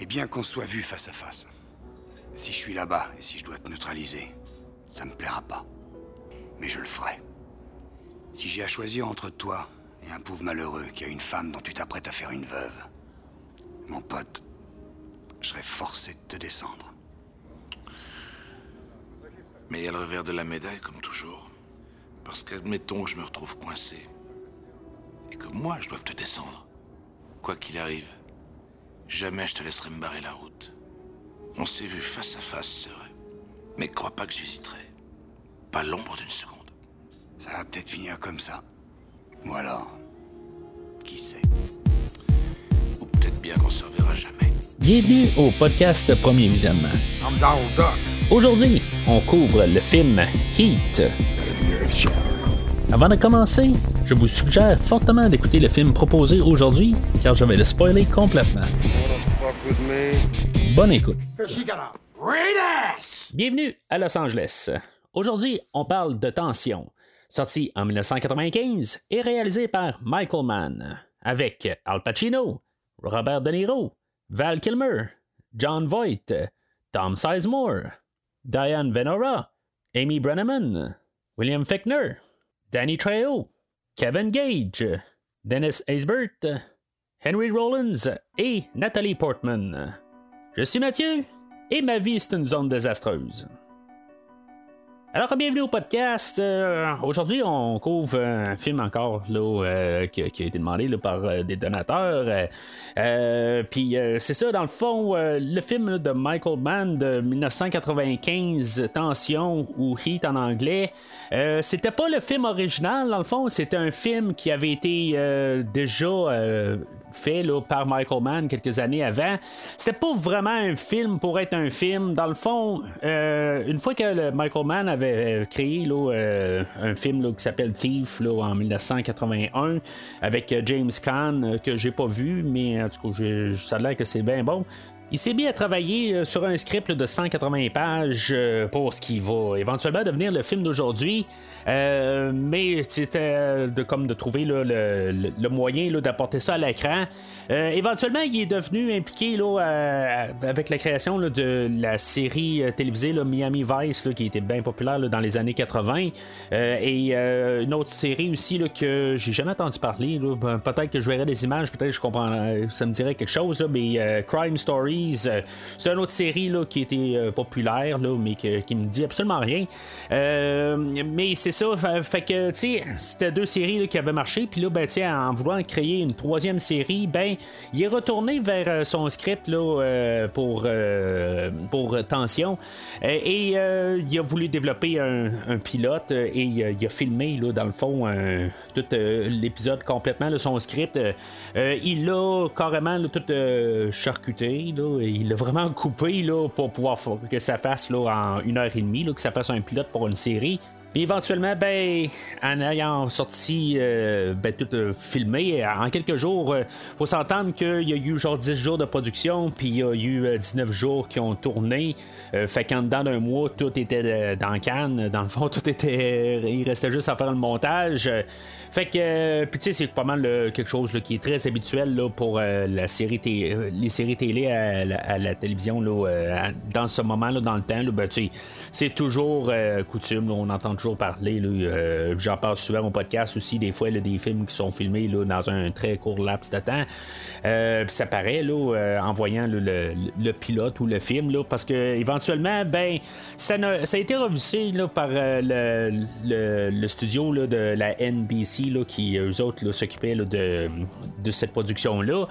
Et bien qu'on soit vu face à face. Si je suis là-bas et si je dois te neutraliser, ça me plaira pas. Mais je le ferai. Si j'ai à choisir entre toi et un pauvre malheureux qui a une femme dont tu t'apprêtes à faire une veuve, mon pote, je serais forcé de te descendre. Mais il y a le revers de la médaille, comme toujours. Parce qu'admettons que je me retrouve coincé. Et que moi, je doive te descendre. Quoi qu'il arrive, jamais je te laisserai me barrer la route. On s'est vu face à face, c'est vrai. Mais crois pas que j'hésiterai. Pas l'ombre d'une seconde. Ça va peut-être finir comme ça. Ou alors, qui sait Ou peut-être bien qu'on se reverra jamais. Bienvenue au podcast Premier Visionnement. I'm Donald Duck. Aujourd'hui, on couvre le film Heat. Avant de commencer, je vous suggère fortement d'écouter le film proposé aujourd'hui, car je vais le spoiler complètement. Bonne écoute. Bienvenue à Los Angeles. Aujourd'hui, on parle de Tension, sorti en 1995 et réalisé par Michael Mann, avec Al Pacino, Robert De Niro, Val Kilmer, John Voight, Tom Sizemore, Diane Venora, Amy Brenneman, William Fickner, Danny Trejo, Kevin Gage, Dennis Haysbert, Henry Rollins et Nathalie Portman. Je suis Mathieu et ma vie est une zone désastreuse. Alors, bienvenue au podcast. Euh, aujourd'hui, on couvre un film encore là, euh, qui, a été demandé par euh, des donateurs. Puis c'est ça, dans le fond, le film de Michael Mann de 1995, Tension ou Heat en anglais. c'était pas le film original, dans le fond, c'était un film qui avait été déjà fait par Michael Mann quelques années avant. C'était pas vraiment un film pour être un film. Dans le fond, une fois que le Michael Mann avait avait créé euh, un film qui s'appelle Thief en 1981 avec euh, James Caan euh, que j'ai pas vu, mais en tout cas, ça a l'air que c'est bien bon. Il s'est mis à travailler euh, sur un script de 180 pages euh, pour ce qui va éventuellement devenir le film d'aujourd'hui. Euh, mais c'était de, comme de trouver le, moyen d'apporter ça à l'écran. Éventuellement, il est devenu impliqué avec la création de la série télévisée Miami Vice, qui était bien populaire dans les années 80. Euh, et une autre série aussi que j'ai jamais entendu parler. Ben, peut-être que je verrais des images, peut-être que je comprends, ça me dirait quelque chose. Mais Crime Stories, euh, c'est une autre série là, qui était euh, populaire, là, mais qui me dit absolument rien. Euh, mais c'est ça, fait, que tu sais, c'était deux séries là, qui avaient marché, puis là, ben, en voulant créer une troisième série, ben, il est retourné vers son script là, pour, pour Tension, et il a voulu développer un, pilote, et il a, il a filmé, là, dans le fond, tout l'épisode complètement, là, son script. Il l'a carrément tout charcuté, il l'a vraiment coupé là, pour pouvoir que ça fasse là, en une heure et demie, là, que ça fasse un pilote pour une série. Puis éventuellement, ben, en ayant sorti euh, ben, tout euh, filmé, en quelques jours, euh, faut s'entendre qu'il y a eu genre 10 jours de production, puis il y a eu euh, 19 jours qui ont tourné. Euh, fait qu'en dedans d'un mois, tout était euh, dans canne. Dans le fond, tout était. Il restait juste à faire le montage. Fait que, euh, puis tu sais, c'est pas mal euh, quelque chose là, qui est très habituel là, pour euh, la série euh, les séries télé à, la- télévision dans ce moment là, dans le temps. Ben, c'est toujours coutume. on entend toujours parler. J'en parle souvent au podcast aussi, des fois, des films qui sont filmés dans un très court laps de temps. Ça paraît en voyant le, pilote ou le film, parce que éventuellement, ben, ça, a été revisé par le, le- studio de la NBC là, qui, eux autres, là, s'occupaient là, de, cette production-là.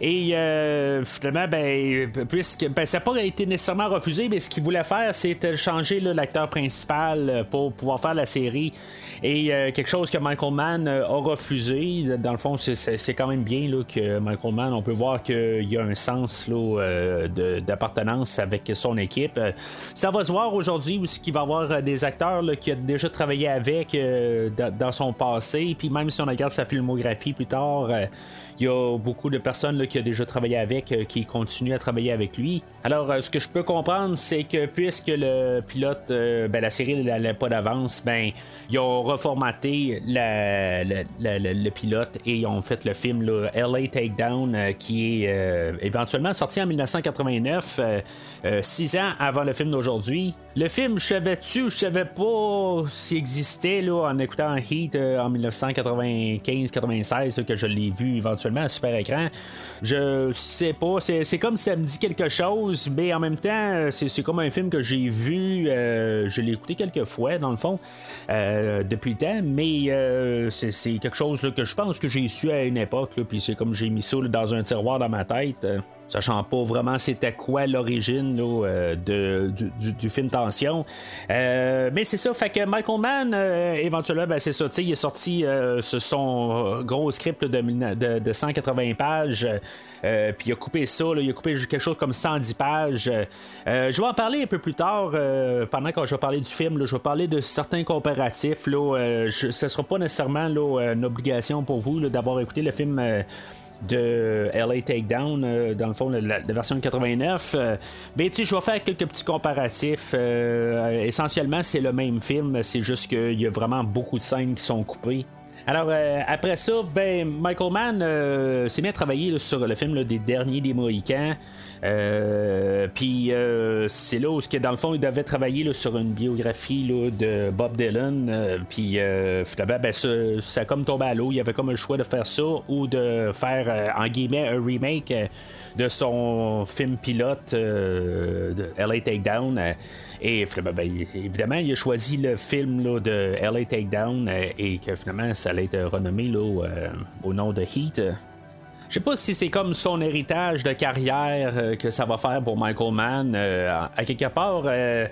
Et euh, finalement, ben, puisque ben, ça n'a pas été nécessairement refusé, mais ce qu'ils voulaient faire, c'était changer là, l'acteur principal euh, pour pouvoir faire la série. Et euh, quelque chose que Michael Mann a refusé. Dans le fond, c'est- quand même bien là, que Michael Mann, on peut voir qu'il y a un sens là, d'appartenance avec son équipe. Ça va se voir aujourd'hui où il va y avoir des acteurs là, qui ont déjà travaillé avec dans son passé. Puis même si on regarde sa filmographie plus tard, euh, il y a beaucoup de personnes là, qui ont déjà travaillé avec, euh, qui continuent à travailler avec lui. Alors, euh, ce que je peux comprendre, c'est que puisque le pilote, euh, ben, la série n'allait pas d'avance, ben, ils ont reformaté le pilote et ils ont fait le film là, LA Takedown qui est éventuellement sorti en 1989, six ans avant le film d'aujourd'hui. Le film, je savais-tu, je savais pas s'il existait là, en écoutant Heat en 1995-96 que je l'ai vu éventuellement super écran. Je sais pas, c'est comme ça me dit quelque chose, mais en même temps, c'est comme un film que j'ai vu, je l'ai écouté quelques fois dans le fond depuis le temps, mais c'est quelque chose que je pense que j'ai su à une époque, puis c'est comme j'ai mis ça dans un tiroir dans ma tête sachant pas vraiment c'était quoi l'origine euh, de, du, film Tension. Euh, mais c'est ça, fait que Michael Mann, euh, éventuellement, ben, c'est ça, il est sorti son gros script de, de, 180 pages, puis il a coupé ça, il a coupé quelque chose comme 110 pages. je vais en parler un peu plus tard, pendant que je vais parler du film, je vais parler de certains comparatifs. Là, je, ce sera pas nécessairement une obligation pour vous d'avoir écouté le film de LA Takedown, euh, dans le fond, la, version de 89. Euh, ben, tu sais, je vais faire quelques petits comparatifs. Euh, essentiellement, c'est le même film, c'est juste qu'il y a vraiment beaucoup de scènes qui sont coupées. Alors, après ça, ben, Michael Mann s'est mis à travailler sur le film des derniers des Mohicans. Euh, puis euh, c'est là où, dans le fond, il devait travailler sur une biographie de Bob Dylan. Euh, puis finalement, ben, ça, a comme tombé à l'eau. Il y avait comme le choix de faire ça ou de faire, en guillemets, un remake de son film pilote de LA Takedown. Et ben, évidemment, il a choisi le film de LA Takedown et que finalement, ça allait être renommé au nom de Heat. Je sais pas si c'est comme son héritage de carrière euh, que ça va faire pour Michael Mann. Euh, à quelque part, euh,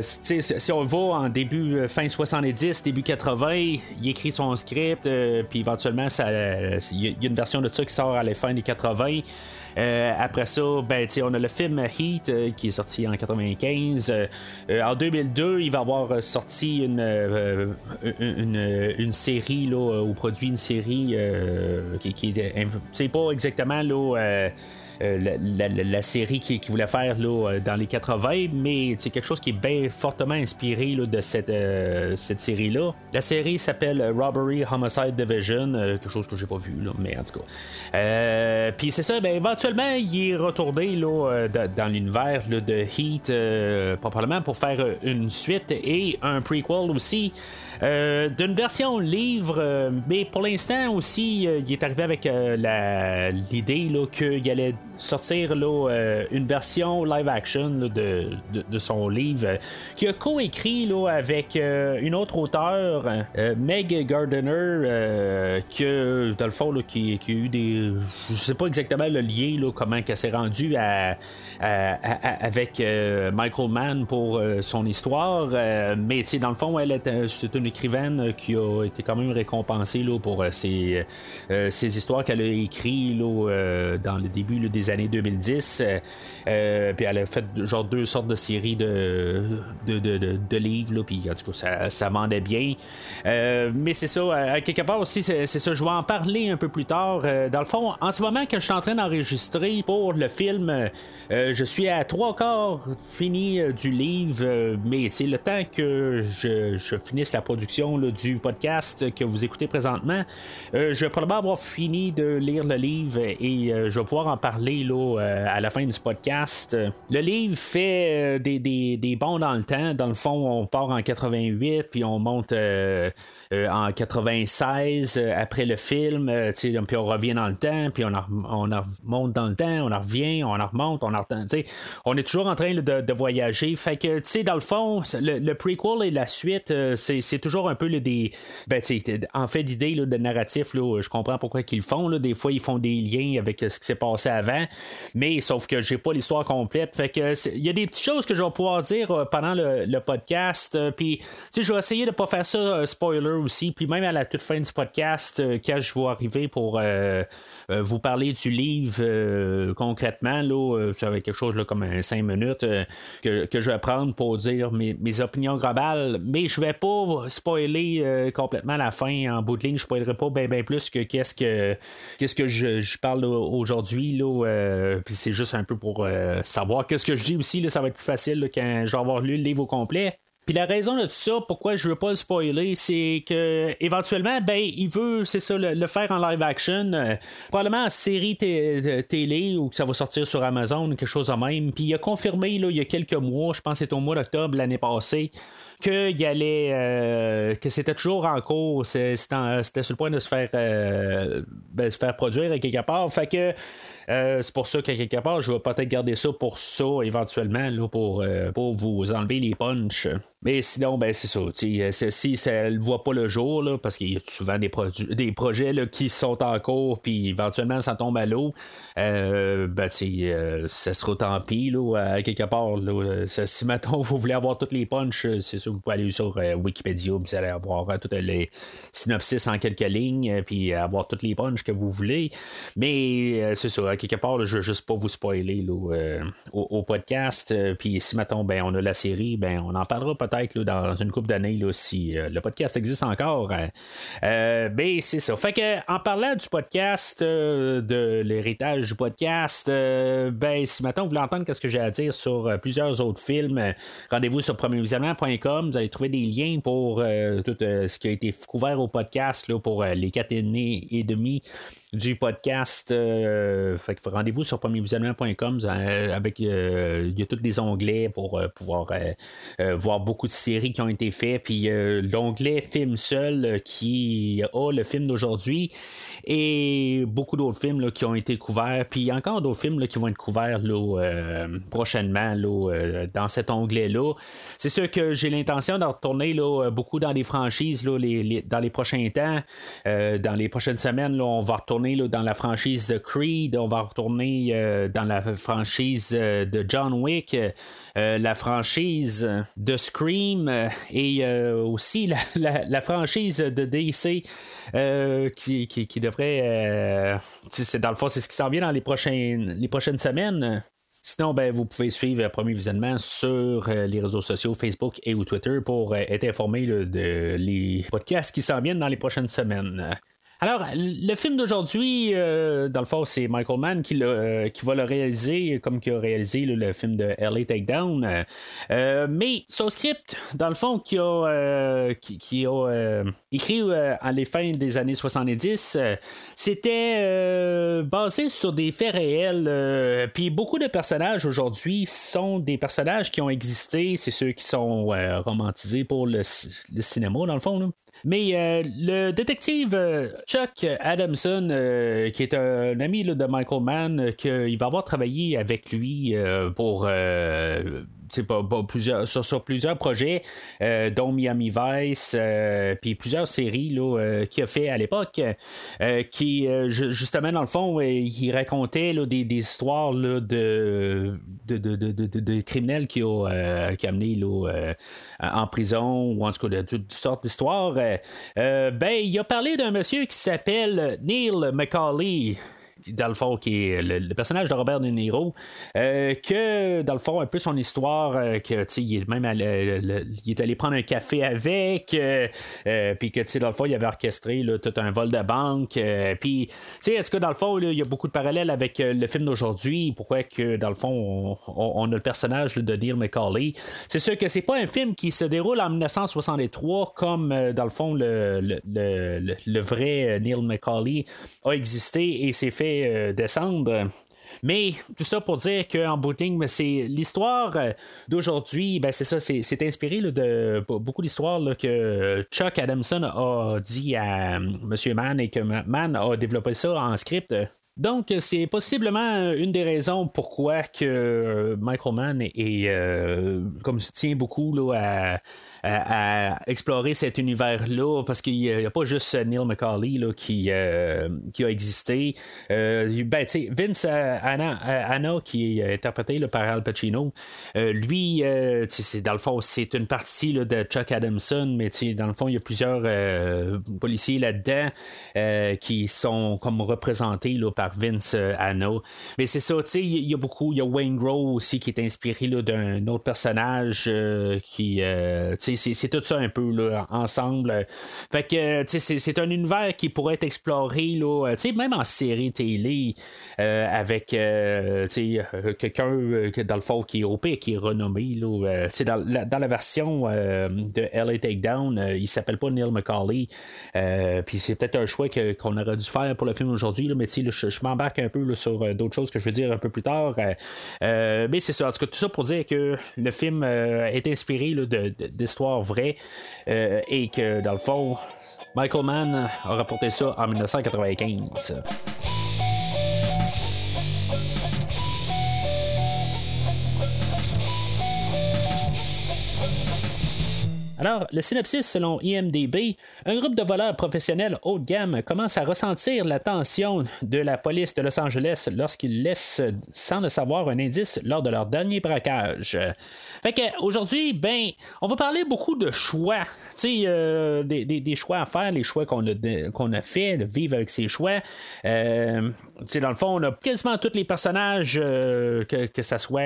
si on va en début, fin 70, début 80, il écrit son script, puis éventuellement, il y, a une version de ça qui sort à la fin des 80. Euh, après ça, ben, on a le film Heat euh, qui est sorti en 95. Euh, en 2002, il va avoir sorti une, série, là, ou produit une série qui, qui c'est pas exactement là euh, la, série qu'il qui voulait faire là, euh, dans les 80, mais c'est quelque chose qui est bien fortement inspiré de cette, euh, cette série-là. La série s'appelle Robbery Homicide Division, quelque chose que j'ai pas vu, là, mais en tout cas. Puis c'est ça, ben, éventuellement, il est retourné là, dans l'univers de Heat, probablement pour faire une suite et un prequel aussi. d'une version livre, mais pour l'instant aussi, il est arrivé avec l'idée qu'il allait sortir là, euh, une version live action de, de, son livre euh, qui a coécrit avec euh, une autre auteure, Meg Gardner, que dans le fond qui, qui, a eu des. Je sais pas exactement le lien, là, comment elle s'est rendue à, avec Michael Mann pour son histoire. mais dans le fond, elle est, c'est une écrivaine qui a été quand même récompensée là, pour ses, ses histoires qu'elle a écrites dans le début des années 2010. Euh, euh, puis elle a fait genre deux sortes de séries de, de, livres, puis en tout cas, ça, ça vendait bien. Euh, mais c'est ça, quelque part aussi, c'est, ça, je vais en parler un peu plus tard. dans le fond, en ce moment que je suis en train d'enregistrer pour le film, je suis à trois quarts fini du livre, mais le temps que je finisse la production du podcast que vous écoutez présentement, je vais probablement avoir fini de lire le livre et je vais pouvoir en parler euh, à la fin du podcast. Le livre fait euh, des, des, bons dans le temps. Dans le fond, on part en 88, puis on monte euh, en 96 après le film, puis on revient dans le temps, puis on, on remonte dans le temps, on en revient, on en remonte, on en On est toujours en train de, voyager. Fait que, tu sais, dans le fond, le, prequel et la suite, c'est toujours un peu des. Ben, en fait, d'idées de narratif, je comprends pourquoi ils le font. Des fois, ils font des liens avec ce qui s'est passé avant. Mais sauf que j'ai pas l'histoire complète. Fait que il y a des petites choses que je vais pouvoir dire euh, pendant le, podcast. Euh, puis je vais essayer de pas faire ça euh, spoiler aussi. Puis même à la toute fin du podcast, quand je vais arriver pour vous parler du livre concrètement, là, ça va être quelque chose là, comme 5 minutes que, je vais prendre pour dire mes, opinions globales. Mais je vais pas spoiler complètement la fin. En bout de ligne, je spoilerai pas bien plus que qu'est-ce que qu'est-ce que je, je parle aujourd'hui. Là, euh, puis c'est juste un peu pour euh, savoir qu'est-ce que je dis aussi. Là, ça va être plus facile quand je vais avoir lu le livre au complet. Puis la raison de ça, pourquoi je veux pas le spoiler, c'est que éventuellement, ben, il veut, c'est ça, le, faire en live action, euh, probablement en série télé ou que ça va sortir sur Amazon, quelque chose de même. Puis il a confirmé là, il y a quelques mois, je pense que c'est au mois d'octobre l'année passée, qu'il allait euh, que c'était toujours en cours, c'était sur le point de se faire euh, ben, se faire produire quelque part. Fait que euh, c'est pour ça qu'à quelque part, je vais peut-être garder ça pour ça éventuellement, là, pour, euh, pour vous enlever les punchs. Mais sinon, ben c'est ça. Si ça ne voit pas le jour, là, parce qu'il y a souvent des, projets qui sont en cours, puis éventuellement ça tombe à l'eau, euh, ben, ça sera tant pis, là, quelque part. Là, si maintenant vous voulez avoir toutes les punches, c'est sûr que vous pouvez aller sur Wikipédia, vous allez avoir toutes les synopsis en quelques lignes, puis avoir toutes les punches que vous voulez. Mais c'est ça quelque part, je veux juste pas vous spoiler euh, au, podcast. Euh, puis si, mettons, ben, on a la série, ben, on en parlera peut-être dans une couple d'années si euh, le podcast existe encore. ben, c'est ça. Fait que, en parlant du podcast, de l'héritage du podcast, ben, si, mettons, vous voulez entendre ce que j'ai à dire sur plusieurs autres films, rendez-vous sur premiervisionnement.com. Vous allez trouver des liens pour tout ce qui a été couvert au podcast là, pour les quatre années et demi du podcast. Euh, fait que rendez-vous sur premiervisionnement.com avec euh, il y a tous des onglets pour euh, pouvoir voir beaucoup de séries qui ont été faites. Puis l'onglet film seul qui a le film d'aujourd'hui et beaucoup d'autres films qui ont été couverts. Puis encore d'autres films qui vont être couverts là, prochainement dans cet onglet-là. C'est sûr que j'ai l'intention de retourner beaucoup dans les franchises les, dans les prochains temps. dans les prochaines semaines, on va retourner dans la franchise de Creed, on va retourner euh, dans la franchise euh, de John Wick, euh, la franchise de Scream et aussi la, franchise de DC qui, qui, devrait. c'est dans le fond, c'est ce qui s'en vient dans les, prochaines, les prochaines semaines. Sinon, ben, vous pouvez suivre Premier Visionnement sur les réseaux sociaux Facebook et ou Twitter pour être informé de les podcasts qui s'en viennent dans les prochaines semaines. Alors, le film d'aujourd'hui, euh, dans le fond, c'est Michael Mann qui, euh, qui va le réaliser, comme qui a réalisé le film de LA Takedown. Euh, mais son script, dans le fond, qui a, a écrit à les fins des années 70, c'était basé sur des faits réels. Puis beaucoup de personnages aujourd'hui sont des personnages qui ont existé, c'est ceux qui sont romantisés pour le, cinéma, dans le fond. Mais euh, le détective euh, Chuck Adamson, euh, qui est un ami de Michael Mann, qu'il va avoir travaillé avec lui pour sur, plusieurs projets, euh, dont Miami Vice, euh, puis plusieurs séries euh, qu'il a fait à l'époque, qui justement dans le fond, il racontait là, des, histoires là, de, de, de, criminels qui ont amené là, en prison ou en tout cas de toutes sortes d'histoires. ben, il a parlé d'un monsieur qui s'appelle Neil McCauley dans le fond, qui est le, personnage de Robert De Niro, euh, que dans le fond, un peu son histoire, euh, que il est même est allé prendre un café avec, euh, puis que dans le fond, il avait orchestré tout un vol de banque. puis, est-ce que dans le fond, il y a beaucoup de parallèles avec le film d'aujourd'hui? Pourquoi que dans le fond, on, a le personnage de Neil McCauley? C'est sûr que c'est pas un film qui se déroule en 1963 comme dans le fond le, le vrai Neil McCauley a existé et s'est fait euh, descendre. Mais tout ça pour dire qu'en bout de c'est l'histoire euh, d'aujourd'hui, ben c'est ça, c'est inspiré de beaucoup d'histoires que Chuck Adamson a dit à euh, M. Mann et que Mann a développé ça en script. Donc, c'est possiblement une des raisons pourquoi que Michael Mann est, comme tient beaucoup là, à à, explorer cet univers-là, parce qu'il n'y a, pas juste Neil McCauley là, qui, euh, qui a existé. Euh, ben, Vince Anna, qui est interprété par Al Pacino, euh, lui, dans le fond, c'est une partie de Chuck Adamson, mais dans le fond, il y a plusieurs policiers là-dedans qui sont comme représentés là, par Vince Anna. Mais c'est ça, tu sais, il y a beaucoup, il y a Wayne Grove aussi qui est inspiré d'un autre personnage qui, c'est tout ça un peu là, ensemble. Fait que, sais, c'est un univers qui pourrait être exploré, là, sais, même en série télé, avec, tu sais, quelqu'un dans le fond qui est OP, qui est renommé, là, dans, la, dans la version de LA Takedown, il s'appelle pas Neil McCauley. Puis c'est peut-être un choix qu'on aurait dû faire pour le film aujourd'hui, mais je, je m'embarque un peu sur euh, d'autres choses que je vais dire un peu plus tard. Euh, euh, mais c'est ça. En tout cas, tout ça pour dire que le film est inspiré d'histoires vraies et que, dans le fond, Michael Mann a rapporté ça en 1995. Alors, le synopsis selon IMDB, un groupe de voleurs professionnels haut de gamme commence à ressentir la tension de la police de Los Angeles lorsqu'ils laissent, sans le savoir, un indice lors de leur dernier braquage. Fait que aujourd'hui, ben, on va parler beaucoup de choix. Tu sais, euh, des, choix à faire, les choix qu'on a, qu'on a fait, de vivre avec ces choix. Euh, tu sais, dans le fond, on a quasiment tous les personnages, euh, que, que ça soit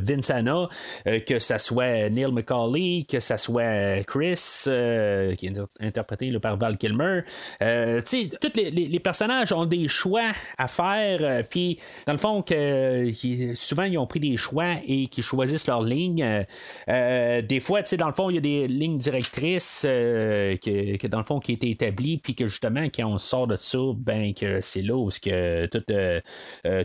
Vince Anna, que ça soit Neil McCauley, que ça soit Chris, euh, qui est interprété par Val Kilmer. Euh, tu sais, tous les, personnages ont des choix à faire, euh, puis dans le fond, que, souvent ils ont pris des choix et qu'ils choisissent leur ligne. des fois, tu sais, dans le fond, il y a des lignes directrices que, dans le fond, qui établies, puis que justement, quand on sort de ça, ben que c'est là où que tout,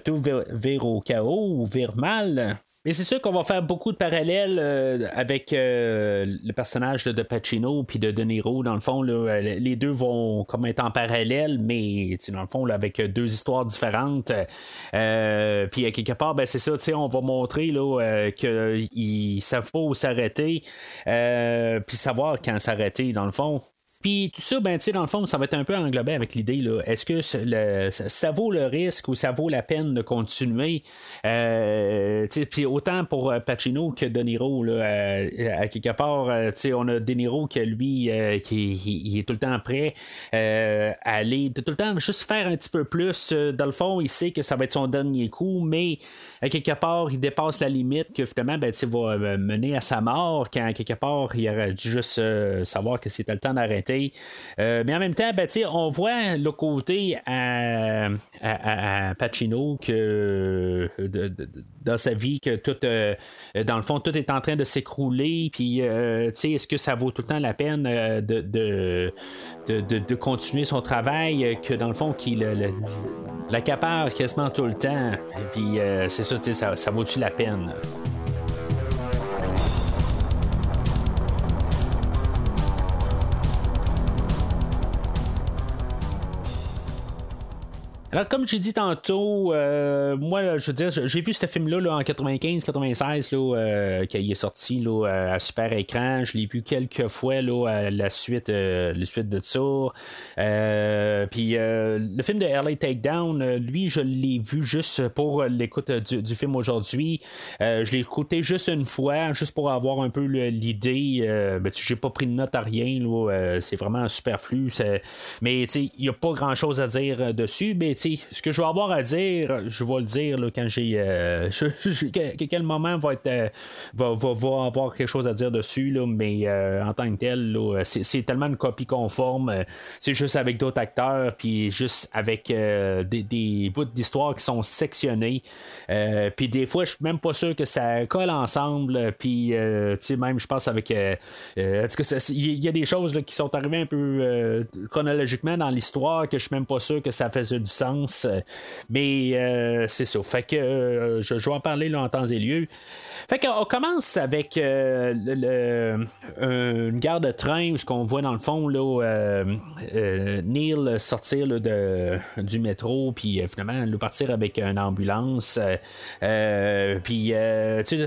tout vire au chaos ou vire mal. Mais c'est sûr qu'on va faire beaucoup de parallèles euh, avec euh, le personnage de Pacino puis de De Niro. Dans le fond, euh, les deux vont comme être en parallèle, mais dans le fond, avec deux histoires différentes. puis quelque part, ben, c'est ça, on va montrer qu'ils savent pas où s'arrêter, puis savoir quand s'arrêter, dans le fond. Puis tout ça, ben, dans le fond, ça va être un peu englobé avec l'idée, est-ce que ça vaut le risque ou ça vaut la peine de continuer? Euh, puis autant pour euh, Pacino que De Niro, là, euh, à, quelque part, on a De Niro qui, lui, qui est tout le temps prêt à aller, tout le temps juste faire un petit peu plus. dans le fond, il sait que ça va être son dernier coup, mais à quelque part, il dépasse la limite que finalement, ben, va mener à sa mort, quand à quelque part, il aurait dû juste savoir que c'était le temps d'arrêter euh, mais en même temps, ben, on voit le côté à, Pacino que dans sa vie que tout, euh, dans le fond, tout est en train de s'écrouler. Puis, euh, est-ce que ça vaut tout le temps la peine de, continuer son travail que dans le fond, qu'il l'accapare quasiment tout le temps? Puis, c'est ça, ça, ça vaut-tu la peine? Alors, comme j'ai dit tantôt, euh, moi, je veux dire, j'ai vu ce film-là en 95-96, euh, qu'il est sorti là, à super écran. Je l'ai vu quelques fois là, à la suite, euh, la suite de ça. Puis le film de LA Takedown, lui, je l'ai vu juste pour l'écoute du, film aujourd'hui. je l'ai écouté juste une fois, juste pour avoir un peu l'idée. Ben, j'ai pas pris de note à rien. c'est vraiment superflu. Mais il n'y a pas grand-chose à dire dessus. Mais ce que je vais avoir à dire, je vais le dire quand j'ai. Euh, quel moment va être euh, va, avoir quelque chose à dire dessus, là, mais euh, en tant que tel, c'est, tellement une copie conforme. c'est juste avec d'autres acteurs, puis juste avec des, bouts d'histoire qui sont sectionnés. puis des fois, je suis même pas sûr que ça colle ensemble. Puis, tu sais, même, je pense avec. il y a des choses qui sont arrivées un peu chronologiquement dans l'histoire que je suis même pas sûr que ça faisait du sens mais euh, c'est ça. Fait que euh, je, vais en parler là, en temps et lieu. Fait qu'on commence avec euh, une gare de train où ce qu'on voit dans le fond là, Neil sortir de, du métro puis finalement le partir avec une ambulance. puis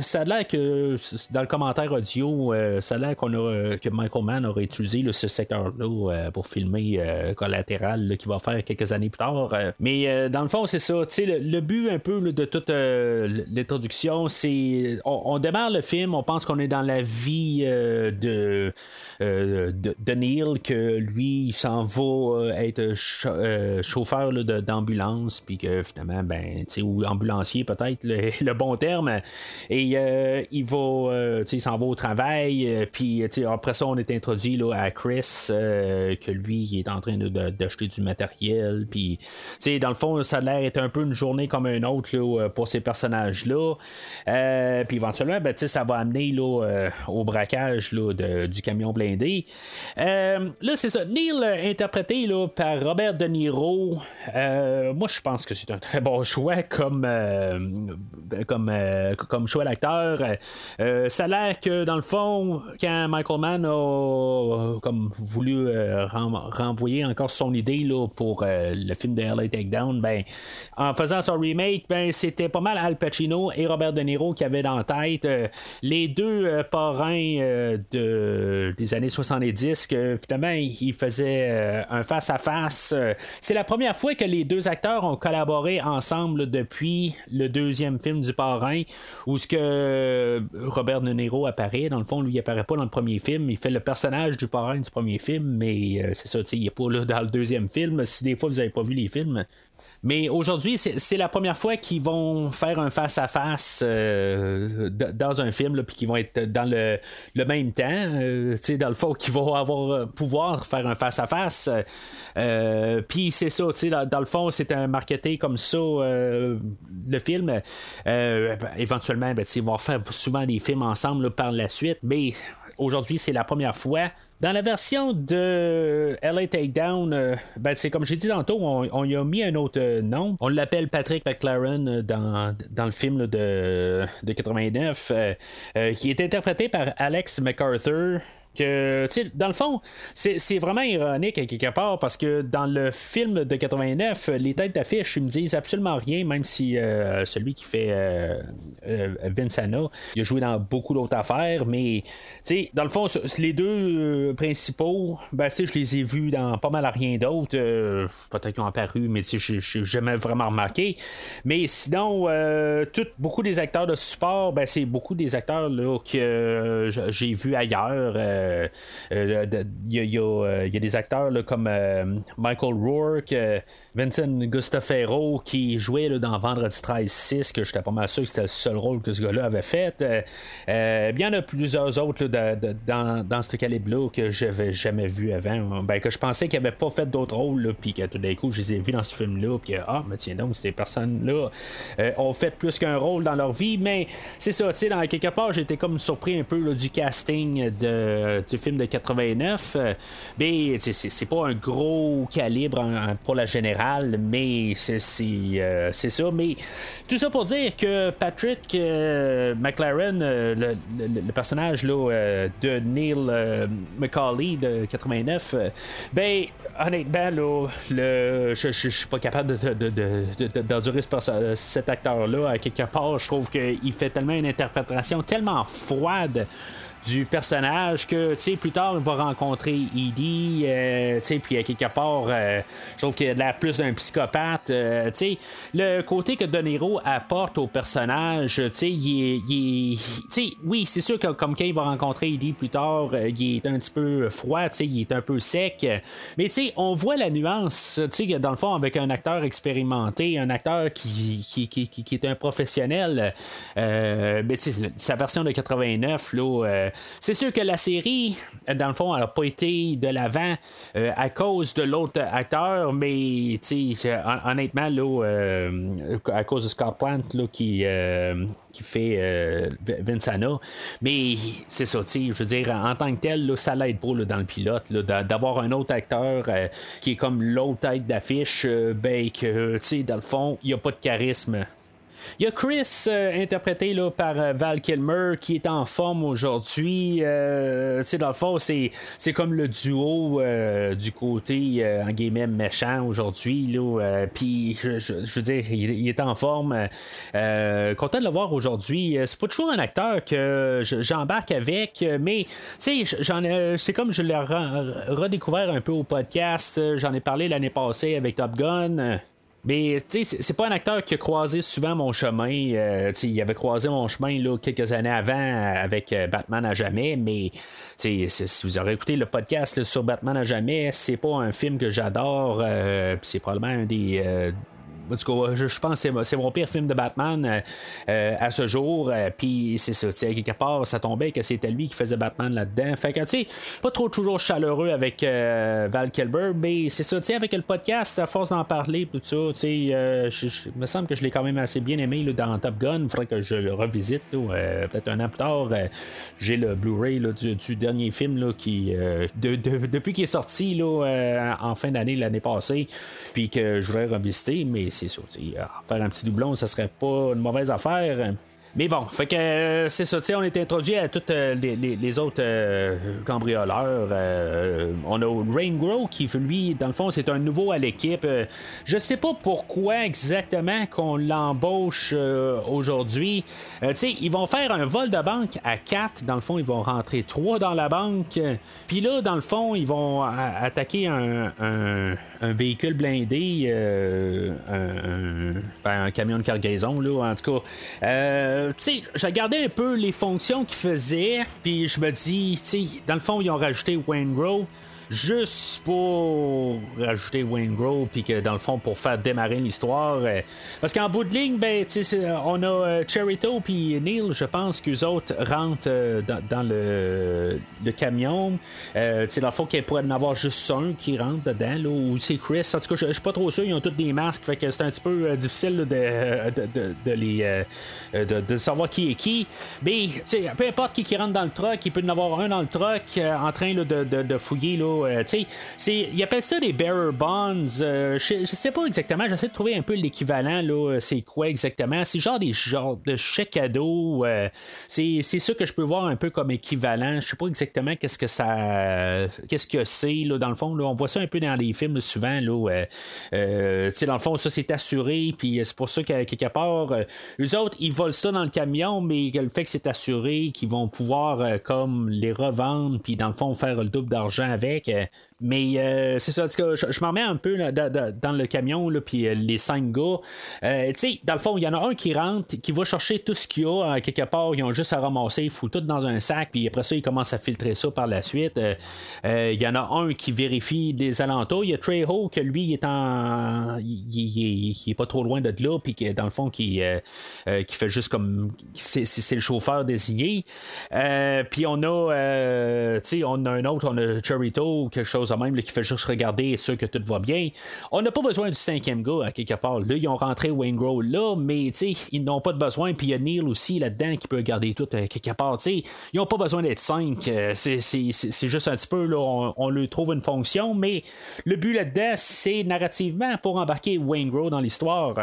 ça a l'air que dans le commentaire audio, ça a l'air qu'on que Michael Mann aurait utilisé ce secteur-là pour filmer collatéral qui va faire quelques années plus tard. mais dans le fond, c'est ça. Le, le but un peu de toute l'introduction, c'est on, démarre le film, on pense qu'on est dans la vie de, de, Neil, que lui, il s'en va être chauffeur d'ambulance, puis que finalement, ben, ou ambulancier peut-être, le, bon terme. Et il va, il s'en va au travail, puis après ça, on est introduit là, à Chris, que lui, il est en train d'acheter du matériel. Puis, dans le fond, ça a l'air d'être un peu une journée comme une autre là, pour ces personnages-là. Euh, puis éventuellement, ben, ça va amener là, euh, au braquage là, du camion blindé. Euh, là, c'est ça. Neil, interprété là, par Robert De Niro. moi, je pense que c'est un très bon choix comme, comme, comme choix d'acteur. ça a l'air que, dans le fond, quand Michael Mann a comme voulu renvoyer encore son idée là, pour euh, le film de LA Takedown, ben, en faisant son remake, ben, c'était pas mal Al Pacino et Robert De Niro qui avaient dans tête euh, les deux euh, parrains de, des années 70 que finalement ils faisaient un face-à-face. C'est la première fois que les deux acteurs ont collaboré ensemble depuis le deuxième film du parrain où ce que Robert De Niro apparaît. Dans le fond, lui, il apparaît pas dans le premier film. Il fait le personnage du parrain du premier film, mais c'est ça, il n'est pas là dans le deuxième film. Si des fois vous n'avez pas vu les films, mais aujourd'hui, c'est la première fois qu'ils vont faire un face-à-face euh, dans un film, puis qu'ils vont être dans le, même temps. Euh, dans le fond, qu'ils vont avoir euh, pouvoir faire un face-à-face. puis c'est ça, dans, dans le fond, c'est un marketing comme ça, le film. éventuellement, ben, ils vont faire souvent des films ensemble par la suite, mais aujourd'hui, c'est la première fois dans la version de LA Takedown, euh, ben, c'est comme j'ai dit tantôt, on, y a mis un autre euh, nom. On l'appelle Patrick McLaren euh, dans, dans le film de, de 89, qui est interprété par Alex MacArthur que, dans le fond, c'est vraiment ironique à quelque part parce que dans le film de 89, les têtes d'affiche, ils me disent absolument rien, même si euh, celui qui fait euh, euh, il a joué dans beaucoup d'autres affaires, mais, dans le fond, les deux principaux, ben, je les ai vus dans pas mal à rien d'autre. Peut-être qu'ils ont apparu, mais je n'ai jamais vraiment remarqué. Mais sinon, tout, beaucoup des acteurs de support, ben, c'est beaucoup des acteurs là, que j'ai vus ailleurs. Il y, a des acteurs comme euh, Michael Rourke, euh, Vincent Gustafero qui jouait dans Vendredi 13-6, que j'étais pas mal sûr que c'était le seul rôle que ce gars-là avait fait. Euh, bien, il y en a plusieurs autres dans, ce calibre-là que je n'avais jamais vu avant. Ben, que je pensais qu'ils n'avaient pas fait d'autres rôles, puis que tout d'un coup, je les ai vus dans ce film-là, puis ah, mais tiens donc, ces personnes-là ont fait plus qu'un rôle dans leur vie, mais c'est ça, tu sais, dans quelque part, j'étais comme surpris un peu du casting de euh, du film de 89. Euh, mais c'est pas un gros calibre pour la générale, mais euh, c'est ça. Mais tout ça pour dire que Patrick McLaren, le, personnage là, de Neil McCauley de 89, ben honnêtement, là, le, je, je, suis pas capable d'endurer de, cet acteur-là. À quelque part, je trouve qu'il fait tellement une interprétation tellement froide du personnage que, tu sais, plus tard, il va rencontrer Edie, euh, tu sais, puis à quelque part, euh, je trouve qu'il a l'air plus d'un psychopathe, euh, tu sais, le côté que De Niro apporte au personnage, tu sais, il est, tu sais, oui, c'est sûr que comme quand il va rencontrer Edie plus tard, il est un petit peu froid, tu sais, il est un peu sec, mais tu sais, on voit la nuance, tu sais, dans le fond, avec un acteur expérimenté, un acteur qui, qui, qui, qui est un professionnel, mais tu sais, sa version de 89, là, c'est sûr que la série, dans le fond, elle n'a pas été de l'avant euh, à cause de l'autre acteur, mais honnêtement, là, euh, à cause de Scott là, qui, euh, fait Vincana. Mais c'est ça, je veux dire, en tant que tel, là, ça l'aide pas dans le pilote, d'avoir un autre acteur qui est comme l'autre tête d'affiche, ben que, dans le fond, il n'y a pas de charisme il y a Chris, euh, interprété là, par euh, Val Kilmer, qui est en forme aujourd'hui. Euh, dans le fond, c'est, c'est comme le duo du côté, en guillemets, méchant aujourd'hui. Puis, je, veux dire, il, est en forme. content de le voir aujourd'hui. C'est pas toujours un acteur que j'embarque avec, mais j'en c'est comme je l'ai redécouvert un peu au podcast. J'en ai parlé l'année passée avec Top Gun. Mais tu sais, c'est pas un acteur qui a croisé souvent mon chemin. Euh, sais il avait croisé mon chemin là, quelques années avant avec euh, Batman à jamais, mais si vous aurez écouté le podcast sur Batman à jamais, c'est pas un film que j'adore. Euh, c'est probablement un des je, pense que c'est mon pire film de Batman euh, euh, à ce jour. Euh, puis c'est ça, quelque part, ça tombait que c'était lui qui faisait Batman là-dedans. Fait que, tu sais, pas trop toujours chaleureux avec Val Kilmer, mais c'est ça, tu sais, avec le podcast, à force d'en parler, tout ça, tu sais, il me semble que je l'ai quand même assez bien aimé dans Top Gun. Il faudrait que je le revisite, peut-être un an plus tard. J'ai le Blu-ray du, dernier film là, qui, depuis qu'il est sorti là, en fin d'année l'année passée, puis que je voudrais revisiter, mais c'est ça. Faire un petit doublon, ça serait pas une mauvaise affaire. Mais bon, fait que euh, c'est ça, on est introduit à tous euh, les, autres euh, cambrioleurs. on a Rain Grow qui, lui, dans le fond, c'est un nouveau à l'équipe. je sais pas pourquoi exactement qu'on l'embauche aujourd'hui. ils vont faire un vol de banque à 4. Dans le fond, ils vont rentrer 3 dans la banque. Puis là, dans le fond, ils vont attaquer un, véhicule blindé, un, ben, un, camion de cargaison, là, en tout cas. Euh, tu sais, j'ai regardé un peu les fonctions qu'ils faisaient, puis je me dis, tu sais, dans le fond, ils ont rajouté Wayne Grove juste pour rajouter Wayne Grove, puis que dans le fond, pour faire démarrer l'histoire. Euh, parce qu'en bout de ligne, ben, on a euh, Cherito puis Neil, je pense qu'eux autres rentrent euh, dans, le, camion. Euh, dans le fond, qu'il pourrait en avoir juste un qui rentre dedans, ou c'est Chris. En tout cas, je suis pas trop sûr, ils ont tous des masques, fait que c'est un petit peu difficile de, de, de, les, de, savoir qui est qui. Mais, peu importe qui, rentre dans le truck, il peut en avoir un dans le truck en train de, fouiller là, euh, ils appellent ça des bearer bonds. Euh, je, sais pas exactement. J'essaie de trouver un peu l'équivalent. là C'est quoi exactement? C'est genre des genres de chèques cadeaux. Euh, c'est ça que je peux voir un peu comme équivalent. Je sais pas exactement qu'est-ce que ça. Qu'est-ce que c'est, là, dans le fond. Là, on voit ça un peu dans les films souvent. Là, dans le fond, ça c'est assuré. Puis c'est pour ça qu'à quelque part, eux autres, ils volent ça dans le camion, mais le fait que c'est assuré, qu'ils vont pouvoir comme les revendre, puis dans le fond, faire le double d'argent avec que mais euh, c'est ça, je, m'en remets un peu dans le camion, puis euh, les cinq gars. Euh, tu sais, dans le fond, il y en a un qui rentre, qui va chercher tout ce qu'il y a quelque part. Ils ont juste à ramasser, ils foutent tout dans un sac, puis après ça, ils commencent à filtrer ça par la suite. Il y en a un qui vérifie des alentours. Il y a Trejo, que lui, il est en. Il, est pas trop loin de là, puis dans le fond, qui, qui fait juste comme. C'est le chauffeur désigné. puis on a. tu sais, on a un autre, on a Cherito quelque chose même qui fait juste regarder et sûr que tout va bien. On n'a pas besoin du cinquième gars à quelque part. Là, ils ont rentré Wayne Grow là, mais ils n'ont pas de besoin. Puis il y a Neil aussi là-dedans qui peut regarder tout à quelque part. ils n'ont pas besoin d'être cinq. Euh, c'est, juste un petit peu, là, on, on lui trouve une fonction, mais le but là-dedans, c'est narrativement pour embarquer Wayne Grow dans l'histoire.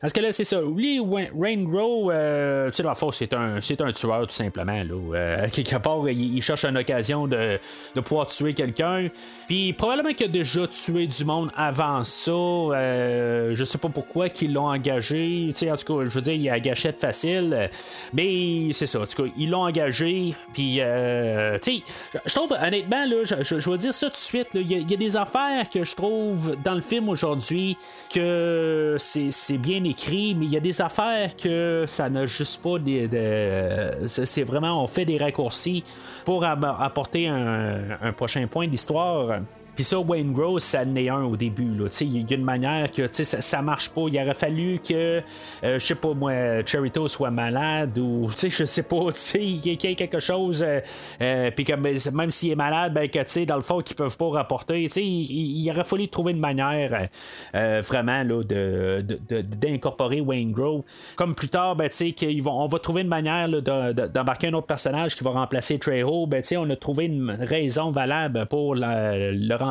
Parce que là, c'est ça. Oublie Rain Grow, euh, tu sais, la force, c'est un, c'est un tueur, tout simplement. Là. Euh, quelque part, il, cherche une occasion de, de pouvoir tuer quelqu'un. Puis probablement qu'il a déjà tué du monde avant ça. Euh, je sais pas pourquoi qu'ils l'ont engagé. Tu sais, en tout cas, je veux dire, il a gâchette facile. Mais c'est ça. En tout cas, ils l'ont engagé. Puis, euh, tu sais, je trouve, honnêtement, là, je, je, vais dire ça tout de suite. Il y, a des affaires que je trouve dans le film aujourd'hui que c'est, c'est bien écrit, mais il y a des affaires que ça n'a juste pas des. c'est vraiment, on fait des raccourcis pour apporter un, prochain point d'histoire. Puis ça, Wayne Gross, ça n'est un au début. Il y a une manière que ça, ça marche pas. Il aurait fallu que, euh, je sais pas moi, Cherito soit malade ou je sais pas, qu'il y ait quelque chose. Euh, euh, puis ben, même s'il est malade, ben, que dans le fond, qu'ils peuvent pas rapporter. Il, aurait fallu trouver une manière vraiment là, de, d'incorporer Wayne Grove. Comme plus tard, ben, qu'ils vont, on va trouver une manière d'embarquer un autre personnage qui va remplacer Trejo. Ben, on a trouvé une raison valable pour le remplacer.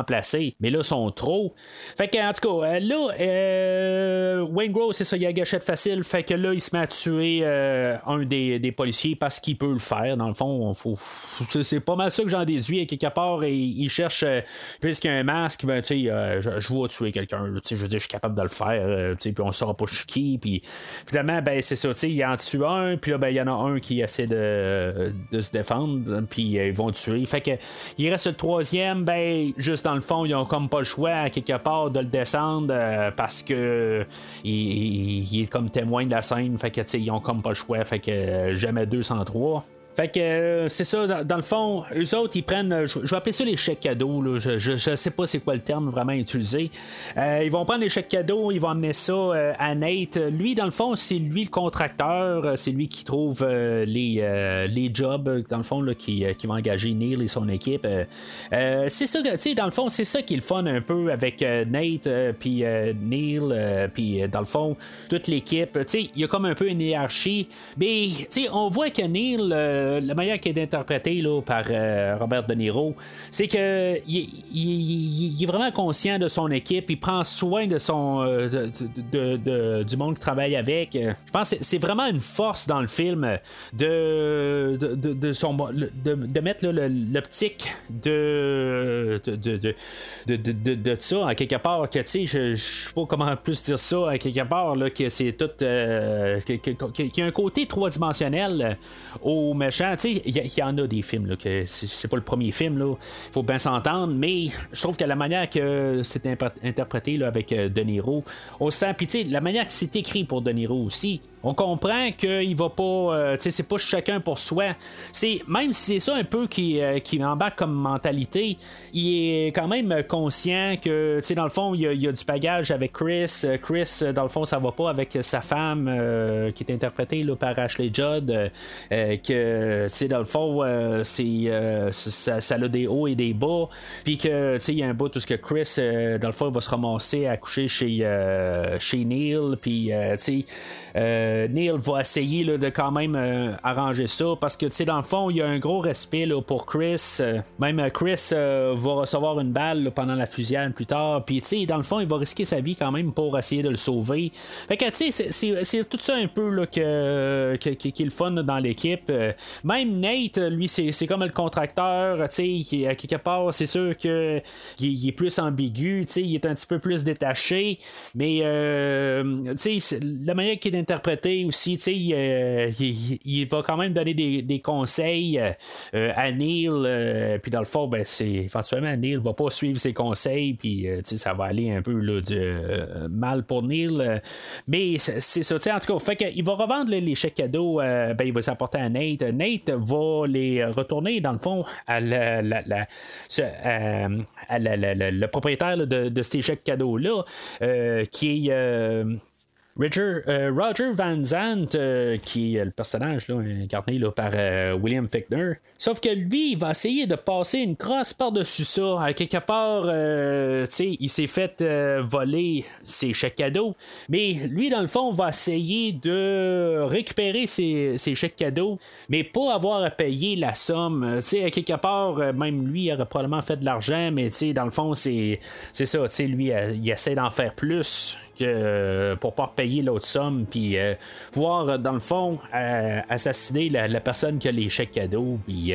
Mais là, ils sont trop. Fait que, en tout cas, euh, là, euh, Wayne Grove, c'est ça, il a gâchette facile. Fait que là, il se met à tuer euh, un des, policiers parce qu'il peut le faire. Dans le fond, faut, c'est pas mal ça que j'en déduis. Quelque part, et, il cherche, puisqu'il y a un masque, ben, tu sais, je, je tuer quelqu'un. Je veux dire, je suis capable de le faire. puis on saura pas je qui. Puis finalement, ben, c'est ça, tu sais, il en tue un. Puis là, ben, il y en a un qui essaie de, se défendre. Puis ils vont tuer. Fait que, il reste le troisième, ben, juste dans le fond, ils ont comme pas le choix, à quelque part, de le descendre parce que il, est comme témoin de la scène. Fait que, ils ont comme pas le choix. Fait que jamais 203. Fait que euh, c'est ça, dans, le fond, eux autres, ils prennent, euh, je, vais appeler ça les chèques cadeaux, là, je, je, sais pas c'est quoi le terme vraiment utilisé. Euh, ils vont prendre les chèques cadeaux, ils vont amener ça à Nate. Lui, dans le fond, c'est lui le contracteur, c'est lui qui trouve les, les jobs, dans le fond, qui, qui va engager Neil et son équipe. c'est ça, tu sais, dans le fond, c'est ça qui est le fun un peu avec Nate, puis Neil, puis dans le fond, toute l'équipe. Tu sais, il y a comme un peu une hiérarchie, mais tu sais, on voit que Neil la manière qui est interprété là, par euh, Robert De Niro, c'est que il, est vraiment conscient de son équipe, il prend soin de son euh, du monde qui travaille avec. Je pense que c'est vraiment une force dans le film de, de, son, de, mettre l'optique de de, de, ça à quelque part que tu sais je, sais pas comment plus dire ça à quelque part là, que c'est tout qu'il y a un côté trois dimensionnel au méchant il y, en a des films, là, que c'est pas le premier film, là. Faut bien s'entendre, mais je trouve que la manière que c'est interprété là, avec euh, De Niro, on sent, puis la manière que c'est écrit pour De Niro aussi, on comprend qu'il va pas. Euh, tu c'est pas chacun pour soi. C'est Même si c'est ça un peu qui, euh, qui comme mentalité, il est quand même conscient que, tu dans le fond, il y, a, du bagage avec Chris. Euh, Chris, dans le fond, ça va pas avec sa femme qui est interprétée là, par Ashley Judd. que, sais, dans le fond, c'est ça, ça, a des hauts et des bas. Puis que, tu sais, il y a un bout tout ce que Chris, dans le fond, il va se ramasser à coucher chez, chez Neil. Puis, tu sais, euh, Neil va essayer de quand même euh, arranger ça parce que, tu sais, dans le fond, il y a un gros respect pour Chris. Euh, même Chris va recevoir une balle pendant la fusillade plus tard. Puis, tu sais, dans le fond, il va risquer sa vie quand même pour essayer de le sauver. Fait que, tu sais, c'est tout ça un peu là, que, qui est le fun dans l'équipe. Même Nate, lui, c'est comme le contracteur. Tu sais, à quelque part, c'est sûr qu'il il est plus ambigu. Tu sais, il est un petit peu plus détaché. Mais, tu sais, la manière qu'il est interprété aussi, tu sais, il, va quand même donner des, conseils euh, à Neil, euh, puis dans le fond, ben, c'est éventuellement Neil va pas suivre ses conseils, puis euh, ça va aller un peu là, mal pour Neil. mais c'est ça, en tout cas, fait qu'il va revendre les, chèques cadeaux, ben, il va s'apporter à Nate. Nate va les retourner, dans le fond, à, la, le propriétaire de, ces chèques cadeaux-là, qui est euh, Roger Van Zandt, euh, qui est le personnage là, incarné là, par euh, William Fickner, sauf que lui, il va essayer de passer une crosse par-dessus ça. À quelque part, il s'est fait voler ses chèques cadeaux, mais lui, dans le fond, va essayer de récupérer ses, chèques cadeaux, mais pas avoir à payer la somme. à quelque part, même lui, il aurait probablement fait de l'argent, mais dans le fond, c'est ça. Lui, il essaie d'en faire plus euh, pour pas payer l'autre somme, puis euh, pouvoir, euh, dans le fond, assassiner la, personne qui a les chèques cadeaux, puis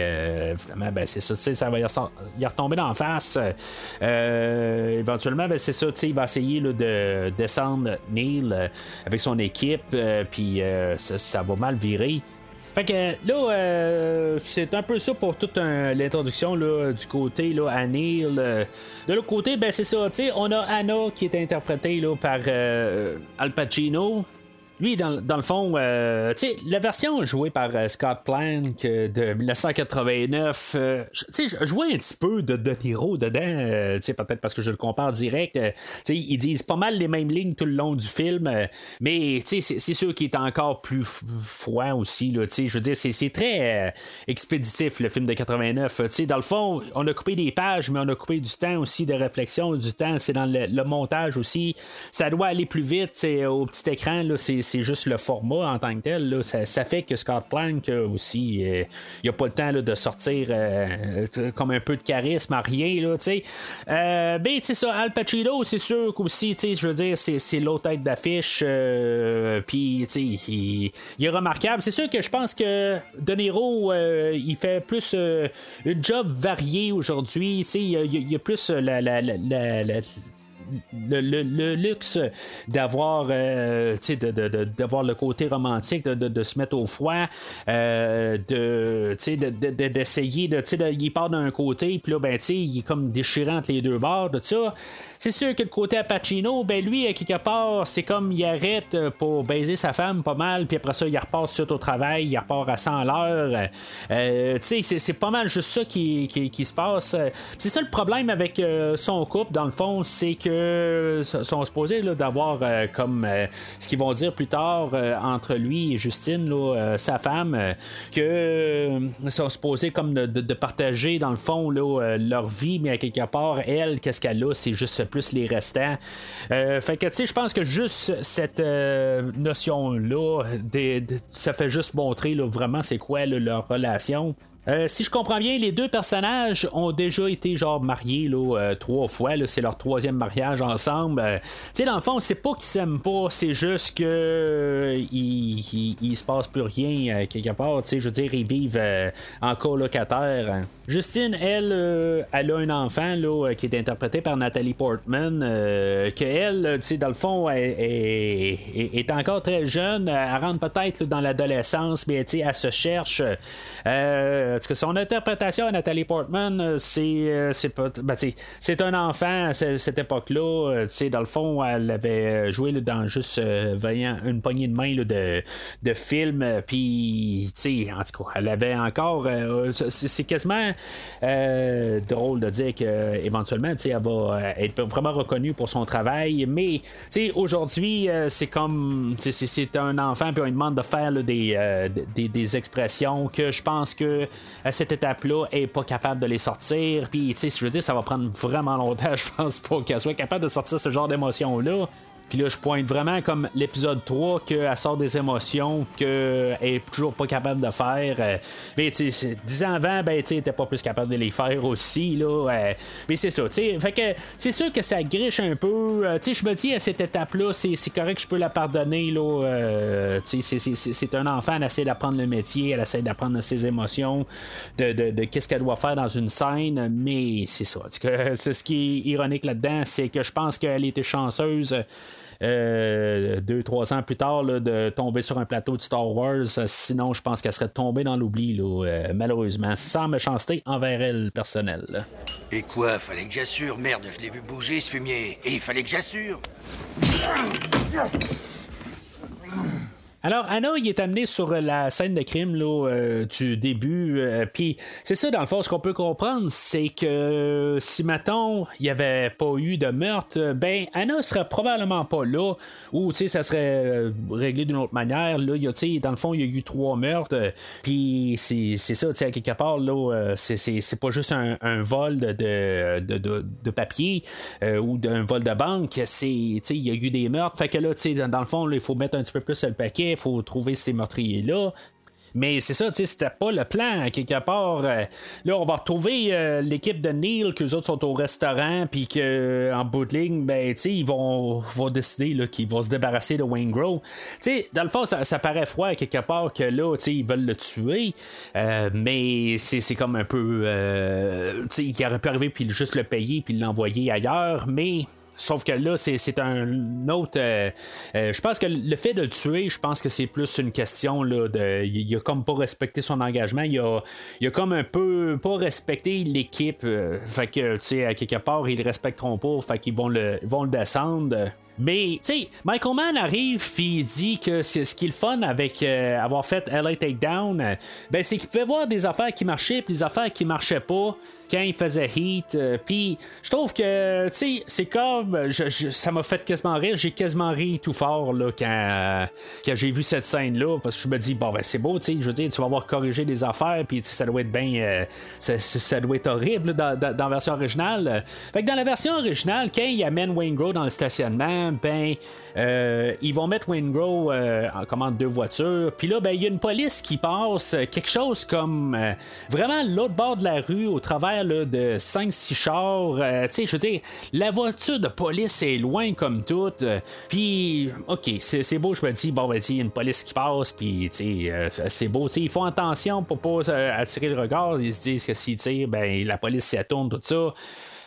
vraiment, ben, c'est ça, ça va y retomber dans la face. éventuellement, ben, c'est ça, il va essayer de descendre Neil avec son équipe, puis ça, va mal virer. Fait que là, euh, c'est un peu ça pour toute l'introduction du côté là, à Neil. Euh. de l'autre côté, ben c'est ça, on a Anna qui est interprétée là, par euh, Al Pacino. Lui, dans, le fond, euh, la version jouée par euh, Scott Plank de 1989, euh, je vois un petit peu de De Niro dedans, sais, peut-être parce que je le compare direct. ils disent pas mal les mêmes lignes tout le long du film, mais sais, c'est sûr qu'il est encore plus froid aussi, je veux dire, c'est très expéditif le film de 89. Tu sais, dans le fond, on a coupé des pages, mais on a coupé du temps aussi de réflexion, du temps, c'est dans le, montage aussi. Ça doit aller plus vite, c'est au petit écran, là, c'est c'est juste le format en tant que tel. ça, fait que Scott Plank euh, aussi, euh, il a pas le temps de sortir euh, comme un peu de charisme à rien. Là, ben, tu ça, Al Pacino, c'est sûr qu'aussi, je veux dire, c'est, l'autre tête d'affiche. Puis, il, il, est remarquable. C'est sûr que je pense que De Niro, il fait plus une job varié aujourd'hui. Il y, a plus la le, luxe d'avoir d'avoir le côté romantique, de, se mettre au froid, de, d'essayer de, il part d'un côté, puis là, ben, il est comme déchirant entre les deux bords, de ça. C'est sûr que le côté Apachino, ben lui, à quelque part, c'est comme il arrête euh, pour baiser sa femme pas mal, puis après ça, il repart tout au travail, il repart à 100 l'heure. Euh, c'est pas mal juste ça qui, qui, se passe. C'est ça le problème avec euh, son couple, dans le fond, c'est que sont supposés d'avoir comme ce qu'ils vont dire plus tard entre lui et Justine, sa femme, que sont supposés comme de, partager dans le fond leur vie, mais à quelque part, elle, qu'est-ce qu'elle a, c'est juste plus les restants. Euh, fait que, tu sais, je pense que juste cette euh, notion-là, ça fait juste montrer vraiment c'est quoi leur relation. Euh, si je comprends bien, les deux personnages ont déjà été genre mariés là, euh, trois fois. C'est leur troisième mariage ensemble. Euh, tu sais, dans le fond, c'est pas qu'ils s'aiment pas, c'est juste que il, se passe plus rien quelque part. Tu sais, je veux dire, ils vivent en colocataire. Justine, elle, elle a un enfant qui est interprété par Nathalie Portman. que elle, tu sais, dans le fond, est, est, encore très jeune. Elle rentre peut-être dans l'adolescence, mais tu sais, elle se cherche. Parce que son interprétation à Nathalie Portman, euh, c'est euh, c'est ben, c'est un enfant à cette époque-là. Euh, dans le fond, elle avait joué dans juste voyant une poignée de main de, de films. Puis, en tout cas, elle avait encore. c'est quasiment drôle de dire qu'éventuellement, elle va être vraiment reconnue pour son travail. Mais, aujourd'hui, c'est comme. C'est un enfant, puis on lui demande de faire des, des, des, expressions que je pense que à cette étape-là, est pas capable de les sortir. Puis, tu sais, je veux dire, ça va prendre vraiment longtemps, je pense, pour qu'elle soit capable de sortir ce genre d'émotions-là. Puis là, je pointe vraiment comme l'épisode 3 qu'elle sort des émotions qu'elle est toujours pas capable de faire. Euh, mais tu sais, 10 ans avant, ben tu pas plus capable de les faire aussi. Là, euh, mais c'est ça, tu sais. Fait que c'est sûr que ça griche un peu. Euh, tu sais, je me dis à cette étape-là, c'est, correct, je peux la pardonner. Là, tu sais, c'est, un enfant, elle essaie d'apprendre le métier, elle essaie d'apprendre ses émotions, de, de, qu'est-ce qu'elle doit faire dans une scène. Mais c'est ça. C'est ce qui est ironique là-dedans, c'est que je pense qu'elle était chanceuse. Euh, deux, trois ans plus tard, de tomber sur un plateau de Star Wars. Sinon, je pense qu'elle serait tombée dans l'oubli, euh, malheureusement, sans méchanceté envers elle personnelle. Et quoi, fallait que j'assure? Merde, je l'ai vu bouger ce fumier. Et il fallait que j'assure. Alors, Anna, il est amené sur la scène de crime là, euh, du début. Euh, puis, c'est ça, dans le fond, ce qu'on peut comprendre, c'est que si, mettons, il n'y avait pas eu de meurtre, ben, Anna serait probablement pas là. Ou, tu sais, ça serait euh, réglé d'une autre manière. Là, y a, dans le fond, il y a eu trois meurtres. Puis, c'est ça, tu sais, quelque part, là, c'est pas juste un, vol de, de, papier ou d'un vol de banque. C'est, tu sais, il y a eu des meurtres. Fait que là, tu sais, dans, le fond, il faut mettre un petit peu plus le paquet il faut trouver ces meurtriers-là. Mais c'est ça, c'était pas le plan, quelque part. Euh, là, on va retrouver euh, l'équipe de Neil, que les autres sont au restaurant, puis qu'en euh, bout de ligne, ben, ils vont, vont décider qu'ils vont se débarrasser de Wayne Grove. Tu sais, dans le fond, ça, paraît froid, quelque part, que là, tu sais, ils veulent le tuer, mais c'est comme un peu. tu sais, il aurait pu arriver, puis juste le payer, puis l'envoyer ailleurs, mais Sauf que là, c'est un autre. Euh, euh, je pense que le fait de le tuer, je pense que c'est plus une question là, de. Il a comme pas respecté son engagement. Il a, il a comme un peu pas respecté l'équipe. Euh, fait que, tu sais, à quelque part, ils le respecteront pas. Fait qu'ils vont le, vont le descendre. Mais, tu sais, Michael Mann arrive puis il dit que ce qui est le fun avec avoir fait LA Takedown, ben, c'est qu'il pouvait voir des affaires qui marchaient puis des affaires qui marchaient pas quand il faisait Heat. Euh, puis je trouve que, tu sais, c'est comme. ça m'a fait quasiment rire. J'ai quasiment ri tout fort là, quand, j'ai vu cette scène-là. Parce que je me dis, bon, ben c'est beau, tu sais. Je veux dire, tu vas avoir corrigé des affaires. Puis ça doit être bien. Euh, ça, doit être horrible dans, la version originale. Fait que dans la version originale, quand il amène Wayne Grow dans le stationnement, ben. Euh, ils vont mettre Wayne Grow en commande deux voitures. Puis là, ben, il y a une police qui passe quelque chose comme vraiment l'autre bord de la rue au travers de 5-6 chars. Euh, tu sais, je veux dire, la voiture de police est loin comme toute. Euh, puis, ok, c'est beau, je me dis, bon, ben, il y a une police qui passe, puis, tu sais, euh, c'est beau. Tu sais, ils font attention pour pas attirer le regard. Ils se disent que s'ils ben, la police s'y tourne, tout ça.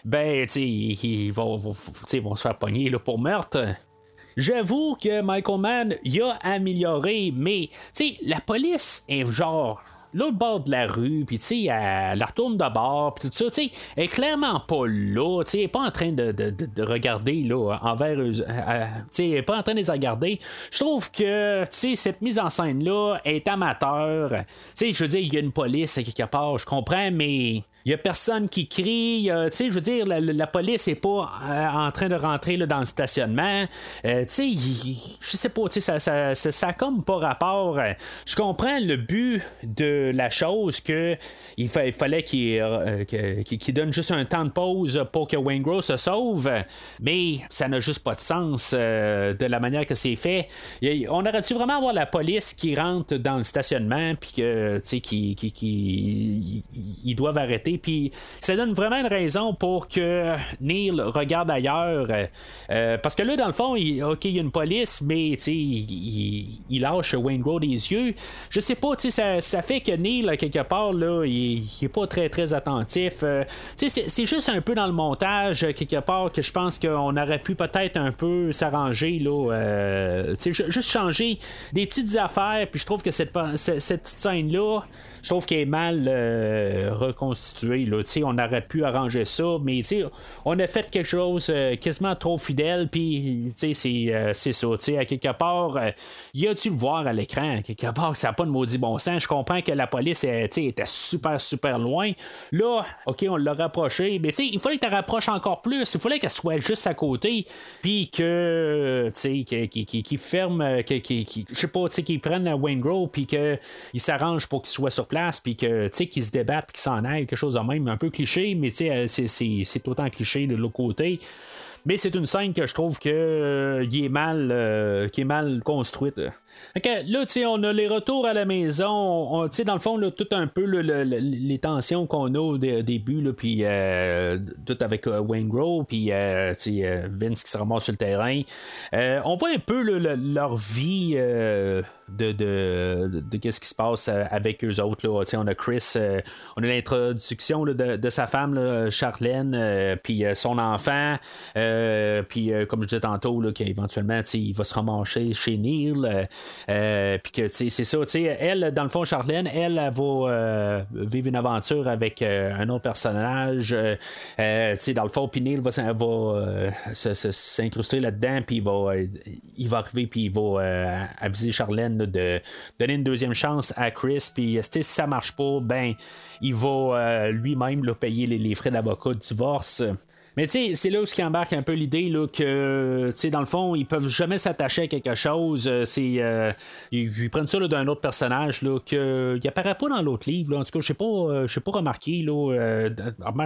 Ben, tu ils vont, vont, se faire pogner là, pour meurtre. J'avoue que Michael Mann y a amélioré, mais tu sais, la police est genre l'autre bord de la rue, puis tu sais, elle la retourne de bord, puis tout ça, tu sais, elle est clairement pas là, tu sais, elle est pas en train de, de, de, regarder, là, envers eux, euh, euh, tu sais, elle est pas en train de les regarder. Je trouve que, tu sais, cette mise en scène-là est amateur. Tu sais, je veux dire, il y a une police à quelque part, je comprends, mais il y a personne qui crie. tu sais, je veux dire, la, police est pas euh, en train de rentrer là, dans le stationnement. Euh, tu sais, je sais pas, tu sais, ça, ça, ça, comme pas rapport. Je comprends le but de la chose que il, fallait euh, qu'il donne juste un temps de pause pour que Wayne Gross se sauve, mais ça n'a juste pas de sens de la manière que c'est fait. On aurait-tu vraiment avoir la police qui rentre dans le stationnement puis que tu sais qui, qui, qui, ils doivent arrêter puis ça donne vraiment une raison pour que Neil regarde ailleurs. Euh, parce que là, dans le fond, il, OK, il y a une police, mais il, lâche Wayne Road des yeux. Je sais pas, ça, ça fait que Neil, quelque part, là, il, est pas très très attentif. Euh, c'est juste un peu dans le montage, quelque part, que je pense qu'on aurait pu peut-être un peu s'arranger, là. Euh, juste changer des petites affaires, puis je trouve que cette, cette, cette scène-là, je trouve qu'elle est mal euh, reconstituée. Là. On aurait pu arranger ça, mais on a fait quelque chose euh, quasiment trop fidèle, puis c'est, euh, c'est ça. À quelque part, y a-tu le voir à l'écran? À quelque part, ça n'a pas de maudit bon sens. Je comprends que la police était super, super loin. Là, OK, on l'a rapproché, mais il fallait que tu rapproches encore plus. Il fallait qu'elle soit juste à côté, puis que, tu sais, qu'il ferme, je sais pas, qu'il prenne Wayne Grove, puis qu'il s'arrange pour qu'il soit sur place puis que, qu'ils se débattent, puis qu'ils s'en aillent, quelque chose de même, un peu cliché, mais euh, c'est autant cliché de l'autre côté. Mais c'est une scène que je trouve que euh, est mal, euh, qui est mal construite. là, on a les retours à la maison. On, dans le fond, tout un peu les tensions qu'on a au, début, puis tout avec Wayne Grove, puis Vince qui se ramasse sur le terrain. on voit un peu leur vie de, de, de, qu'est-ce qui se passe euh, avec eux autres. Là. On a Chris, euh, on a l'introduction de, de, sa femme, là, Charlène, euh, puis son enfant, puis comme je disais tantôt, qu'éventuellement il va se ramancher chez Neil, puis que c'est ça, elle, dans le fond, Charlène, elle, elle va vivre une aventure avec un autre personnage, dans le fond, puis Neil va, s'incruster là-dedans, puis il va, il va arriver, puis il va abuser Charlène de donner une deuxième chance à Chris. Puis si ça marche pas, ben il va euh, lui-même payer les, les frais d'avocat divorce. Mais tu sais, c'est là où qui embarque un peu l'idée là, que, tu sais, dans le fond, ils peuvent jamais s'attacher à quelque chose. Euh, c'est, euh, ils, prennent ça d'un autre personnage là, que, il apparaît pas dans l'autre livre. Là. En tout cas, je sais pas, euh, pas remarqué. Là,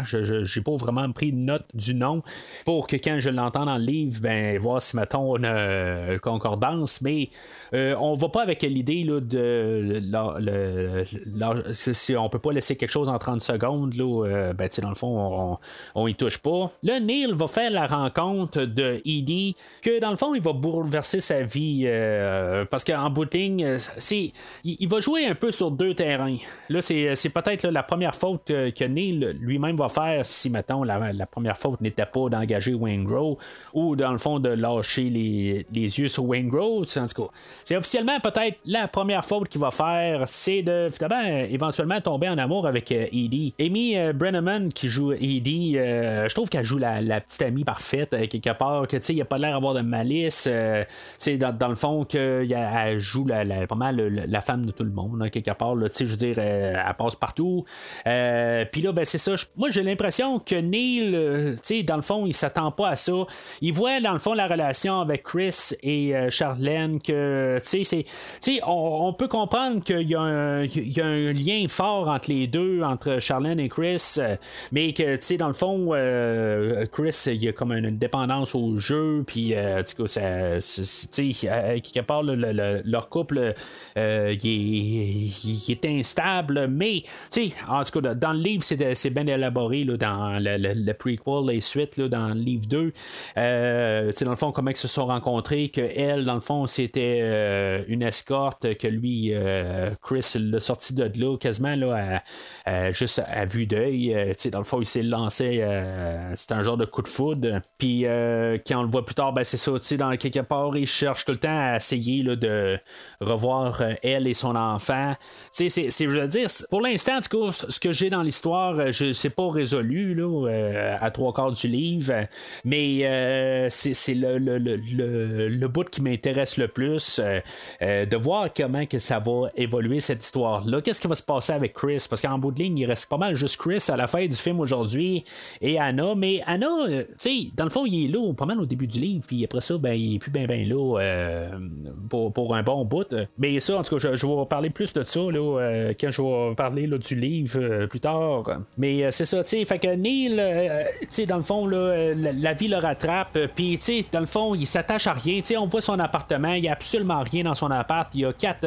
je j'ai pas vraiment pris note du nom pour que quand je l'entends dans le livre, ben voir si mettons on a concordance. Mais on va pas avec l'idée là, de la, si on peut pas laisser quelque chose en 30 secondes. Là, ben, dans le fond, on, on y touche pas. Là, Neil va faire la rencontre de Edie, que dans le fond, il va bouleverser sa vie. Euh, parce qu'en booting, euh, c'est, il, va jouer un peu sur deux terrains. Là, c'est, peut-être la première faute que, Neil lui-même va faire si, mettons, la, première faute n'était pas d'engager Wayne Grow ou, dans le fond, de lâcher les, yeux sur Wayne Grow. En tout cas, c'est officiellement peut-être la première faute qu'il va faire, c'est de, éventuellement tomber en amour avec euh, Edie. Amy Brenneman, qui joue Edie, je trouve qu'elle la, petite amie parfaite, euh, quelque part, que tu sais, il a pas l'air d'avoir de malice, euh, sais, dans, le fond, qu'elle joue la, pas mal la, femme de tout le monde, quelque part, tu sais, je veux dire, euh, elle passe partout. Puis là, ben, c'est ça, moi, j'ai l'impression que Neil, tu sais, dans le fond, il s'attend pas à ça. Il voit, dans le fond, la relation avec Chris et Charlène, que, tu sais, c'est, on, peut comprendre qu'il y, a un, y a un lien fort entre les deux, entre Charlène et Chris, mais que, tu sais, dans le fond, euh, Chris, il a comme une dépendance au jeu, puis euh, tu sais, quelque part, leur couple, euh, il, est, instable, mais, tu sais, en tout cas, dans le livre, c'est bien élaboré, là, dans le, prequel, les suites, là, dans le livre 2, tu sais, dans le fond, comment ils se sont rencontrés, que elle, dans le fond, c'était une escorte, que lui, Chris l'a sorti de là, quasiment, là, juste à vue d'œil, dans le fond, il s'est lancé c'est un genre de coup de foudre. Puis quand on le voit plus tard, ben, c'est ça, dans quelque part, il cherche tout le temps à essayer là, de revoir elle et son enfant. C'est, je veux dire, pour l'instant, tout cas, ce que j'ai dans l'histoire, je sais pas résolu là, à trois quarts du livre, mais c'est, le, le, le, le, bout qui m'intéresse le plus, de voir comment que ça va évoluer cette histoire-là. Qu'est-ce qui va se passer avec Chris? Parce qu'en bout de ligne, il reste pas mal juste Chris à la fin du film aujourd'hui et Anna. Mais Anna, euh, tu sais, dans le fond, il est là pas mal au début du livre, puis après ça, ben, il est plus bien ben là euh, pour, un bon bout. Mais ça, en tout cas, je, vais parler plus de ça là, euh, quand je vais parler là, du livre plus tard. Mais c'est ça, tu sais, fait que Neil, tu sais, dans le fond, la, vie le rattrape, puis tu sais, dans le fond, il s'attache à rien. Tu sais, on voit son appartement, il n'y a absolument rien dans son appart. Il y a quatre,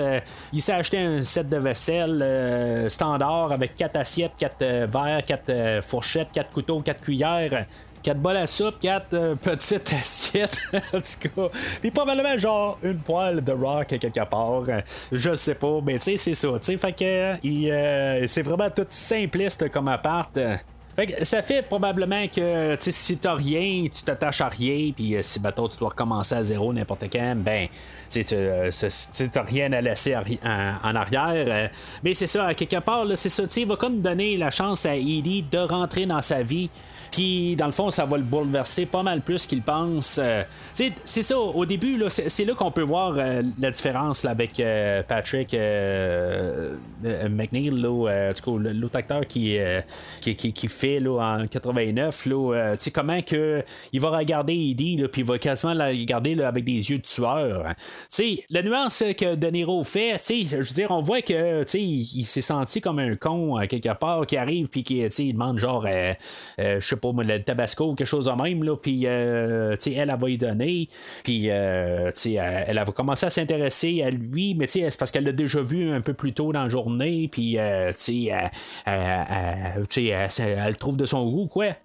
il s'est acheté un set de vaisselle standard avec quatre assiettes, quatre verres, quatre fourchettes, quatre couteaux, quatre cuillères. 4 bols à soupe, 4 euh, petites assiettes, en tout cas. Puis probablement genre une poêle de rock quelque part. Je sais pas, mais tu sais, c'est ça. Tu sais, fait que euh, c'est vraiment tout simpliste comme appart. Fait ça fait probablement que si t'as rien, tu t'attaches à rien, puis euh, si bateau tu dois recommencer à zéro n'importe quand, ben t'as rien à laisser en, arrière. mais c'est ça, quelque part, c'est ça, il va comme donner la chance à Edie de rentrer dans sa vie. Puis, dans le fond, ça va le bouleverser pas mal plus qu'il pense. Euh, c'est ça, au début, c'est, là qu'on peut voir euh, la différence avec euh, Patrick McNeil, l'autre acteur qui, qui, qui, fait là, en 89. Là, comment que, il va regarder Eddie, puis il va quasiment la regarder avec des yeux de tueur. Sais la nuance que De Niro fait, je veux dire, on voit que il, s'est senti comme un con quelque part qui arrive puis qui il demande genre je sais pas, le tabasco ou quelque chose de même, là, puis, euh, elle, elle va y donner, puis, euh, elle, elle, va commencer à s'intéresser à lui, mais c'est parce qu'elle l'a déjà vu un peu plus tôt dans la journée, puis, euh, elle, elle, le trouve de son goût, quoi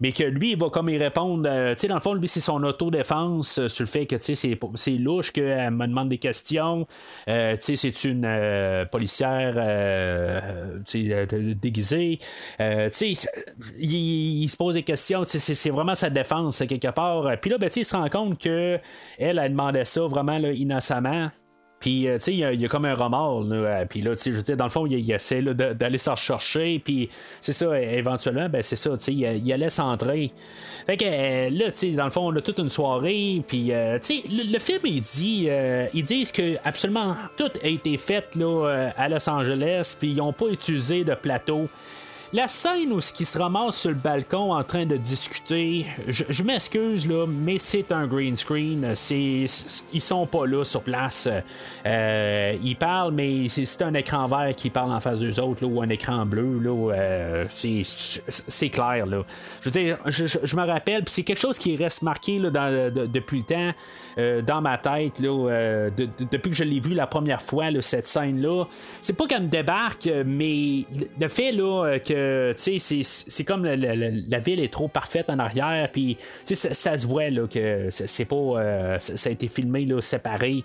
mais que lui, il va comme y répondre. Euh, tu sais, dans le fond, lui, c'est son autodéfense euh, sur le fait que, tu sais, c'est louche qu'elle me demande des questions. Euh, tu sais, c'est une policière, tu sais, déguisée. tu sais, il, se pose des questions. C'est vraiment sa défense, quelque part. Puis là, ben, tu sais, il se rend compte que elle, a demandé ça vraiment là, innocemment. Puis, euh, tu sais, il y, a comme un remords. Là, puis là, tu sais, je veux dire, dans le fond, il, essaie d'aller s'en chercher. Puis, c'est ça, éventuellement, ben, c'est ça, tu sais, il, allait s'entrer. Fait que euh, là, tu sais, dans le fond, on a toute une soirée. Puis, euh, tu sais, le, film, il dit, ils disent que absolument tout a été fait là, à Los Angeles. Puis, ils n'ont pas utilisé de plateau. La scène où ce qui se ramasse sur le balcon en train de discuter, je, m'excuse là, mais c'est un green screen. C'est, ils sont pas là sur place. Euh, ils parlent, mais c'est, un écran vert qui parle en face d'eux autres ou un écran bleu. Là, euh, c'est, clair. Là. Je veux dire, je, me rappelle, c'est quelque chose qui reste marqué là, depuis le temps euh, dans ma tête là, depuis que je l'ai vu la première fois cette scène là. C'est pas qu'elle me débarque, mais le fait là que c'est comme la, ville est trop parfaite en arrière, puis ça, ça, se voit là, que c'est pas. Euh, ça, a été filmé là, séparé.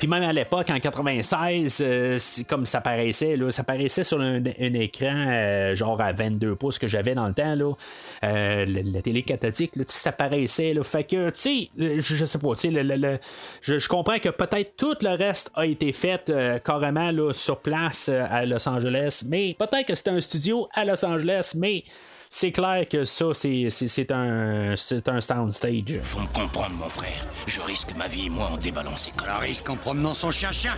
Puis même à l'époque, en 96, euh, comme ça paraissait, là, ça paraissait sur un, écran euh, genre à 22 pouces que j'avais dans le temps, euh, la, télé cathodique, ça paraissait. Là, fait que, tu sais, je, sais pas, tu sais, je, comprends que peut-être tout le reste a été fait carrément là, sur place à Los Angeles, mais peut-être que c'était un studio à Los Angeles, mais c'est clair que ça, c'est un, un soundstage. Faut me comprendre, mon frère. Je risque ma vie, moi, en déballant ces conneries. risque en promenant son chien-chien.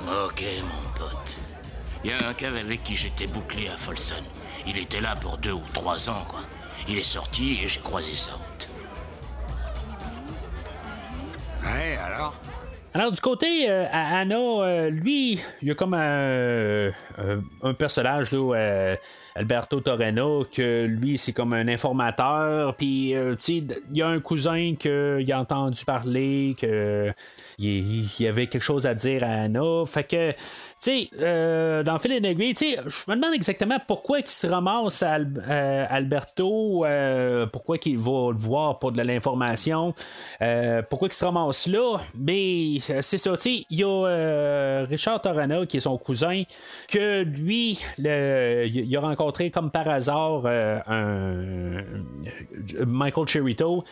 Ok, mon pote. Il y a un cave avec qui j'étais bouclé à Folsom. Il était là pour deux ou trois ans, quoi. Il est sorti et j'ai croisé sa route. Ouais, alors? Alors, du côté euh, à Anna, euh, lui, il y a comme un, euh, un personnage, là, Alberto Torreno, que lui, c'est comme un informateur. Puis, tu sais, il y a un cousin qu'il a entendu parler, que il, y avait quelque chose à dire à Anna. Fait que, tu sais, euh, dans Phil et tu sais, je me demande exactement pourquoi il se ramasse à, euh, Alberto, euh, pourquoi il va le voir pour de l'information, pourquoi il se ramasse là, mais c'est ça. Il y a Richard Torana, qui est son cousin, que lui, il a comme par hasard un Michael Cherito,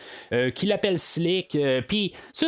qui l'appelle Slick. Puis, ça,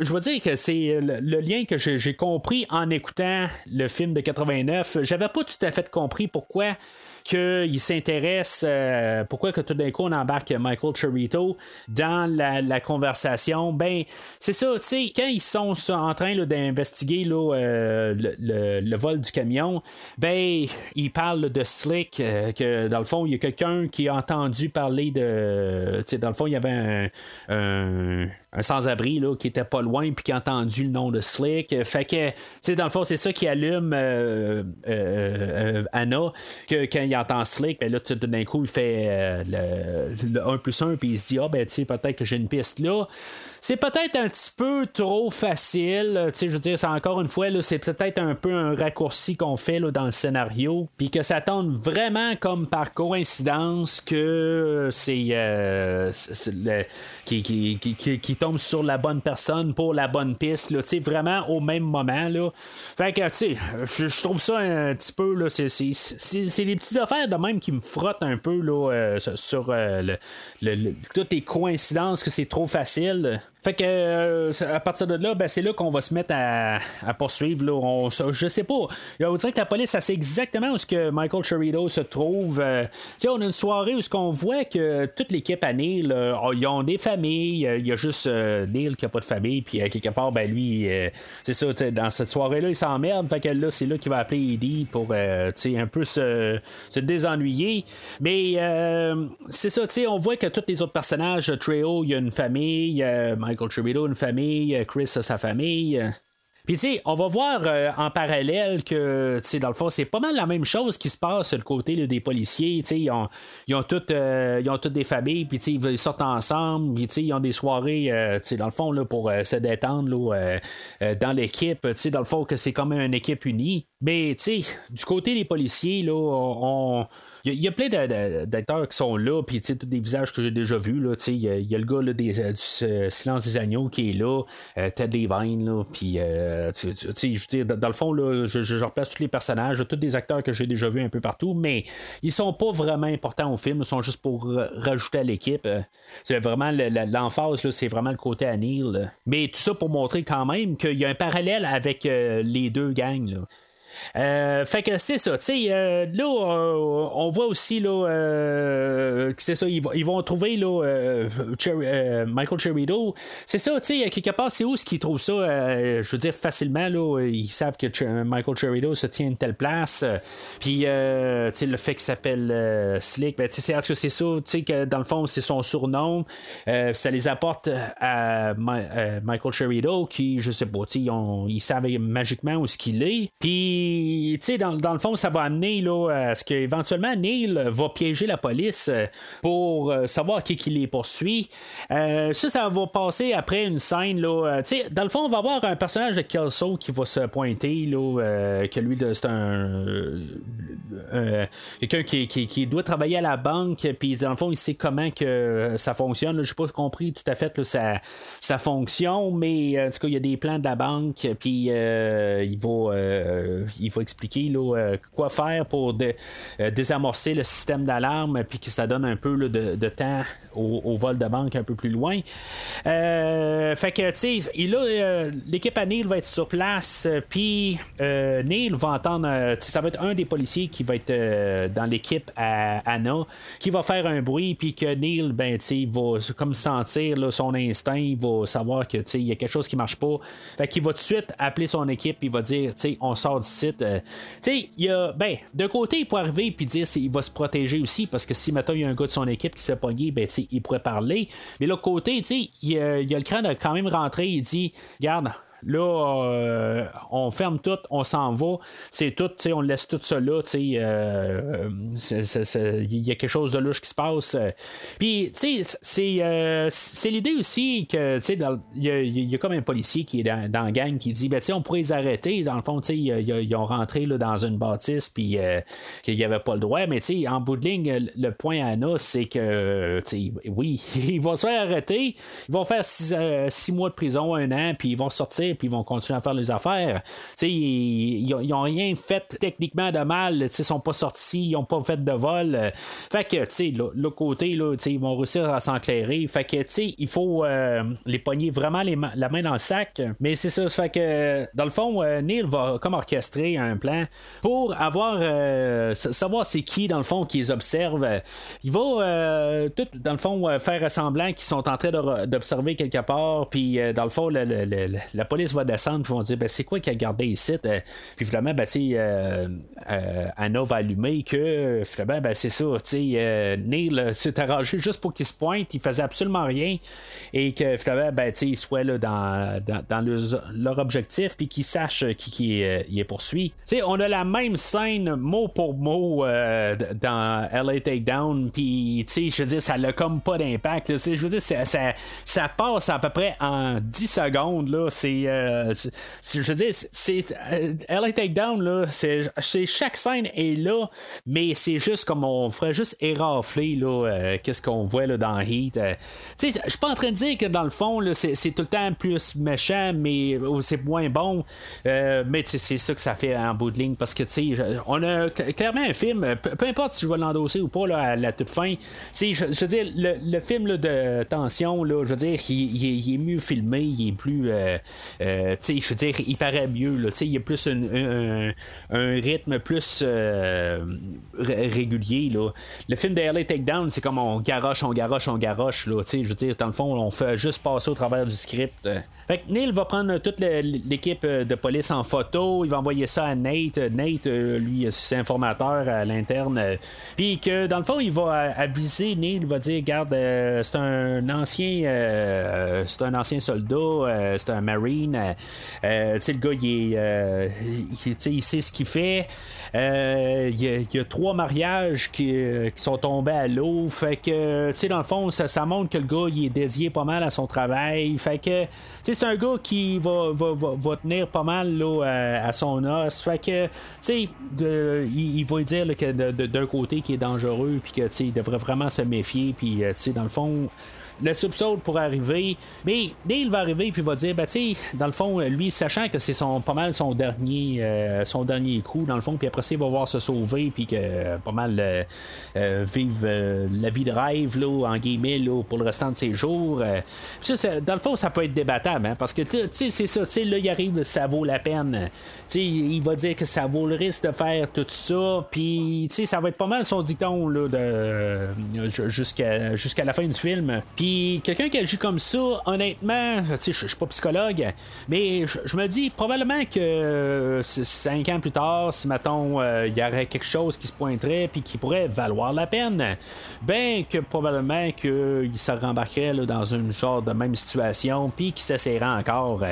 je veux dire que c'est le, lien que j'ai compris en écoutant le film de 89. J'avais pas tout à fait compris pourquoi qu'il s'intéresse, euh, pourquoi que tout d'un coup on embarque Michael Cherito dans la, conversation, ben c'est ça, tu sais, quand ils sont en train d'investiguer euh, le, vol du camion, ben ils parlent de Slick, euh, que dans le fond, il y a quelqu'un qui a entendu parler de, tu sais, dans le fond, il y avait un un sans-abri là, qui était pas loin puis qui a entendu le nom de Slick. Fait que, tu sais, dans le fond, c'est ça qui allume euh, euh, euh, Anna, que quand il entend Slick, ben là, tout d'un coup, il fait le, 1 plus 1 puis il se dit, ah, ben, tu sais, peut-être que j'ai une piste là. C'est peut-être un petit peu trop facile. Je veux dire, c'est encore une fois, c'est peut-être un peu un raccourci qu'on fait là, dans le scénario. Puis que ça tombe vraiment comme par coïncidence que c'est qui tombe sur la bonne personne pour la bonne piste, là, vraiment au même moment. Là. Fait que, tu sais, je trouve ça un petit peu, là, c'est, c'est, des petites affaires de même qui me frottent un peu là, euh, sur euh, le, toutes les coïncidences que c'est trop facile. Fait que euh, à partir de là, ben, c'est là qu'on va se mettre à, poursuivre. Là. On, je sais pas. On dirait que la police, sait exactement où ce que Michael Cherito se trouve. Euh, on a une soirée où ce qu'on voit que toute l'équipe à Neil, euh, ils ont des familles. Il y a juste Neil qui a pas de famille. Puis quelque part, ben lui, c'est ça, dans cette soirée-là, il s'emmerde. Fait que là, c'est là qu'il va appeler Eddie pour un peu se, se, désennuyer. Mais c'est ça, on voit que tous les autres personnages, Treo, il y a une famille. Michael Tribito une famille, euh, Chris a sa famille. Puis, tu sais, on va voir euh, en parallèle que, tu sais, dans le fond, c'est pas mal la même chose qui se passe le côté des policiers. Tu sais, ils ont, ils, ont toutes, euh, ils ont toutes des familles, puis, tu sais, ils sortent ensemble, puis, tu sais, ils ont des soirées, tu sais, dans le fond, là, pour se détendre, là, dans l'équipe. Tu sais, dans le fond, que c'est comme une équipe unie. Mais, tu sais, du côté des policiers, là, on il y, a plein d'acteurs qui sont là, puis tous des visages que j'ai déjà vus. Il y, a le gars des, euh, du euh, Silence des Agneaux qui est là, euh, Ted Levine, puis je dans le fond, là, je, je, replace tous les personnages, tous des acteurs que j'ai déjà vus un peu partout, mais ils sont pas vraiment importants au film, ils sont juste pour rajouter à l'équipe. c'est vraiment l'emphase, c'est vraiment le côté à Neil. Mais tout ça pour montrer quand même qu'il y a un parallèle avec les deux gangs. Là. Euh, fait que c'est ça, tu sais, euh, là, euh, on voit aussi, là, que c'est ça, ils, vont trouver, là, Michael Cherito. C'est ça, tu sais, quelque part, c'est où ce qu'ils trouvent ça, je veux dire, facilement, là, ils savent que Michael Cherito se tient à une telle place, puis, tu sais, le fait qu'il s'appelle Slick, ben, tu sais, c'est ça, tu sais, que dans le fond, c'est son surnom, ça les apporte à Michael Cherito, qui, je sais pas, tu sais, ils, ils savent magiquement où ce qu'il est, puis tu sais, dans, le fond, ça va amener là, à ce qu'éventuellement Neil va piéger la police euh, pour euh, savoir qui, qui les poursuit. Euh, ça, ça va passer après une scène. Là, tu sais, dans le fond, on va avoir un personnage de Kelso qui va se pointer, là, que lui, c'est un. quelqu'un qui, qui, doit travailler à la banque, puis dans le fond, il sait comment que ça fonctionne. Je n'ai pas compris tout à fait sa, sa fonction, mais en tout cas, il y a des plans de la banque, puis il va il faut expliquer là, euh, quoi faire pour euh, désamorcer le système d'alarme, puis que ça donne un peu de, temps au, vol de banque un peu plus loin. Euh, fait que, tu l'équipe à Neil va être sur place, puis Neil va entendre, ça va être un des policiers qui va être dans l'équipe à Anna, qui va faire un bruit, puis que Neil, ben, tu va comme sentir son instinct, il va savoir que, il y a quelque chose qui marche pas. Fait qu'il va tout de suite appeler son équipe, il va dire, tu on sort d'ici, euh, il a. Ben, d'un côté, il pourrait arriver et dire qu'il va se protéger aussi, parce que si, maintenant il y a un gars de son équipe qui se fait pogner, ben, il pourrait parler. Mais l'autre côté, il, y a le crâne de quand même rentrer il dit Regarde, Là, euh, on ferme tout, on s'en va. C'est tout, on laisse tout ça là. Euh, il y a quelque chose de louche qui se passe. Puis, tu sais, c'est l'idée aussi que, il y, a comme un policier qui est dans, la gang qui dit, ben, on pourrait les arrêter. Dans le fond, ils ont rentré là, dans une bâtisse, puis euh, qu'il n'y avait pas le droit. Mais, en bout de ligne, le point à nous, c'est que, oui, ils vont se faire arrêter. Ils vont faire six mois de prison, un an, puis ils vont sortir puis ils vont continuer à faire les affaires. Ils, ils, rien fait techniquement de mal, ils sont pas sortis, ils ont pas fait de vol. fait que, tu sais, l'autre côté, là, ils vont réussir à s'enclairer. Fait que, tu sais, il faut les pogner vraiment les la main dans le sac. Mais c'est ça, fait que, dans le fond, Neil va comme orchestrer un plan pour avoir, savoir c'est qui, dans le fond, qui les observe. Il va, tout, dans le fond, faire semblant qu'ils sont en train d'observer quelque part, puis dans le fond, la police va descendre, puis vont dire, ben, c'est quoi qui a gardé ici? puis finalement, ben, euh, euh, Anna va allumer que finalement, ben, c'est ça, euh, Neil s'est arrangé juste pour qu'il se pointe, il faisait absolument rien, et que finalement, ben, il soit là, dans, dans, leur objectif, puis qu'ils sachent qui, qui est poursuit. on a la même scène mot pour mot dans LA Takedown, puis je veux dire, ça n'a comme pas d'impact. Je veux dire, ça, ça, ça, passe à peu près en 10 secondes. Là. C'est, je veux dire, c'est LA Takedown, là, c'est, chaque scène est là, mais c'est juste comme on ferait juste érafler là, euh, qu'est-ce qu'on voit là, dans Heat. Euh. je suis pas en train de dire que dans le fond, c'est, tout le temps plus méchant, mais c'est moins bon. Euh, mais c'est ça que ça fait en bout de ligne parce que on a clairement un film, peu, importe si je vais l'endosser ou pas là, à la toute fin. Je, je veux dire, le, film là, de tension, là, je veux dire, il, est mieux filmé, il est plus. Je veux dire, il paraît mieux. Là, il y a plus un, rythme plus euh, régulier. Là. Le film de LA Takedown, c'est comme on garoche, on garoche, on garoche. Là, je veux dire, dans le fond, on fait juste passer au travers du script. Fait que Neil va prendre toute l'équipe de police en photo, il va envoyer ça à Nate. Nate, euh, lui, c'est informateur à l'interne. Puis que dans le fond, il va aviser Neil, il va dire Regarde, euh, c'est un ancien c'est un ancien soldat, c'est un marine. Tu sais, le gars, il est il, sait ce qu'il fait. Euh, il, y a, trois mariages qui, sont tombés à l'eau. Fait que, tu dans le fond, ça, montre que le gars, il est dédié pas mal à son travail. Fait que, c'est un gars qui va, va, tenir pas mal là, à, son os. Fait que, il, va dire que d'un côté qui est dangereux, puis que, il devrait vraiment se méfier. Puis, euh, tu sais, dans le fond, le subsol pour arriver. Mais Neil va arriver puis va dire, ben, tu dans le fond, lui, sachant que c'est son, pas mal son dernier, euh, son dernier coup, dans le fond, puis après ça, il va voir se sauver, puis que euh, pas mal euh, vivre la vie de rêve, là, en guillemets, là, pour le restant de ses jours. Ça, dans le fond, ça peut être débattable, hein, parce que, tu sais, c'est ça, tu sais, là, il arrive, ça vaut la peine. Il va dire que ça vaut le risque de faire tout ça, puis, tu sais, ça va être pas mal son dicton, là, jusqu'à, la fin du film. Quelqu'un qui agit comme ça, honnêtement, je suis pas psychologue, mais je me dis probablement que cinq ans plus tard, si mettons euh, il y aurait quelque chose qui se pointerait puis qui pourrait valoir la peine, ben que probablement qu'il se rembarquerait dans une genre de même situation puis qu'il s'essaierait encore.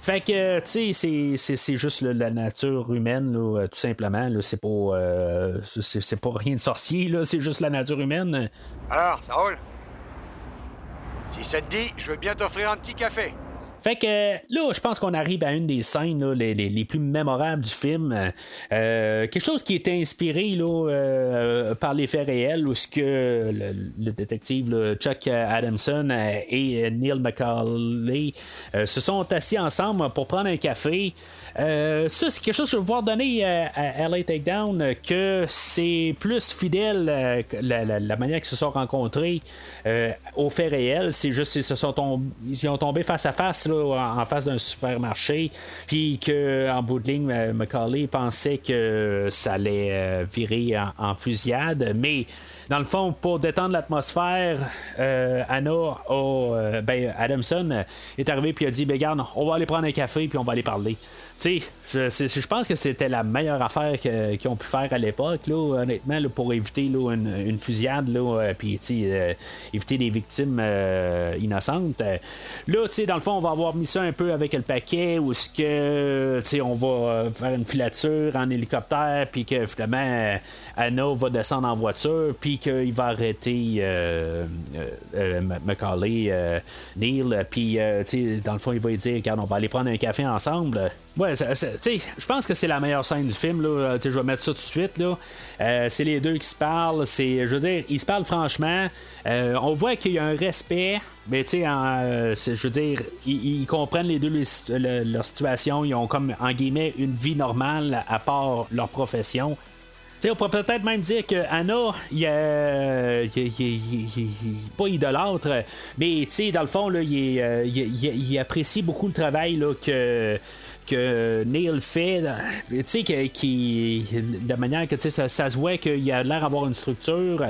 Fait que tu sais, c'est juste la nature humaine, tout simplement. C'est pas, euh, pas rien de sorcier, c'est juste la nature humaine. Alors, ça roule? Si ça te dit, je veux bien t'offrir un petit café. Fait que là, je pense qu'on arrive à une des scènes les, plus mémorables du film. Euh, quelque chose qui est inspiré là, euh, par les faits réels, où ce que le, détective Chuck Adamson et Neil McCauley euh, se sont assis ensemble pour prendre un café. Ça, c'est quelque chose que je vais voir donner à LA Takedown que c'est plus fidèle la, manière qu'ils se sont rencontrés aux faits réels. C'est juste qu'ils se sont tombés, ils ont tombé face à face en face d'un supermarché, puis qu'en bout de ligne, euh, Macaulay pensait que ça allait euh, virer en, fusillade, mais dans le fond, pour détendre l'atmosphère, euh, Anna, ben, Adamson est arrivé puis a dit ben, regarde, on va aller prendre un café puis on va aller parler. Tu je, pense que c'était la meilleure affaire qu'ils ont pu faire à l'époque, là, honnêtement, pour éviter là, une, fusillade, là, euh, puis euh, éviter des victimes euh, innocentes. Là, dans le fond, on va avoir mis ça un peu avec le paquet, où ce que, on va faire une filature en hélicoptère, puis que finalement, Anna va descendre en voiture, puis qu'il va arrêter Macaulay, Neil, puis, dans le fond, il va lui dire, regarde, on va aller prendre un café ensemble. Ouais, je pense que c'est la meilleure scène du film. Là. Je vais mettre ça tout de suite. Euh, c'est les deux qui se parlent. C'est, je veux dire, ils se parlent franchement. Euh, on voit qu'il y a un respect. Mais tu sais, euh, je veux dire, ils, comprennent les deux leur situation. Ils ont comme, en guillemets, une vie normale à part leur profession. sais on pourrait peut-être même dire que Anna, il est pas idolâtre, mais dans le fond, là, il, apprécie beaucoup le travail là, que que Neil fait, tu sais, qui, la manière que ça, ça se voit qu'il a l'air d'avoir une structure,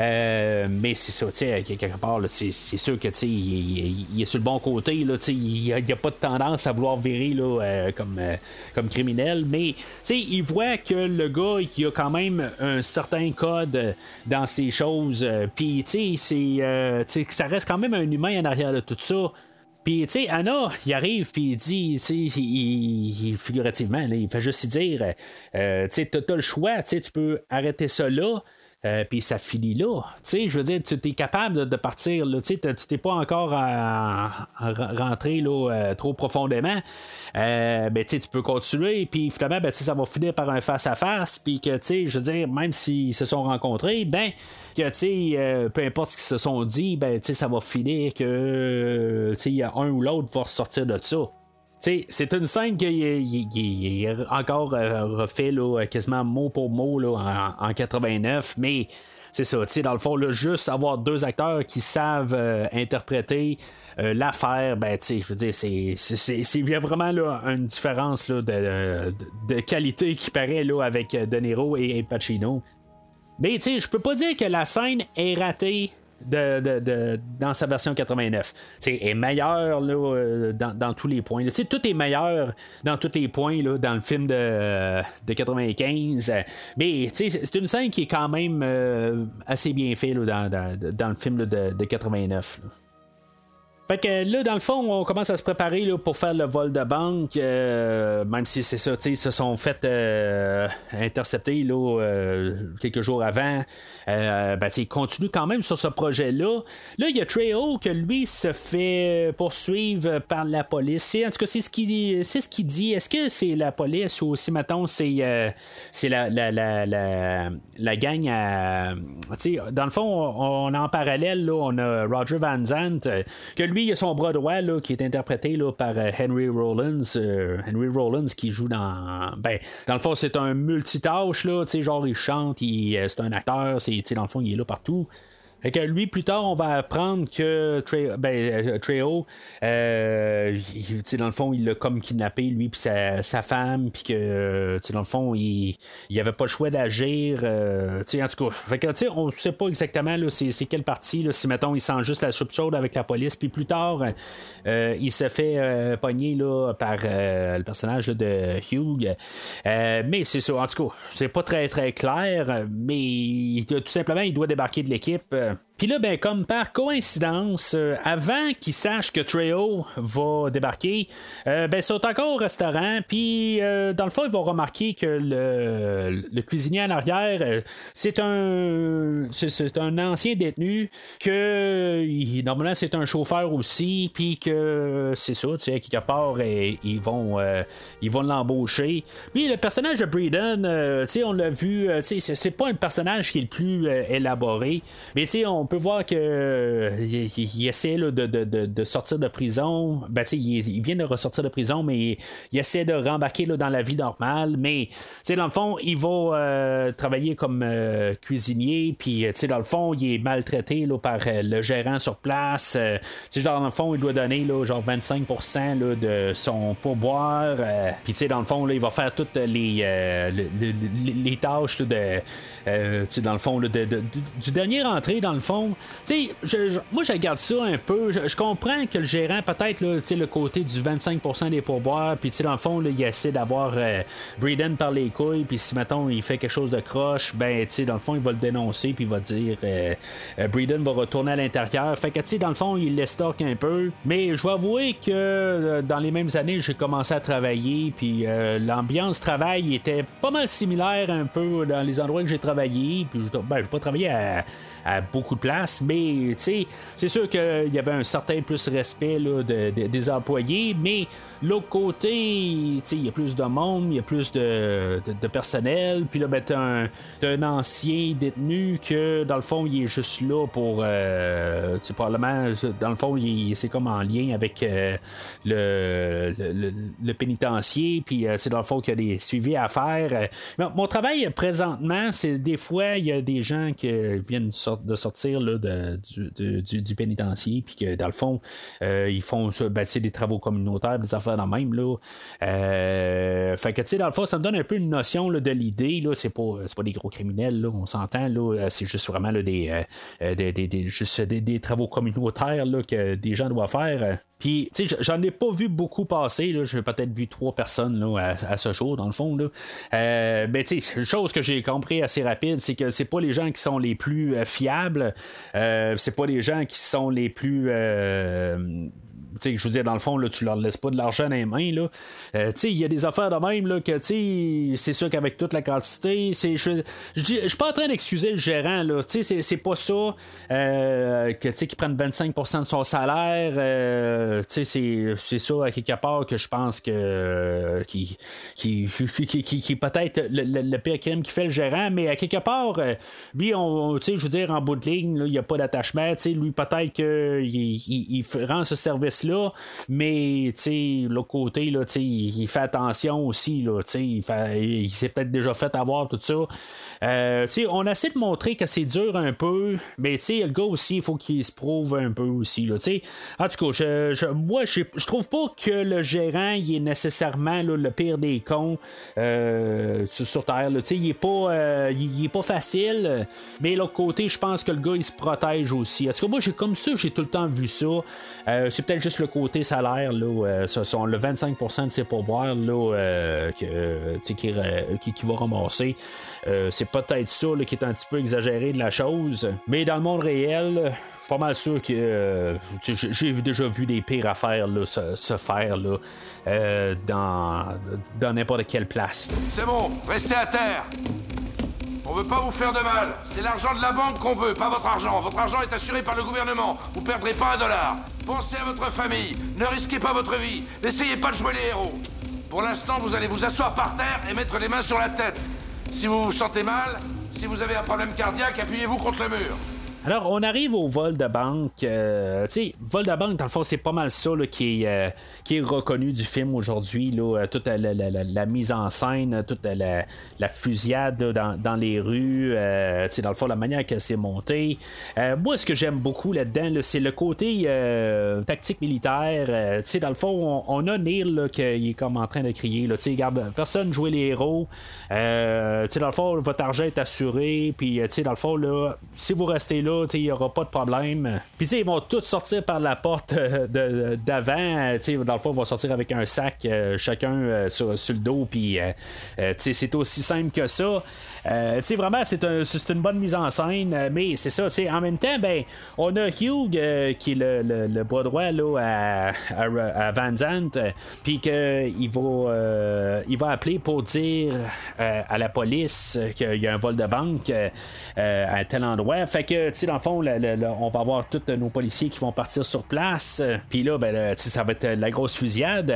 euh, mais c'est ça, tu sais, quelque part, c'est sûr que tu sais, il, est sur le bon côté, là, tu sais, il n'y a, pas de tendance à vouloir virer là, euh, comme, euh, comme criminel, mais tu sais, il voit que le gars, il a quand même un certain code dans ces choses, puis tu sais, c'est, ça reste quand même un humain en arrière de tout ça. Puis, tu sais, Anna, il arrive, puis il dit, tu sais, il, figurativement, il fait juste dire, euh, tu sais, t'as le choix, tu peux arrêter ça là, euh, puis ça finit là. Tu sais, je veux dire, tu es capable de, partir, tu sais, tu t'es pas encore rentré là, euh, trop profondément. Euh, ben, tu peux continuer, puis finalement, ben, ça va finir par un face-à-face, puis que, tu sais, je veux dire, même s'ils se sont rencontrés, ben, que, tu sais, peu importe ce qu'ils se sont dit, ben, tu ça va finir que, tu un ou l'autre va ressortir de ça c'est une scène qui est encore euh, refait quasiment mot pour mot là, en, 89, mais c'est ça, dans le fond, juste avoir deux acteurs qui savent euh, interpréter euh, l'affaire, ben, je veux dire, c'est, il y a vraiment là, une différence là, de, de, qualité qui paraît là, avec De Niro et, et Pacino. Mais, tu sais, je peux pas dire que la scène est ratée dans sa version 89. C'est est meilleur là, dans, tous les points. Tout est meilleur dans tous les points là, dans le film de, de 95. Mais c'est une scène qui est quand même euh, assez bien faite dans, dans, le film de 89. Fait que là, dans le fond, on commence à se préparer là, pour faire le vol de banque, euh, même si c'est ça, ils se sont fait euh, intercepter là, euh, quelques jours avant. ben, ils continuent quand même sur ce projet-là. Là, il y a Trejo que lui se fait poursuivre par la police. En tout cas, c'est ce qu'il c'est ce qu'il dit. Est-ce que c'est la police ou si maintenant c'est c'est la, la, la, la, gang à. Dans le fond, on, a en parallèle, là, on a Roger Van Zandt, que lui, il y a son bras droit là, qui est interprété là, par euh, Henry Rollins. Euh, Henry Rollins qui joue dans. Ben, dans le fond, c'est un multitâche, là, genre il chante, il, euh, c'est un acteur, c'est, dans le fond, il est là partout. Fait que lui, plus tard, on va apprendre que Trejo, ben, euh, euh dans le fond, il l'a comme kidnappé, lui, puis sa, sa, femme, puis que, dans le fond, il n'y avait pas le choix d'agir. Euh, en tout cas, fait que, on ne sait pas exactement c'est, quelle partie, là, si, mettons, il sent juste la soupe chaude avec la police, puis plus tard, euh, il se fait pogner là, par le personnage de Hugh. mais c'est ça, en tout cas, c'est pas très, très clair, mais tout simplement, il doit débarquer de l'équipe. Puis là, ben, comme par coïncidence, euh, avant qu'ils sachent que Trejo va débarquer, euh, ben, ils sont encore au restaurant. Puis, euh, dans le fond, ils vont remarquer que le, cuisinier en arrière, c'est un, c'est, un ancien détenu, que normalement, c'est un chauffeur aussi. Puis que c'est ça, tu sais, quelque part, ils vont, ils vont l'embaucher. Puis, le personnage de Breeden, tu sais, on l'a vu, tu sais, c'est, pas un personnage qui est le plus élaboré. Mais, tu on peut voir que euh, il, essaie de, sortir de prison. Ben, il, vient de ressortir de prison, mais il, essaie de rembarquer dans la vie normale. Mais dans le fond, il va euh, travailler comme euh, cuisinier. Puis dans le fond, il est maltraité par le gérant sur place. dans le fond, il doit donner là, genre 25% de son pourboire. Puis dans le fond, il va faire toutes les, les, tâches de, dans le fond, du dernier entrée, dans le fond moi, je regarde ça un peu. Je, comprends que le gérant, peut-être, le côté du 25% des pourboires, puis dans le fond, il essaie d'avoir euh, Breeden par les couilles, puis si, mettons, il fait quelque chose de croche, ben, dans le fond, il va le dénoncer, puis il va dire euh, euh, Breeden va retourner à l'intérieur. Fait que, tu sais, dans le fond, il l'estorque un peu. Mais je vais avouer que dans les mêmes années, j'ai commencé à travailler, puis l'ambiance travail était pas mal similaire un peu dans les endroits que j'ai travaillé, puis ben, je pas travaillé à, beaucoup de place, mais c'est sûr qu'il y avait un certain plus respect des employés, mais l'autre côté, il y a plus de monde, il y a plus de, personnel, puis là, ben, t'as un, un, ancien détenu que, dans le fond, il est juste là pour, euh, probablement, dans le fond, c'est comme en lien avec euh, le, le, pénitencier, puis c'est dans le fond qu'il y a des suivis à faire. mon travail présentement, c'est des fois, il y a des gens qui viennent de sortir là, du, du, pénitencier, puis que dans le fond, euh, ils font ben, des travaux communautaires, des affaires dans le même. Là. Euh, fait que, tu sais, dans le fond, ça me donne un peu une notion de l'idée. Là, c'est, pas, pas des gros criminels, là, on s'entend. Là, euh, c'est juste vraiment là, des, des, des, juste des, travaux communautaires là, que des gens doivent faire. Puis, tu sais, j'en ai pas vu beaucoup passer. Là. J'ai peut-être vu trois personnes là, à, ce jour, dans le fond. Là. Euh, ben, tu sais, chose que j'ai compris assez rapide, c'est que c'est pas les gens qui sont les plus euh, Euh, c'est pas les gens qui sont les plus je veux dire, dans le fond, là, tu leur laisses pas de l'argent dans les mains. Là. Euh, il y a des affaires de même là, que c'est sûr qu'avec toute la quantité, c'est, je je suis pas en train d'excuser le gérant. Là, c'est, c'est pas ça euh, que prennent 25% de son salaire. Euh, c'est, c'est ça à quelque part que je pense que qui, qui, qui, qui, peut-être le, le, pire crime qui fait le gérant, mais à quelque part, euh, lui, on, je veux dire, en bout de ligne, il n'y a pas d'attachement. Lui, peut-être qu'il il, il rend ce service là, mais l'autre côté, là, il, fait attention aussi. Là, il, il s'est peut-être déjà fait avoir tout ça. Euh, on essaie de montrer que c'est dur un peu, mais le gars aussi, il faut qu'il se prouve un peu aussi. Là, en tout cas, moi, je, trouve pas que le gérant il est nécessairement le pire des cons euh, sur Terre. il, est pas, euh, il, est pas facile, mais l'autre côté, je pense que le gars, il se protège aussi. En tout cas, moi, j'ai comme ça, j'ai tout le temps vu ça. c'est peut-être juste le côté salaire, là, euh, ce sont le 25% de ses pourboires là, euh, que, qui, qui, qui, va ramasser. Euh, c'est peut-être ça qui est un petit peu exagéré de la chose. Mais dans le monde réel, pas mal sûr que j'ai déjà vu des pires affaires là, se, faire là, dans n'importe quelle place. C'est bon, restez à terre. On veut pas vous faire de mal. C'est l'argent de la banque qu'on veut, pas votre argent. Votre argent est assuré par le gouvernement. Vous perdrez pas un dollar. Pensez à votre famille. Ne risquez pas votre vie. N'essayez pas de jouer les héros. Pour l'instant, vous allez vous asseoir par terre et mettre les mains sur la tête. Si vous vous sentez mal, si vous avez un problème cardiaque, appuyez-vous contre le mur. Alors, on arrive au vol de banque. Euh, tu sais, vol de banque, dans le fond, c'est pas mal ça qui, est, euh, qui est reconnu du film aujourd'hui. Euh, toute la, mise en scène, toute la, fusillade dans, les rues, tu sais, dans le fond, la manière que c'est monté. moi, ce que j'aime beaucoup là-dedans, c'est le côté tactique militaire. tu sais, dans le fond, on, a Neil qui est comme en train de crier. Tu sais, regarde, personne jouer les héros. tu sais, dans le fond, votre argent est assuré. Puis, tu sais, dans le fond, là, si vous restez là, il n'y aura pas de problème. Puis, ils vont tous sortir par la porte euh, d'avant. Dans le fond, ils vont sortir avec un sac, euh, chacun euh, sur, le dos. Puis, c'est aussi simple que ça. vraiment, c'est une bonne mise en scène. Mais c'est ça, en même temps, ben, on a Hugh qui est le, le, bras droit là, à, à, Van Zandt. Puis qu'il va, il va appeler pour dire à la police qu'il y a un vol de banque à tel endroit. Fait que, dans le fond, on va avoir tous nos policiers qui vont partir sur place. Puis là, ben, ça va être la grosse fusillade.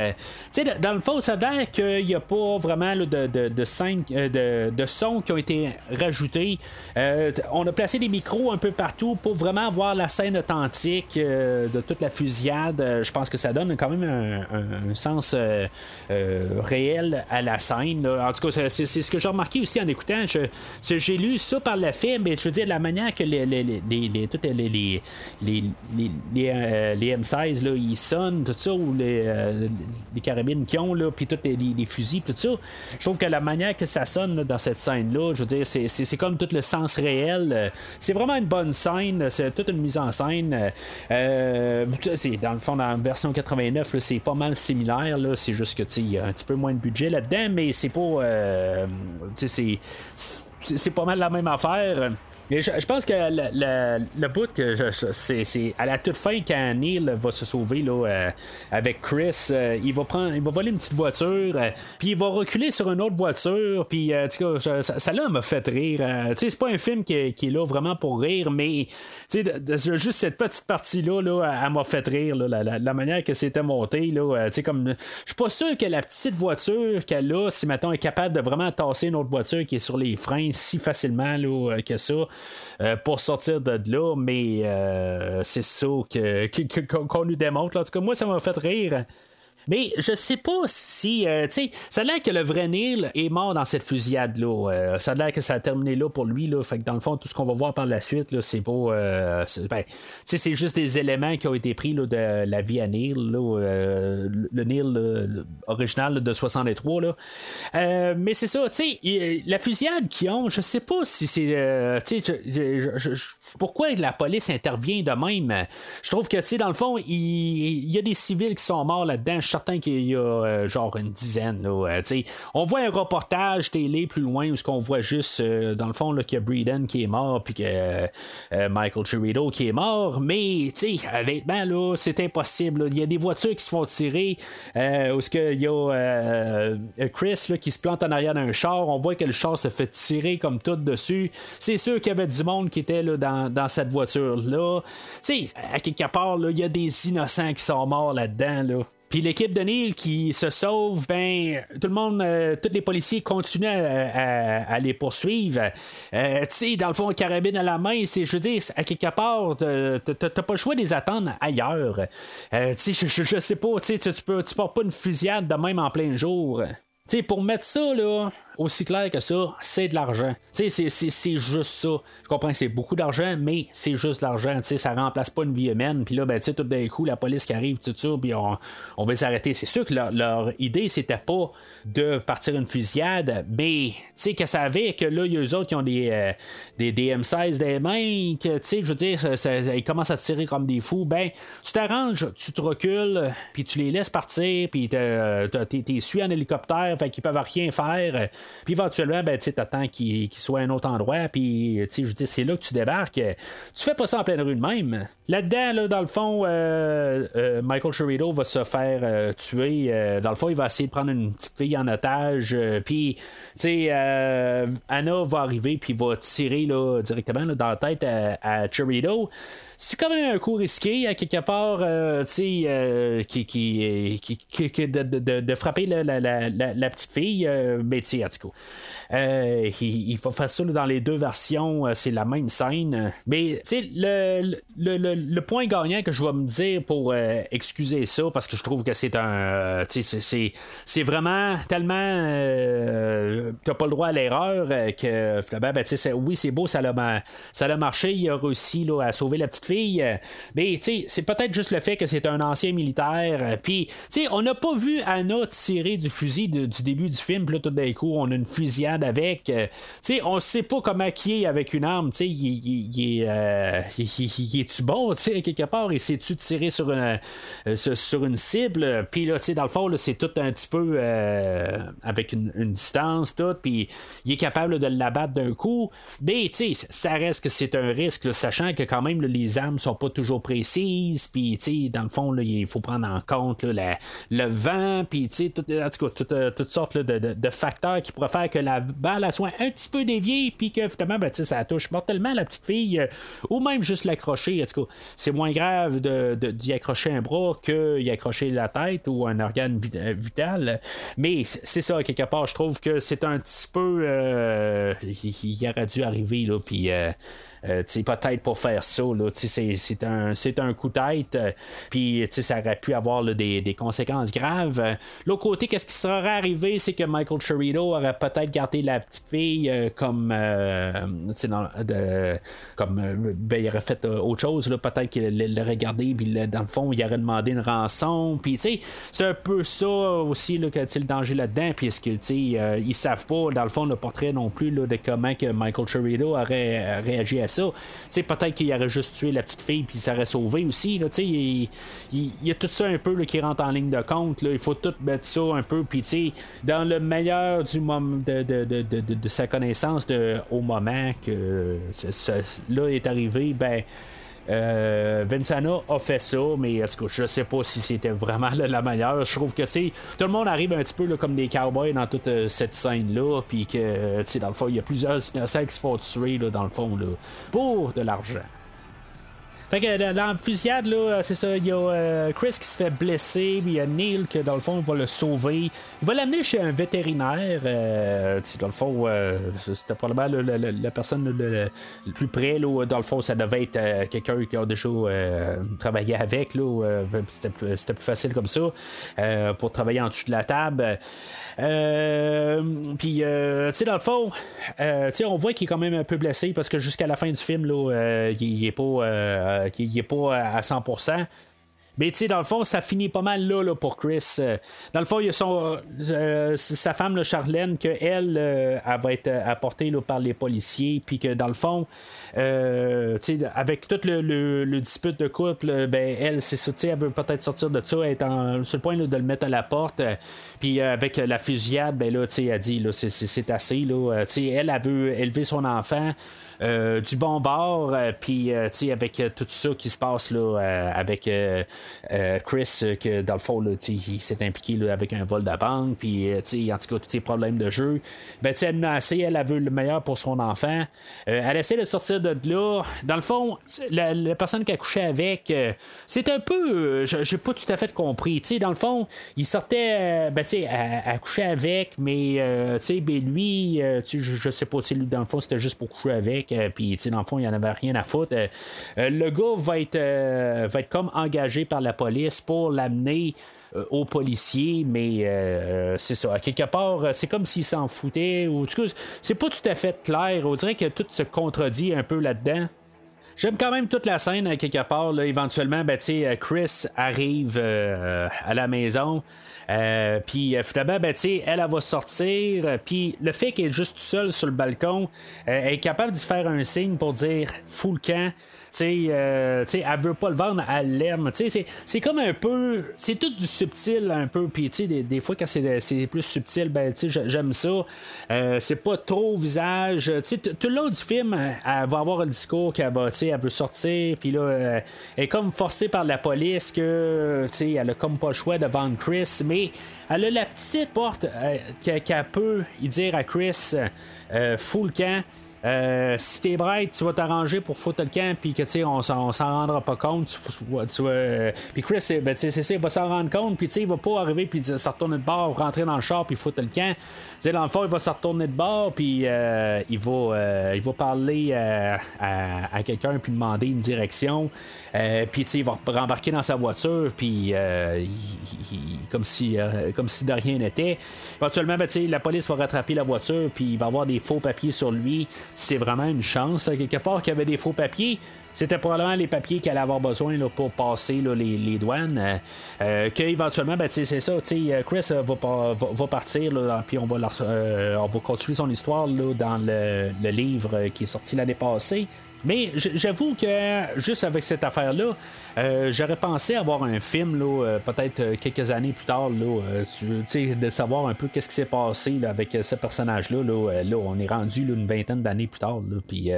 dans le fond, ça a l'air qu'il n'y a pas vraiment de, de, de, euh, de, sons qui ont été rajoutés. Euh, on a placé des micros un peu partout pour vraiment voir la scène authentique euh, de toute la fusillade. Je pense que ça donne quand même un, sens réel à la scène. En tout cas, c'est ce que j'ai remarqué aussi en écoutant. J'ai lu ça par le film, mais je veux dire, la manière que les, les, les, les, les, les, euh, M16, là, ils sonnent, tout ça, ou les, euh, les carabines qu'ils ont, là, puis tous les, fusils, tout ça. Je trouve que la manière que ça sonne dans cette scène-là, je veux dire, c'est, c'est, comme tout le sens réel. C'est vraiment une bonne scène, c'est toute une mise en scène. Euh, c'est, dans le fond, dans la version 89, c'est pas mal similaire, là, c'est juste que, il y a un petit peu moins de budget là-dedans, mais c'est pas. c'est c'est pas mal la même affaire. Mais je, pense que le, le, bout que c'est, à la toute fin quand Neil va se sauver là, euh, avec Chris, euh, il va prendre, il va voler une petite voiture, euh, puis il va reculer sur une autre voiture, puis ça, ça là m'a fait rire. c'est pas un film qui est, là vraiment pour rire, mais juste cette petite partie là, là elle m'a fait rire la, manière que c'était monté là, comme je suis pas sûr que la petite voiture qu'elle a, si maintenant est capable de vraiment tasser une autre voiture qui est sur les freins si facilement là, que ça. Euh, pour sortir de là, mais euh, c'est ça qu'on nous démontre. En tout cas, moi, ça m'a fait rire. Mais je sais pas si, euh, tu sais, ça a l'air que le vrai Neil est mort dans cette fusillade-là. Euh, ça a l'air que ça a terminé là pour lui, là. Fait que dans le fond, tout ce qu'on va voir par la suite, là, c'est pas. Euh, ben, c'est juste des éléments qui ont été pris là, de la vie à Neil, là, le Neil original de 63, là. mais c'est ça, tu sais, la fusillade qu'ils ont, je sais pas si c'est. tu sais, pourquoi la police intervient de même? Je trouve que, tu sais, dans le fond, il y a des civils qui sont morts là-dedans certain qu'il y a euh, genre une dizaine. Euh, on voit un reportage télé plus loin où ce qu'on voit juste euh, dans le fond qu'il y a Breeden qui est mort puis que Michael Chirito qui est mort. Mais honnêtement là, c'est impossible. Il y a des voitures qui se font tirer où ce qu'il y a Chris qui se plante en arrière d'un char. On voit que le char se fait tirer comme tout dessus. C'est sûr qu'il y avait du monde qui était là, dans, cette voiture-là. À quelque part, il y a des innocents qui sont morts là-dedans. Là. Puis l'équipe de Neil qui se sauve, ben tout le monde, euh, tous les policiers continuent à, les poursuivre. Euh, tu sais, dans le fond, carabine à la main, c'est, je veux dire, à quelque part, t'as pas le choix de les attendre ailleurs. Euh, tu sais, je, sais pas, tu sais, tu peux, tu portes pas une fusillade de même en plein jour. Tu sais, pour mettre ça, là, aussi clair que ça, c'est de l'argent. C'est, juste ça. Je comprends que c'est beaucoup d'argent, mais c'est juste de l'argent. Ça remplace pas une vie humaine. Puis là, ben, tout d'un coup, la police qui arrive, tout ça, puis on, on va s'arrêter. C'est sûr que leur, idée, c'était pas de partir une fusillade, mais que ça avait que là, il y a eux autres qui ont des, euh, des, M16 des mains, que je veux dire, ils commencent à tirer comme des fous. Ben, tu t'arranges, tu te recules, puis tu les laisses partir, puis t'es suis en hélicoptère, fait qu'ils peuvent rien faire. Puis éventuellement, ben, tu attends qu'il soit à un autre endroit. Puis, je dis, c'est là que tu débarques. Tu fais pas ça en pleine rue de même. Là-dedans, là, dans le fond, euh, euh, Michael Chirito va se faire euh, tuer. dans le fond, il va essayer de prendre une petite fille en otage. puis, tu sais, Anna va arriver, puis va tirer là, directement dans la tête à, à c'est quand même un coup risqué, à quelque part, euh, tu sais, euh, qui, qui, qui, de, de, de, frapper la, la, la, la petite fille, euh, mais tu sais, en il, faut faire ça dans les deux versions, c'est la même scène. Mais le, le, le, le, point gagnant que je vais me dire pour excuser ça, parce que je trouve que c'est un. c'est, c'est vraiment tellement. t'as pas le droit à l'erreur que ben, oui, c'est beau, ça a, ça a marché, il a réussi là, à sauver la petite fille. Mais c'est peut-être juste le fait que c'est un ancien militaire. Puis, on n'a pas vu Anna tirer du fusil du début du film, puis là, tout d'un coup, on a une fusillade avec. Euh, tu sais, on sait pas comment qui est avec une arme. Tu sais, il, euh, est-tu bon, tu sais, quelque part, et sait-tu tirer sur une, euh, sur une cible. Puis là, tu sais, dans le fond, c'est tout un petit peu avec une, distance, tout. Puis il est capable de l'abattre d'un coup. Mais, tu sais, ça reste que c'est un risque, sachant que quand même, les sont pas toujours précises. Puis, dans le fond, il faut prendre en compte le vent. Puis, tout, en tout cas, toutes sortes de, facteurs qui pourraient faire que la balle soit un petit peu déviée, puis que finalement, ben, ça touche mortellement la petite fille, euh, ou même juste l'accrocher. Tout cas, c'est moins grave d'y accrocher un bras qu'y accrocher la tête ou un organe euh, vital. Mais c'est ça, quelque part, je trouve que c'est un petit peu. Euh, il, aurait dû arriver, là, puis. Euh, peut-être pour faire ça, c'est un, un coup de tête, euh, puis ça aurait pu avoir des, des, conséquences graves. L'autre côté, qu'est-ce qui serait arrivé, c'est que Michael Chirito aurait peut-être gardé la petite fille euh, comme, dans, de, comme ben, il aurait fait autre chose, peut-être qu'il l'aurait gardé, puis dans le fond, il aurait demandé une rançon, puis c'est un peu ça aussi là, que le danger là-dedans, puisque ils savent pas, dans le fond, le portrait non plus là, de comment que Michael Chirito aurait réagi à ça. peut-être qu'il aurait juste tué la petite fille puis il s'aurait sauvé aussi. Là, il, il, y a tout ça un peu qui rentre en ligne de compte. Là. Il faut tout mettre ça un peu. Puis dans le meilleur du moment de, de, de, de, sa connaissance au moment que là est arrivé, ben euh, a fait ça, mais en tout cas, je sais pas si c'était vraiment la meilleure. Je trouve que c'est tout le monde arrive un petit peu comme des cowboys dans toute euh, cette scène-là, puis que dans le fond, il y a plusieurs innocents qui se font tuer dans le fond là, pour de l'argent. Fait que dans la fusillade, là, c'est ça, il y a euh, Chris qui se fait blesser, puis il y a Neil qui, dans le fond, va le sauver. Il va l'amener chez un vétérinaire. Euh, dans le fond, euh, c'était probablement la personne le, plus près, là, dans le fond, ça devait être quelqu'un qui a déjà travaillé avec. Là, c'était, plus, facile comme ça pour travailler en dessous de la table. puis, tu dans le fond, on voit qu'il est quand même un peu blessé parce que jusqu'à la fin du film, là, il, il est pas euh, qui n'est pas à 100%. Mais tu sais, dans le fond, ça finit pas mal là, pour Chris. Euh, dans le fond, il y a son, euh, sa femme, Charlène, que elle, va être apportée par les policiers, puis que dans le fond, avec tout le, dispute de couple, ben elle, c'est ça, elle veut peut-être sortir de ça, elle est sur le point de le mettre à la porte. puis avec la fusillade, ben là, elle dit, là, c'est, assez, là. elle, elle veut élever son enfant. Euh, du bon bord, euh, puis euh, avec tout ça qui se passe là, avec Chris, que dans le fond, il s'est impliqué là, avec un vol de banque, puis en tout cas, tous ces problèmes de jeu. Ben, elle assez, elle a vu le meilleur pour son enfant. elle essaie de sortir de là. Dans le fond, la, personne qui a couché avec, c'est un peu. j'ai pas tout à fait compris. sais dans le fond, il sortait ben, à, à, coucher avec, mais ben, lui, je, je sais pas, lui, dans le fond, c'était juste pour coucher avec. Euh, puis, dans le fond, il n'y en avait rien à foutre. Euh, euh, le gars va être, va être comme engagé par la police pour l'amener aux policiers, mais c'est ça. Quelque part, c'est comme s'il s'en foutait. Ou, c'est pas tout à fait clair. On dirait que tout se contredit un peu là-dedans. J'aime quand même toute la scène à quelque part. éventuellement, ben, Chris arrive à la maison. Euh, puis euh, finalement, ben, elle, elle va sortir. Euh, puis le fait qu'elle est juste seule sur le balcon, elle est capable de faire un signe pour dire fou le camp. Euh, sais, elle veut pas le vendre, elle l'aime. C'est comme un peu. C'est tout du subtil un peu. Puis des, des fois, quand c'est plus subtil, ben, j'aime ça. Euh, c'est pas trop visage. Tout le long du film, elle va avoir le discours qu'elle va, elle veut sortir. Puis là, euh, elle est comme forcée par la police que elle a comme pas le choix de vendre Chris. Mais elle a la petite porte qu'elle peut y dire à Chris, fou le camp. Euh, si t'es bright, tu vas t'arranger pour foutre le camp, puis que tu sais, on s'en rendra pas compte. Tu, euh, puis Chris, ben, c'est ça, il va s'en rendre compte, puis tu sais, il va pas arriver, puis se retourner de bord, rentrer dans le char, puis foutre le camp. sais dans le fond, il va se retourner de bord, puis euh, il, va, il va parler à, quelqu'un, puis demander une direction. puis tu sais, il va rembarquer dans sa voiture, puis comme, si, comme si de rien n'était. Éventuellement, ben, la police va rattraper la voiture, puis il va avoir des faux papiers sur lui c'est vraiment une chance. Quelque part qu'il y avait des faux papiers, c'était probablement les papiers qu'elle allait avoir besoin pour passer les, douanes. Euh, euh, qu'éventuellement, ben, c'est ça. Euh, Chris va, partir, puis on va continuer son histoire dans le, livre qui est sorti l'année passée. Mais j'avoue que juste avec cette affaire-là, euh, j'aurais pensé avoir un film, là, euh, peut-être euh, quelques années plus tard, là, de savoir un peu qu'est-ce qui s'est passé avec ce personnage-là. Là, on est rendu une vingtaine d'années plus tard, puis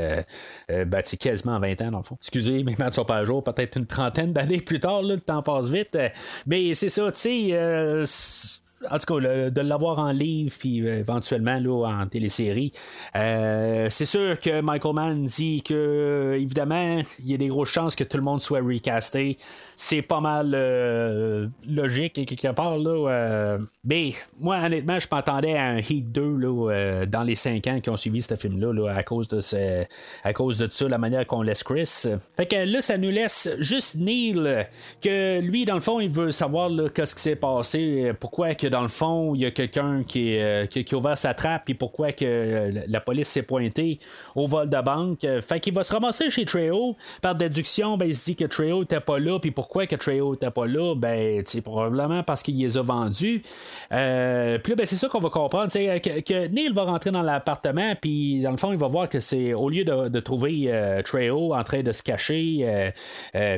ben, quasiment 20 ans dans le fond. Excusez, mais soit pas à jour, peut-être une trentaine d'années plus tard, le temps passe vite. mais c'est ça, tu sais en tout cas, de l'avoir en livre, puis euh, éventuellement là, en télésérie. Euh, c'est sûr que Michael Mann dit que, évidemment, il y a des grosses chances que tout le monde soit recasté. C'est pas mal euh, logique, quelque part. Là, mais moi, honnêtement, je m'attendais à un Heat 2 là, dans les 5 ans qui ont suivi ce film-là, à, cause de ce, à cause de ça, la manière qu'on laisse Chris. Fait que là, ça nous laisse juste Neil, que lui, dans le fond, il veut savoir qu'est-ce qui s'est passé, pourquoi que dans le fond, il y a quelqu'un qui, qui, a ouvert sa trappe, puis pourquoi que la police s'est pointée au vol de banque. Fait qu'il va se ramasser chez Trejo. Par déduction, ben, il se dit que Trejo n'était pas là, puis pourquoi que Trejo n'était pas là? Ben, probablement parce qu'il les a vendus. puis là, ben, c'est ça qu'on va comprendre, que, que Neil va rentrer dans l'appartement, puis dans le fond, il va voir que c'est au lieu de, trouver Trejo en train de se cacher,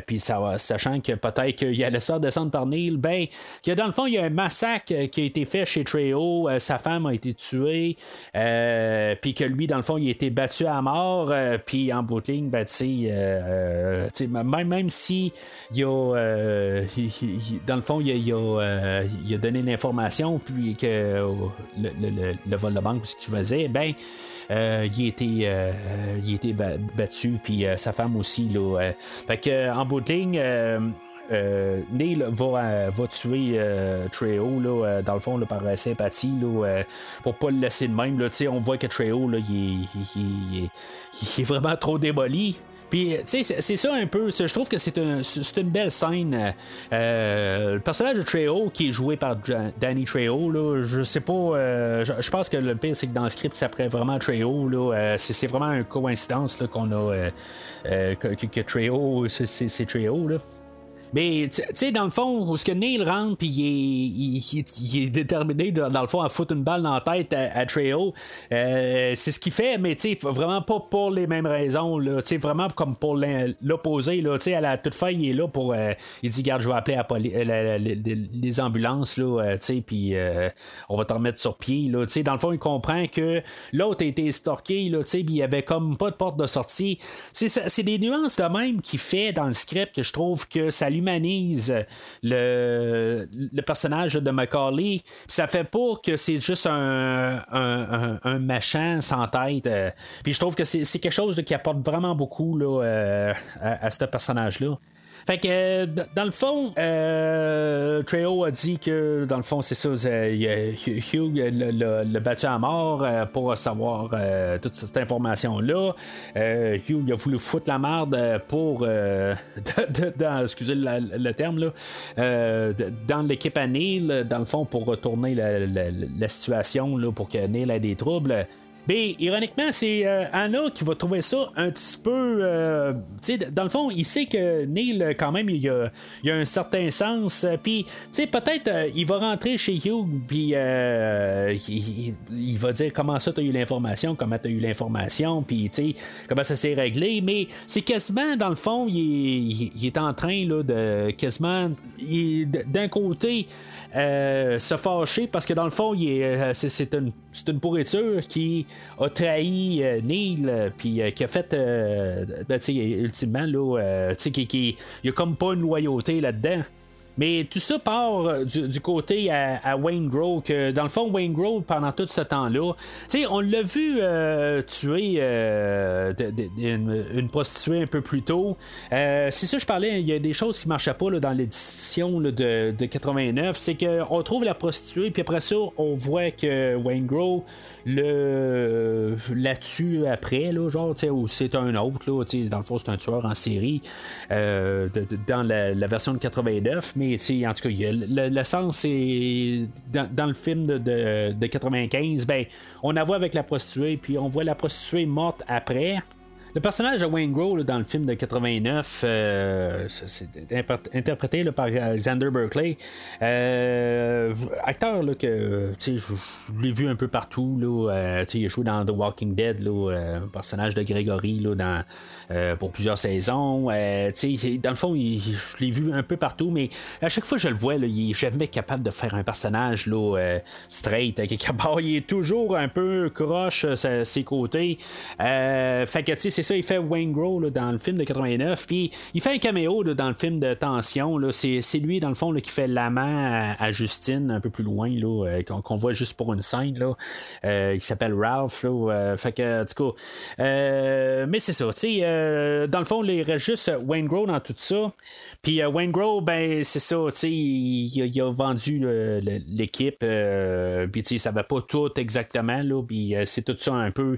puis sachant que peut-être qu'il allait se faire descendre par Neil, ben, que dans le fond, il y a un massacre qui a été fait chez Trejo, euh, sa femme a été tuée, euh, puis que lui, dans le fond, il a été battu à mort, euh, puis en bout de ligne, ben, même, même si a, dans le fond, il a, il a, donné l'information, puis que le, vol de banque, ce qu'il faisait, ben, il, était, il battu, puis sa femme aussi. En bout de ligne, euh, Neil va, tuer euh, Treo là, dans le fond par sympathie pour pas le laisser de même. On voit que Treo là, il, est vraiment trop démoli. Puis, tu sais, c'est ça un peu. Je trouve que c'est une belle scène. le personnage de Treo qui est joué par Danny Treo là, je sais pas. je, pense que le pire, c'est que dans le script, ça s'appelait vraiment Treo là, c'est vraiment une coïncidence qu'on a. que, que, Treo, c'est Treo. Là. Mais tu sais, dans le fond, où ce que Neil rentre, puis il est, déterminé, dans le fond, à foutre une balle dans la tête à, à euh, c'est ce qu'il fait, mais tu sais, vraiment pas pour les mêmes raisons. Là, vraiment comme pour l'opposé. Là, à la toute fin, il est là pour. Euh, il dit, garde, je vais appeler euh, les ambulances, là, puis on va t'en remettre sur pied. Là, dans le fond, il comprend que l'autre a été estorqué, là, puis il y avait comme pas de porte de sortie. C'est des nuances de même qu'il fait dans le script que je trouve que ça humanise le, le personnage de Macaulay. Ça fait pas que c'est juste un, un, machin sans tête. Euh. Puis je trouve que c'est quelque chose qui apporte vraiment beaucoup là, euh, à, à ce personnage-là. Fait que, euh, dans le fond, euh, Treo a dit que, dans le fond, c'est ça, Hugh l'a battu à mort euh, pour savoir euh, toute cette information-là. Hugh il a voulu foutre la merde pour, dans, excusez le, terme, là, dans l'équipe à Neil, dans le fond, pour retourner la, la situation, là, pour que Neil ait des troubles. Mais ironiquement, c'est euh, Anna qui va trouver ça un petit peu. Euh, tu sais, dans le fond, il sait que Neil, quand même, il a, il a un certain sens. Euh, puis, tu sais, peut-être il va rentrer chez Hugh, puis il, va dire comment ça, tu as eu l'information, comment tu as eu l'information, puis, tu sais, comment ça s'est réglé. Mais c'est quasiment, dans le fond, il est, en train là, de quasiment. D'un côté, se fâcher parce que dans le fond, c'est une, une pourriture qui a trahi euh, Neil, euh, puis euh, qui a fait, ultimement, là, qui, qui, il y a comme pas une loyauté là-dedans. Mais tout ça part euh, du, côté à, Wayne Grove, que dans le fond, Wayne Grove, pendant tout ce temps-là, on l'a vu euh, tuer euh, une, prostituée un peu plus tôt. c'est ça, je parlais, il y a des choses qui marchaient pas dans l'édition de, 89. C'est qu'on trouve la prostituée, puis après ça, on voit que Wayne Grove la tue après, là, genre, ou c'est un autre, là, dans le fond, c'est un tueur en série dans la, version de 89. Mais en tout cas, le, sens, c'est dans, le film de, de, 95, ben, on la voit avec la prostituée, puis on voit la prostituée morte après. Le personnage de Wayne Grove dans le film de 89, euh, c'est interprété par Xander Berkeley. Euh, acteur là, que je, l'ai vu un peu partout. Là, euh, il a joué dans The Walking Dead, là, personnage de Gregory là, dans, pour plusieurs saisons. dans le fond, je l'ai vu un peu partout, mais à chaque fois que je le vois, là, il est jamais capable de faire un personnage là, straight. Il est toujours un peu croche ses côtés. fait que c'est ça, il fait Wayne Grove dans le film de 89. Puis il fait un caméo dans le film de Tension. C'est, lui, dans le fond, qui fait l'amant à, Justine un peu plus loin, là, euh, qu'on, voit juste pour une scène, là, euh, qui s'appelle Ralph. Euh, fait que, du coup, mais c'est ça. dans le fond, il reste juste Wayne Grove dans tout ça. Puis Wayne Grove, ben, c'est ça. Il, il, a vendu l'équipe. puis ça va pas tout exactement. Là, puis c'est tout ça un peu.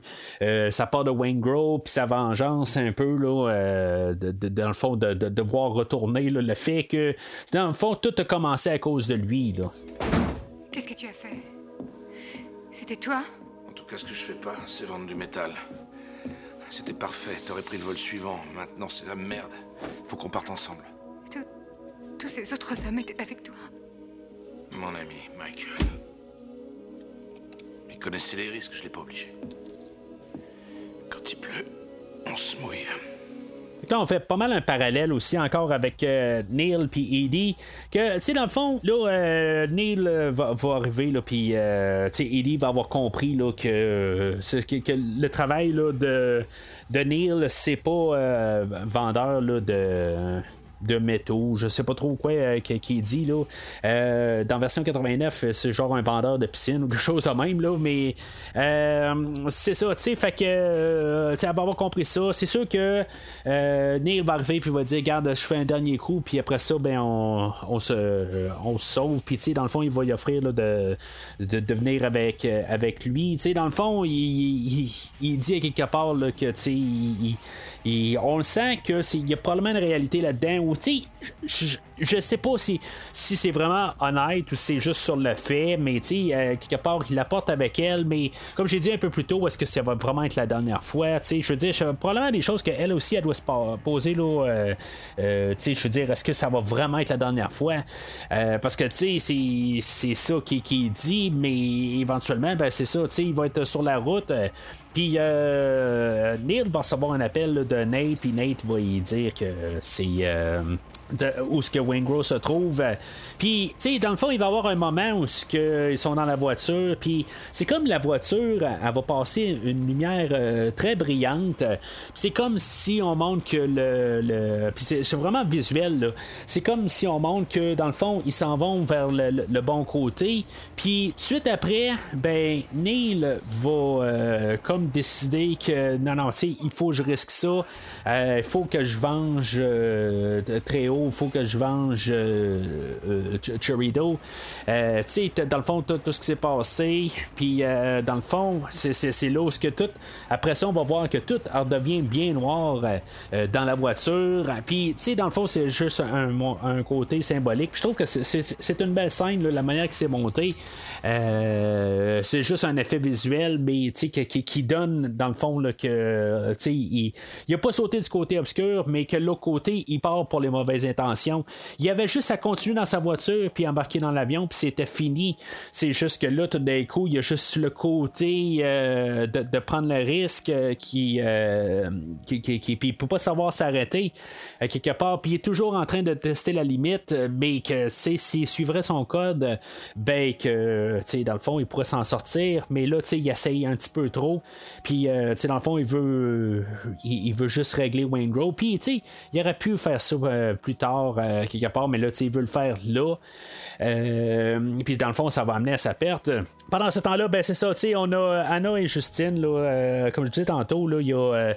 ça part de Wayne Grove, puis ça va vengeance un peu, là, euh, de, dans le fond, de, devoir retourner, le fait que, dans le fond, tout a commencé à cause de lui. Là. Qu'est-ce Qu'est-ce que tu as fait? C'était toi? En tout cas, ce que je fais pas, c'est vendre du métal. C'était parfait, t'aurais pris le vol suivant. Maintenant, c'est la merde. Faut qu'on parte ensemble. tous ces autres hommes étaient avec toi. Mon ami, Michael. Il connaissait les risques, je l'ai pas obligé. Quand il pleut, on se mouille. Là, on fait pas mal un parallèle aussi encore avec euh, Neil puis Eddie. Que, tu sais, dans le fond, là, euh, Neil euh, va, arriver, là, puis, sais, Eddie va avoir compris, là, que, que, le travail, là, de, de Neil, c'est pas vendeur, là, de de métaux, je sais pas trop quoi euh, qui, est dit là. Euh, dans version 89, c'est genre un vendeur de piscine ou quelque chose de même là, mais euh, c'est ça, tu sais, fait que tu avoir compris ça, c'est sûr que Neil va arriver puis va dire regarde, je fais un dernier coup puis après ça ben on, se on sauve puis tu sais dans le fond il va y offrir de, de, venir avec avec lui, tu sais dans le fond il, il, dit à quelque part que tu sais on le sent que il y a probablement une réalité là-dedans je, je sais pas si, si c'est vraiment honnête ou c'est juste sur le fait, mais tu sais, euh, quelque part, il l'apporte avec elle, mais comme j'ai dit un peu plus tôt, est-ce que ça va vraiment être la dernière fois? Tu sais, je veux dire, probablement des choses qu'elle aussi, elle doit se poser, là, euh, euh, tu sais, je veux dire, est-ce que ça va vraiment être la dernière fois? parce que, tu sais, c'est ça qui, qui dit, mais éventuellement, ben, c'est ça, tu sais, il va être sur la route. Puis Neil va recevoir un appel de Nate, puis Nate va y dire que c'est um, où ce que Wayne se trouve. Puis, tu sais, dans le fond, il va y avoir un moment où ce ils sont dans la voiture, puis c'est comme la voiture, elle, va passer une lumière euh, très brillante. C'est comme si on montre que le, puis c'est vraiment visuel. C'est comme si on montre que dans le fond, ils s'en vont vers le, bon côté. Puis, suite après, ben Neil va euh, comme décider que non, non, tu sais, il faut que je risque ça. Euh, il faut que je venge très haut il faut que je venge euh, euh. Euh, tu sais, dans le fond, tout, ce qui s'est passé, puis dans le fond, c'est là où que tout. Après ça, on va voir que tout redevient bien noir dans la voiture. Puis, tu sais, dans le fond, c'est juste un, côté symbolique. je trouve que c'est une belle scène, la manière qui s'est montée. c'est juste un effet visuel, mais qui, qui, qui, donne, dans le fond, là, que il, il a pas sauté du côté obscur, mais que l'autre côté, il part pour les mauvaises intentions. Il avait juste à continuer dans sa voiture puis embarquer dans l'avion puis c'était fini. C'est juste que là tout d'un coup il y a juste le côté euh, de, prendre le risque euh, qui, euh, qui, qui, peut pas savoir s'arrêter quelque part puis il est toujours en train de tester la limite mais que s'il suivrait son code ben que dans le fond il pourrait s'en sortir mais là il essaye un petit peu trop puis dans le fond il veut il, veut juste régler Wayne Rowe puis il aurait pu faire ça plus tard, euh, quelque part, mais là, il veut le faire là. Euh, puis dans le fond, ça va amener à sa perte. Pendant ce temps-là, ben c'est ça, tu sais, on a Anna et Justine, là, euh, comme je disais tantôt, il y a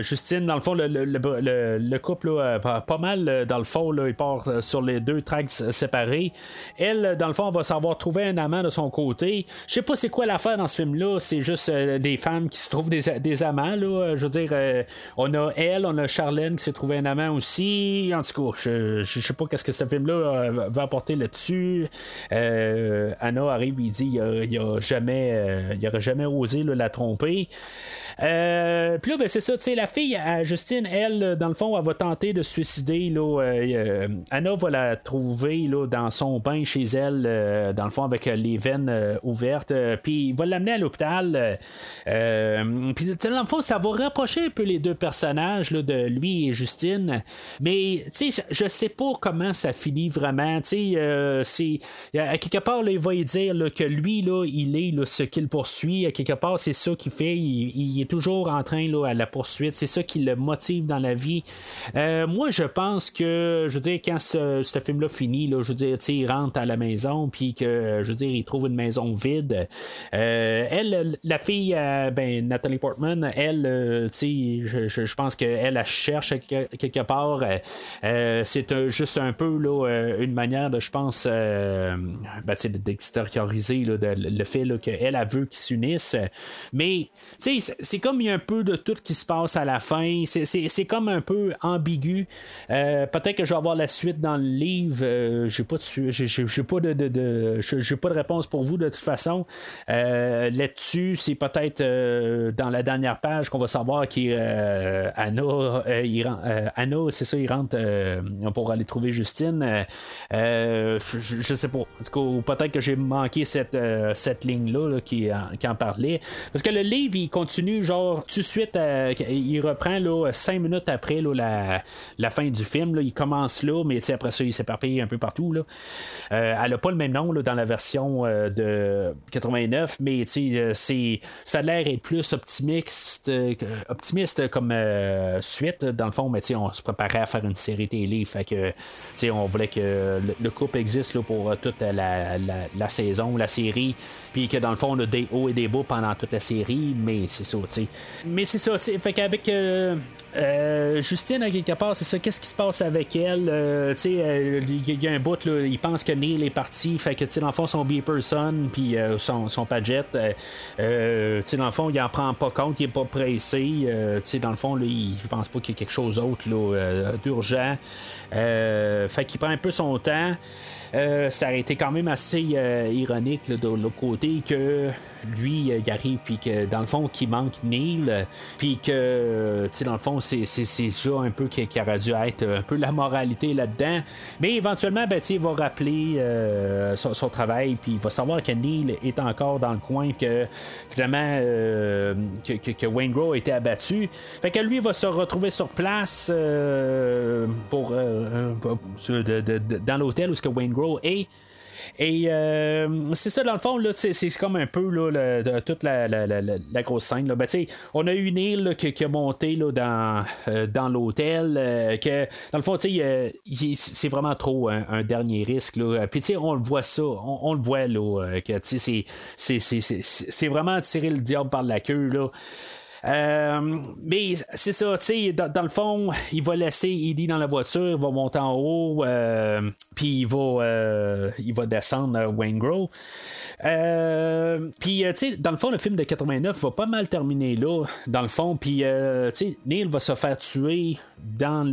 Justine, dans le fond, le, couple, pas, mal, dans le fond, là, il part sur les deux tracks séparés. Elle, dans le fond, va savoir trouver un amant de son côté. Je sais pas c'est quoi l'affaire dans ce film-là, c'est juste des femmes qui se trouvent des, amants, là. Je veux dire, on a elle, on a Charlène qui s'est trouvé un amant aussi. En tout je, sais pas qu'est-ce que ce film-là va apporter là-dessus. Anna arrive, il dit, il, a, jamais, il aurait jamais osé la tromper. Euh, puis là, ben, c'est ça, tu sais, la fille, Justine, elle, dans le fond, elle va tenter de se suicider. Là, euh, euh, Anna va la trouver là, dans son bain chez elle, dans le fond, avec les veines ouvertes. Puis il va l'amener à l'hôpital. puis dans le fond, ça va rapprocher un peu les deux personnages là, de lui et Justine. Mais, tu sais, je sais pas comment ça finit vraiment. Tu sais, c'est. À quelque part, là, il va y dire que lui, là, il est là, ce qu'il poursuit. À quelque part, c'est ça qu'il fait. Il, il toujours en train là, à la poursuite. C'est ça qui le motive dans la vie. Euh, moi, je pense que, je veux dire, quand ce, film-là finit, là, je veux dire, il rentre à la maison, puis que, je veux dire, il trouve une maison vide. Euh, elle, la fille, euh, ben, Nathalie Portman, elle, tu sais, je, pense qu'elle, elle cherche quelque part. c'est juste un peu là, une manière, de, je pense, ben, d'extérioriser le fait qu'elle a veut qu'ils s'unissent. Mais c'est comme il y a un peu de tout qui se passe à la fin. C'est comme un peu ambigu. Peut-être que je vais avoir la suite dans le livre. j'ai pas de, pas de, pas de réponse pour vous de toute façon. Là-dessus, c'est peut-être dans la dernière page qu'on va savoir qu'Anna, Anna, c'est ça, il rentre pour aller trouver Justine. je, sais pas. peut-être que j'ai manqué cette, cette ligne-là qui, qui, en parlait. Parce que le livre, il continue, genre, tout de suite, il reprend là, cinq minutes après là, la, fin du film. Là, il commence là, mais après ça, il s'éparpille un peu partout. Là. elle n'a pas le même nom là, dans la version de 89, mais ça a l'air être plus optimiste, optimiste comme suite, dans le fond, mais on se préparait à faire une série télé. Fait que, on voulait que le, couple existe là, pour toute la, la, saison, la série, puis que dans le fond, on a des hauts et des bas pendant toute la série, mais c'est ça, Mais c'est ça, tu. Fait qu'avec euh, euh, Justine, à quelque part, c'est ça, qu'est-ce qui se passe avec elle? Euh, il y, a un bout, là, il pense que Neil est parti, fait que, dans le fond, son B-Person, puis son, son Padget, tu sais, dans le fond, il en prend pas compte, il est pas pressé, tu dans le fond, là, il pense pas qu'il y a quelque chose d'autre, d'urgent. fait qu'il prend un peu son temps. Euh, ça aurait été quand même assez euh, ironique de l'autre côté que lui, euh, il arrive, puis que dans le fond, qu'il manque Neil, puis que, tu sais, dans le fond, c'est déjà un peu qui, aurait dû être un peu la moralité là-dedans. Mais éventuellement, ben, il va rappeler son, travail, puis il va savoir que Neil est encore dans le coin, que finalement, que, Wayne Grow a été abattu. Fait que lui va se retrouver sur place pour, dans l'hôtel où ce que Wayne et euh, c'est ça, dans le fond, c'est, comme un peu là, toute la, grosse scène. Ben, on a une île qui, a monté là, dans, euh, dans l'hôtel. Euh, que Dans le fond, c'est vraiment trop un, dernier risque. Puis on le voit ça, on, le voit là, que c'est, c'est, vraiment tirer le diable par la queue. Là. Euh, mais c'est ça, tu sais, dans, le fond, il va laisser Eddie dans la voiture, il va monter en haut, euh, puis il va, euh, il va descendre Wayne Grove. puis, tu sais, dans le fond, le film de 89 va pas mal terminer là, dans le fond. Puis, tu sais, Neil va se faire tuer dans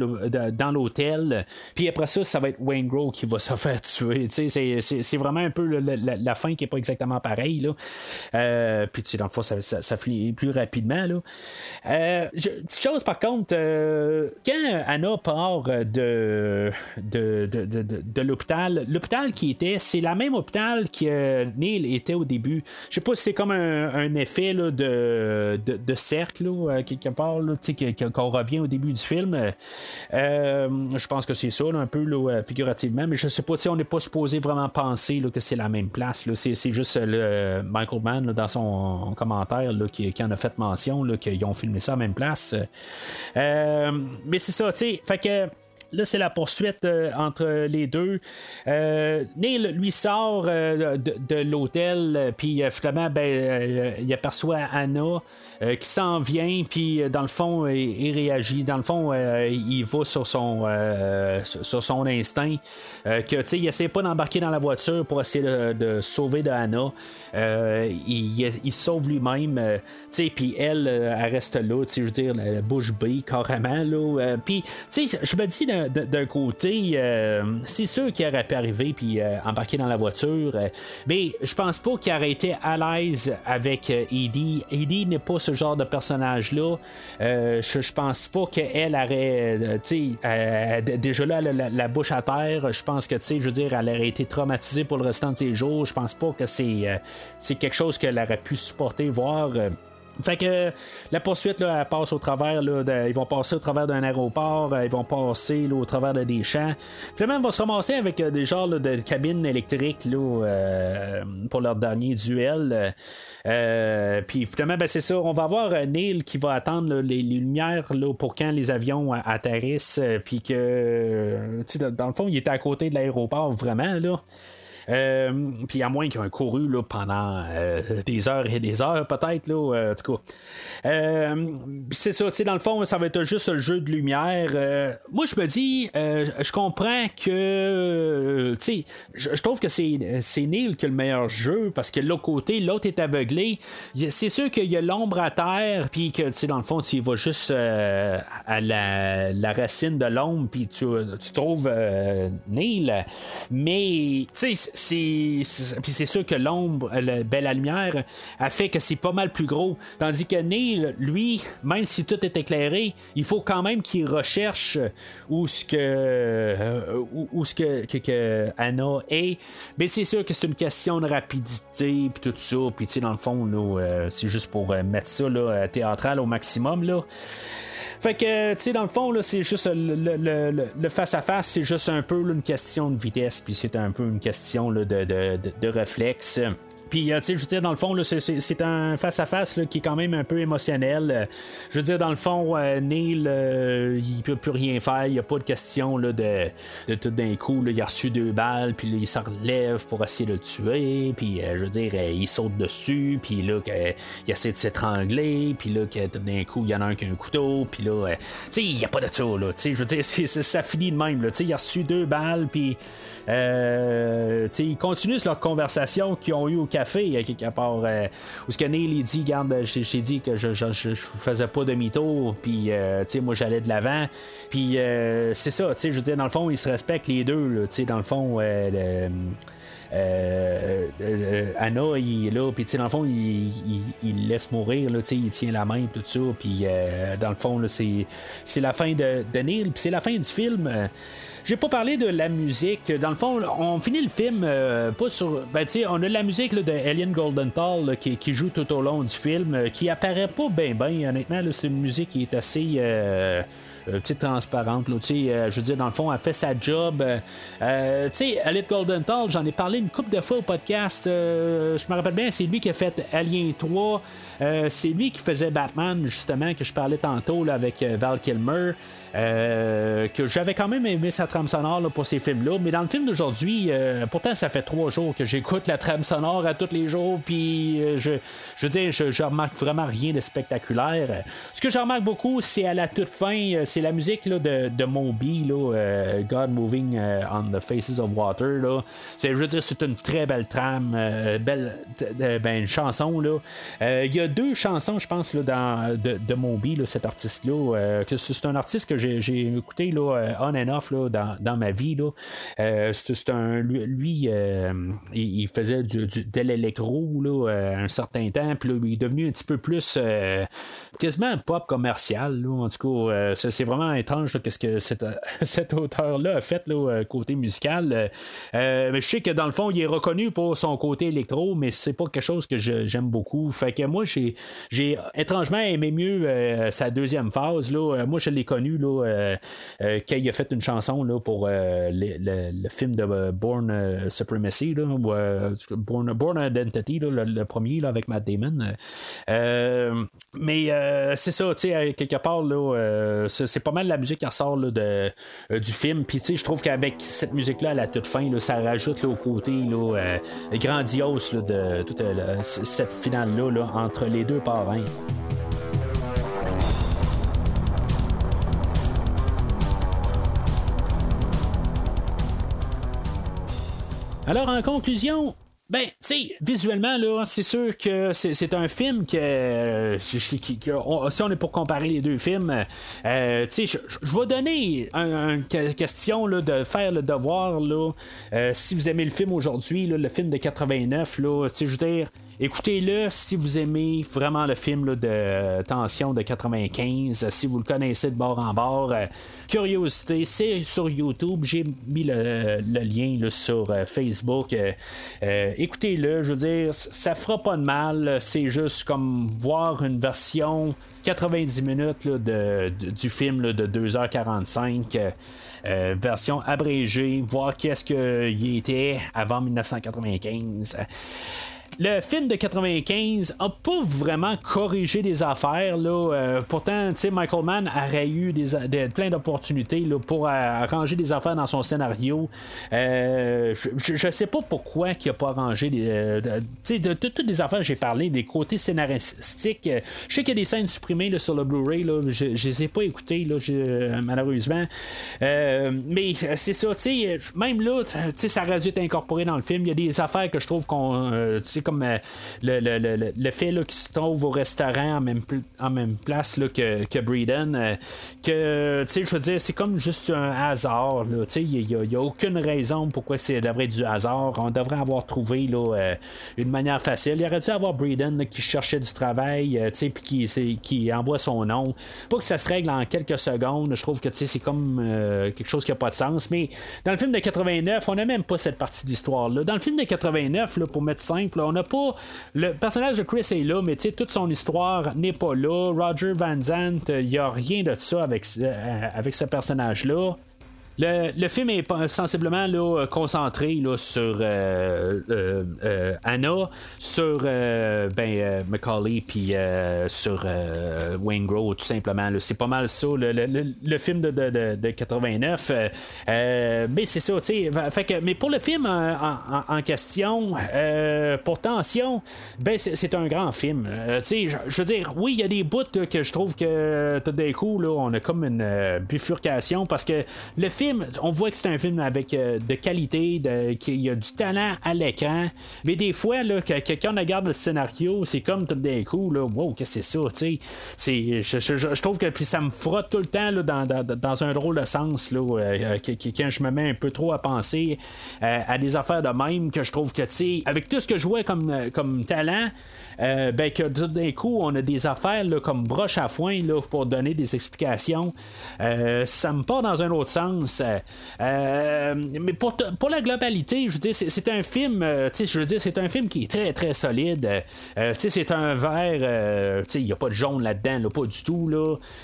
l'hôtel. Puis après ça, ça va être Wayne Grove qui va se faire tuer. C'est vraiment un peu la, fin qui est pas exactement pareille. Là. puis, dans le fond, ça, ça, finit plus rapidement. Là. Euh, petite chose par contre, euh, quand Anna part de, de, de, l'hôpital, l'hôpital qui était, c'est la même hôpital que Neil était au début. Je sais pas si c'est comme un, effet là, de, de, cercle, là, euh, quelque part, qu'on revient au début du film. je pense que c'est ça, un peu figurativement, mais je sais pas si on n'est pas supposé vraiment penser que c'est la même place. C'est, juste le Michael Mann dans son commentaire qui, en a fait mention qu'ils ont filmé ça à même place. Euh, mais c'est ça, tu sais. Fait que là, c'est la poursuite euh, entre les deux. Euh, Neil, lui, sort de, l'hôtel, puis finalement, ben, il aperçoit Anna euh, qui s'en vient, puis euh, dans le fond, il, réagit. Dans le fond, euh, il va sur son, sur son instinct. que, il essaie pas d'embarquer dans la voiture pour essayer de, sauver de Anna. il, il sauve lui-même. puis elle, elle reste là, je veux dire, la bouche bée carrément. Puis, je me dis d'un côté, c'est sûr qu'il aurait pu arriver puis embarquer dans la voiture. mais je pense pas qu'il aurait été à l'aise avec Eddie. Eddie n'est pas ce genre de personnage-là. Euh, je, pense pas qu'elle aurait, euh, tu sais, déjà là, la, bouche à terre. Je pense que, tu sais, je veux dire, elle aurait été traumatisée pour le restant de ses jours. Je pense pas que c'est, euh, c'est quelque chose qu'elle aurait pu supporter, voir. Fait que la poursuite, là, elle passe au travers, là, ils vont passer au travers d'un aéroport, ils vont passer au travers de des champs. Finalement, ils vont se ramasser avec des genres de cabines électriques là, pour leur dernier duel. Euh, puis finalement, ben, c'est ça. On va avoir euh, Neil qui va attendre les, lumières là, pour quand les avions atterrissent. Euh, puis que, dans, le fond, il était à côté de l'aéroport vraiment. là. Puis à moins qu'ils aient couru là, pendant des heures et des heures, peut-être, là, en tout cas. c'est ça, tu sais, dans le fond, ça va être juste le jeu de lumière. moi, je me dis, je comprends que, tu sais, je trouve que c'est, c'est Neil qui a le meilleur jeu parce que l'autre côté, l'autre est aveuglé. C'est sûr qu'il y a l'ombre à terre, puis que, tu sais, dans le fond, tu vas juste à la, racine de l'ombre, puis tu, trouves euh, Neil. Mais, tu sais, c'est. C'est sûr que l'ombre, ben, la lumière, a fait que c'est pas mal plus gros. Tandis que Neil, lui, même si tout est éclairé, il faut quand même qu'il recherche où ce que. Euh, où, ce que, que, Anna est. Mais c'est sûr que c'est une question de rapidité, puis tout ça. Puis, tu sais, dans le fond, euh, c'est juste pour mettre ça là, théâtral au maximum. Là. Fait que, tu sais, dans le fond, c'est juste le face-à-face, c'est juste un peu une question de vitesse, puis c'est un peu une question de, de, de, de réflexe. Puis, euh, tu sais, je veux dire, dans le fond, c'est un face-à-face qui est quand même un peu émotionnel. Euh, je veux dire, dans le fond, euh, Neil, il peut plus rien faire. Il n'y a pas de question là, de, de tout d'un coup. Là, il a reçu deux balles, puis il s'en relève pour essayer de le tuer. Puis, je veux dire, il saute dessus, puis là, il essaie de s'étrangler. Puis là, tout d'un coup, il y en a un qui a un couteau. Puis là, tu sais, il n'y a pas de ça. Là, je veux dire, ça finit de même. Sais, il a reçu deux balles, puis. Euh, ils continuent leur conversation qu'ils ont eu au café, à quelque part. Euh, où ce que Neil il dit, garde, j'ai dit que je, je, faisais pas demi-tour, puis euh, moi j'allais de l'avant. Puis euh, c'est ça, je veux dire, dans le fond, ils se respectent les deux, là, dans le fond. Euh, Anna, il est là, puis dans le fond, il, il, laisse mourir, là, il tient la main, tout ça, puis dans le fond, c'est la fin de, de Neil, puis c'est la fin du film. J'ai pas parlé de la musique. Dans le fond, on finit le film euh, pas sur. Ben, tu on a la musique de Alien Goldenthal qui, qui, joue tout au long du film, euh, qui apparaît pas bien, bien. Honnêtement, c'est une musique qui est assez. Euh, euh, transparente. Là, euh, je veux dire, dans le fond, elle fait sa job. Euh, tu sais, Golden Goldenthal, j'en ai parlé une couple de fois au podcast. je me rappelle bien, c'est lui qui a fait Alien 3. c'est lui qui faisait Batman, justement, que je parlais tantôt là, avec Val Kilmer. que j'avais quand même aimé sa trame sonore pour ces films-là. Mais dans le film d'aujourd'hui, pourtant, ça fait trois jours que j'écoute la trame sonore à tous les jours. Puis, je, je veux dire, je, je, remarque vraiment rien de spectaculaire. Ce que je remarque beaucoup, c'est à la toute fin, c'est la musique là, de, de Moby, là, euh, God Moving euh, on the Faces of Water. Là. C'est, je veux dire, c'est une très belle trame, euh, belle ben, une chanson. Il y a deux chansons, je pense, là, dans, de, Moby, là, cet artiste-là. c'est, un artiste que j'ai, écouté là, on and off là, dans, dans ma vie. Là. un, lui, il, faisait du, de l'électro un certain temps, puis il est devenu un petit peu plus quasiment pop commercial. Là, en tout cas, c'est c'est vraiment étrange qu'est-ce que cet, auteur-là a fait là, euh, côté musical. Euh, mais je sais que dans le fond, il est reconnu pour son côté électro, mais c'est pas quelque chose que j'aime beaucoup. Fait que moi, j'ai, étrangement aimé mieux euh, sa deuxième phase. Là. Moi, je l'ai connu là, quand il a fait une chanson là, pour le, film de Born Supremacy, là, Born, Born, Identity, le, premier là, avec Matt Damon. mais c'est ça, tu sais, quelque part, là, c'est pas mal la musique qui ressort euh, du film. Puis je trouve qu'avec cette musique-là, à la toute fin, ça rajoute au côté euh, grandiose de euh, cette finale-là entre les deux parrains. Alors, en conclusion, ben, tu sais, visuellement, là, c'est sûr que c'est un film que, si on est pour comparer les deux films, euh, tu sais, je vais donner une question là, de faire le devoir, là, euh, si vous aimez le film aujourd'hui, le film de 89, là, tu sais, je veux dire, Écoutez-le si vous aimez vraiment le film de Tension de 95, si vous le connaissez de bord en bord. Euh, curiosité, c'est sur YouTube. J'ai mis le, lien sur euh, Facebook. Euh, écoutez-le, je veux dire, ça fera pas de mal. C'est juste comme voir une version 90 minutes du film de 2h45. version abrégée, voir qu'est-ce qu'il était avant 1995. Le film de 95 a pas vraiment corrigé des affaires. Là. Euh, pourtant, Michael Mann aurait eu des, plein d'opportunités pour arranger des affaires dans son scénario. Euh, je, ne sais pas pourquoi il n'a pas arrangé de, toutes les affaires que j'ai parlé, des côtés scénaristiques. Je sais qu'il y a des scènes supprimées sur le Blu-ray. Je, ne les ai pas écoutées, malheureusement. Euh, mais c'est ça, même là, ça aurait dû être incorporé dans le film. Il y a des affaires que je trouve qu'on comme euh, le, le, le, le, fait qu'il se trouve au restaurant en même, en même place là, que, que Breeden, euh, je veux dire, c'est comme juste un hasard. Il n'y a, a, aucune raison pourquoi c'est devrait du hasard. On devrait avoir trouvé là, euh, une manière facile. Il aurait dû avoir Breeden qui cherchait du travail, sais, puis qui, qui envoie son nom. Pas que ça se règle en quelques secondes. Je trouve que c'est comme quelque chose qui n'a pas de sens. Mais dans le film de 89, on n'a même pas cette partie d'histoire-là. Dans le film de 89, là, pour mettre simple, on Le personnage de Chris est là, mais toute son histoire n'est pas là. Roger Van Zandt, il n'y a rien de ça avec, euh, avec ce personnage-là. Le, film est sensiblement là, concentré là, sur euh, euh, euh, Anna, sur ben, Macaulay, puis sur Wayne Grow, tout simplement. C'est pas mal ça, le, film de, de, de 89. mais c'est ça, tu sais. Mais pour le film en, question, pour Tension, ben, c'est un grand film. tu je veux dire, oui, il y a des bouts que je trouve que tout d'un coup, là, on a comme une bifurcation parce que le film on voit que c'est un film avec euh, de qualité, qu'il y a du talent à l'écran. Mais des fois, quand on regarde le scénario, c'est comme tout d'un coup, wow, qu'est-ce que c'est ça, tu sais. Je, trouve que ça me frotte tout le temps dans, un drôle de sens, là, euh, quand je me mets un peu trop à penser euh, à des affaires de même, que je trouve que, tu sais, avec tout ce que je vois comme, talent, ben que tout d'un coup, on a des affaires comme broche à foin pour donner des explications. ça me part dans un autre sens. Euh, mais pour, pour, la globalité, je veux dire, c'est un film, euh, je veux dire, c'est un film qui est très très solide. Euh, c'est un verre, il n'y a pas de jaune là-dedans, pas du tout.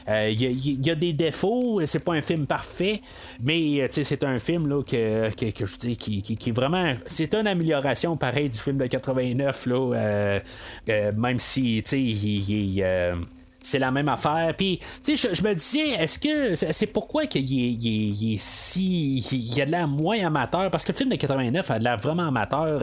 Il y, a des défauts, c'est pas un film parfait, mais c'est un film là, que, que, je dis qui, qui, vraiment, c'est une amélioration pareil du film de 89 là, même si il, est c'est la même affaire. Puis, tu sais, je, me disais, est-ce que c'est pourquoi qu'il est, si. Il y a de l'air moins amateur? Parce que le film de 89 a de l'air vraiment amateur.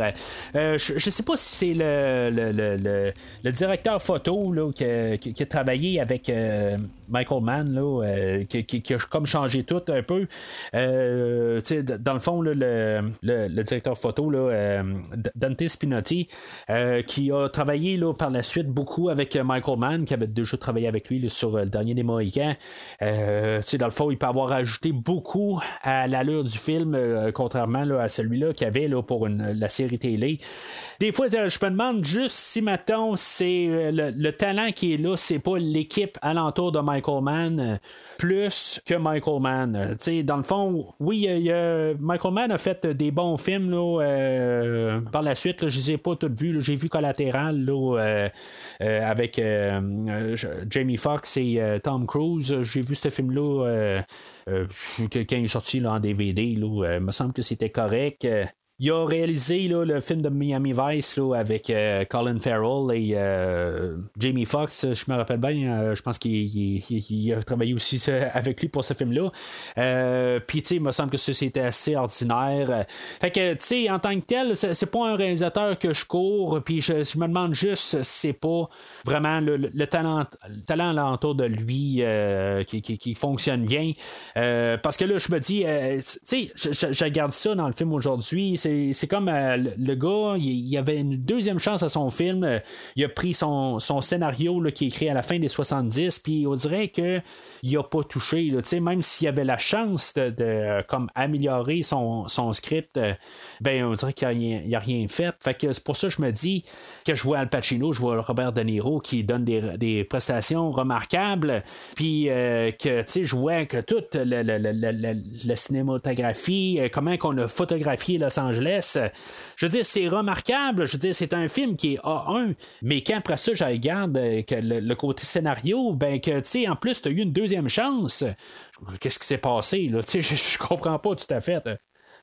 Euh, je, je, sais pas si c'est le, le, le, directeur photo là, qui, qui, a travaillé avec euh, Michael Mann, là, euh, qui, a comme changé tout un peu. dans le fond, le, le, directeur photo, là, Dante Spinotti, qui a travaillé là, par la suite beaucoup avec Michael Mann, qui avait déjà travailler avec lui sur euh, le dernier des Mohicans. Euh, dans le fond, il peut avoir ajouté beaucoup à l'allure du film, euh, contrairement à celui-là qu'il avait pour la série télé. Des fois, je me demande juste si, maintenant c'est le, talent qui est là, c'est pas l'équipe alentour de Michael Mann plus que Michael Mann. dans le fond, oui, Michael Mann a fait des bons films là, par la suite. je les ai pas tous vus. J'ai vu Collatéral là, avec Jamie Foxx et euh, Tom Cruise. J'ai vu ce film-là euh, euh, quand il est sorti en DVD. Il me semble que c'était correct. Il a réalisé le film de Miami Vice avec euh, Colin Farrell et euh, Jamie Foxx. Je me rappelle bien, euh, je pense qu'il a travaillé aussi avec lui pour ce film-là. Puis, tu sais, il me semble que c'était assez ordinaire. Fait que, tu sais, en tant que tel, c'est pas un réalisateur que je cours. Puis, je, me demande juste c'est pas vraiment le, talent, le alentour de lui qui, qui, fonctionne bien. parce que là, je me dis, tu sais, je, je, regarde ça dans le film aujourd'hui c'est comme euh, le, gars, il, avait une deuxième chance à son film. Euh, il a pris son, scénario là, qui est écrit à la fin des 70, puis on dirait qu'il n'a pas touché. Là, même s'il avait la chance de, euh, comme améliorer son, script, ben on dirait qu'il n'a rien fait. Fait c'est pour ça que je me dis que je vois Al Pacino, je vois Robert De Niro qui donne des, prestations remarquables, puis que je vois que toute la cinématographie, comment qu'on a photographié Los Angeles, je veux dire, c'est remarquable. Je veux dire, c'est un film qui est A1, mais qu'après ça, je regarde euh, le, côté scénario, ben que, tu sais, en plus, tu as eu une deuxième chance. Qu'est-ce qui s'est passé, là? Sais, je, comprends pas tout à fait.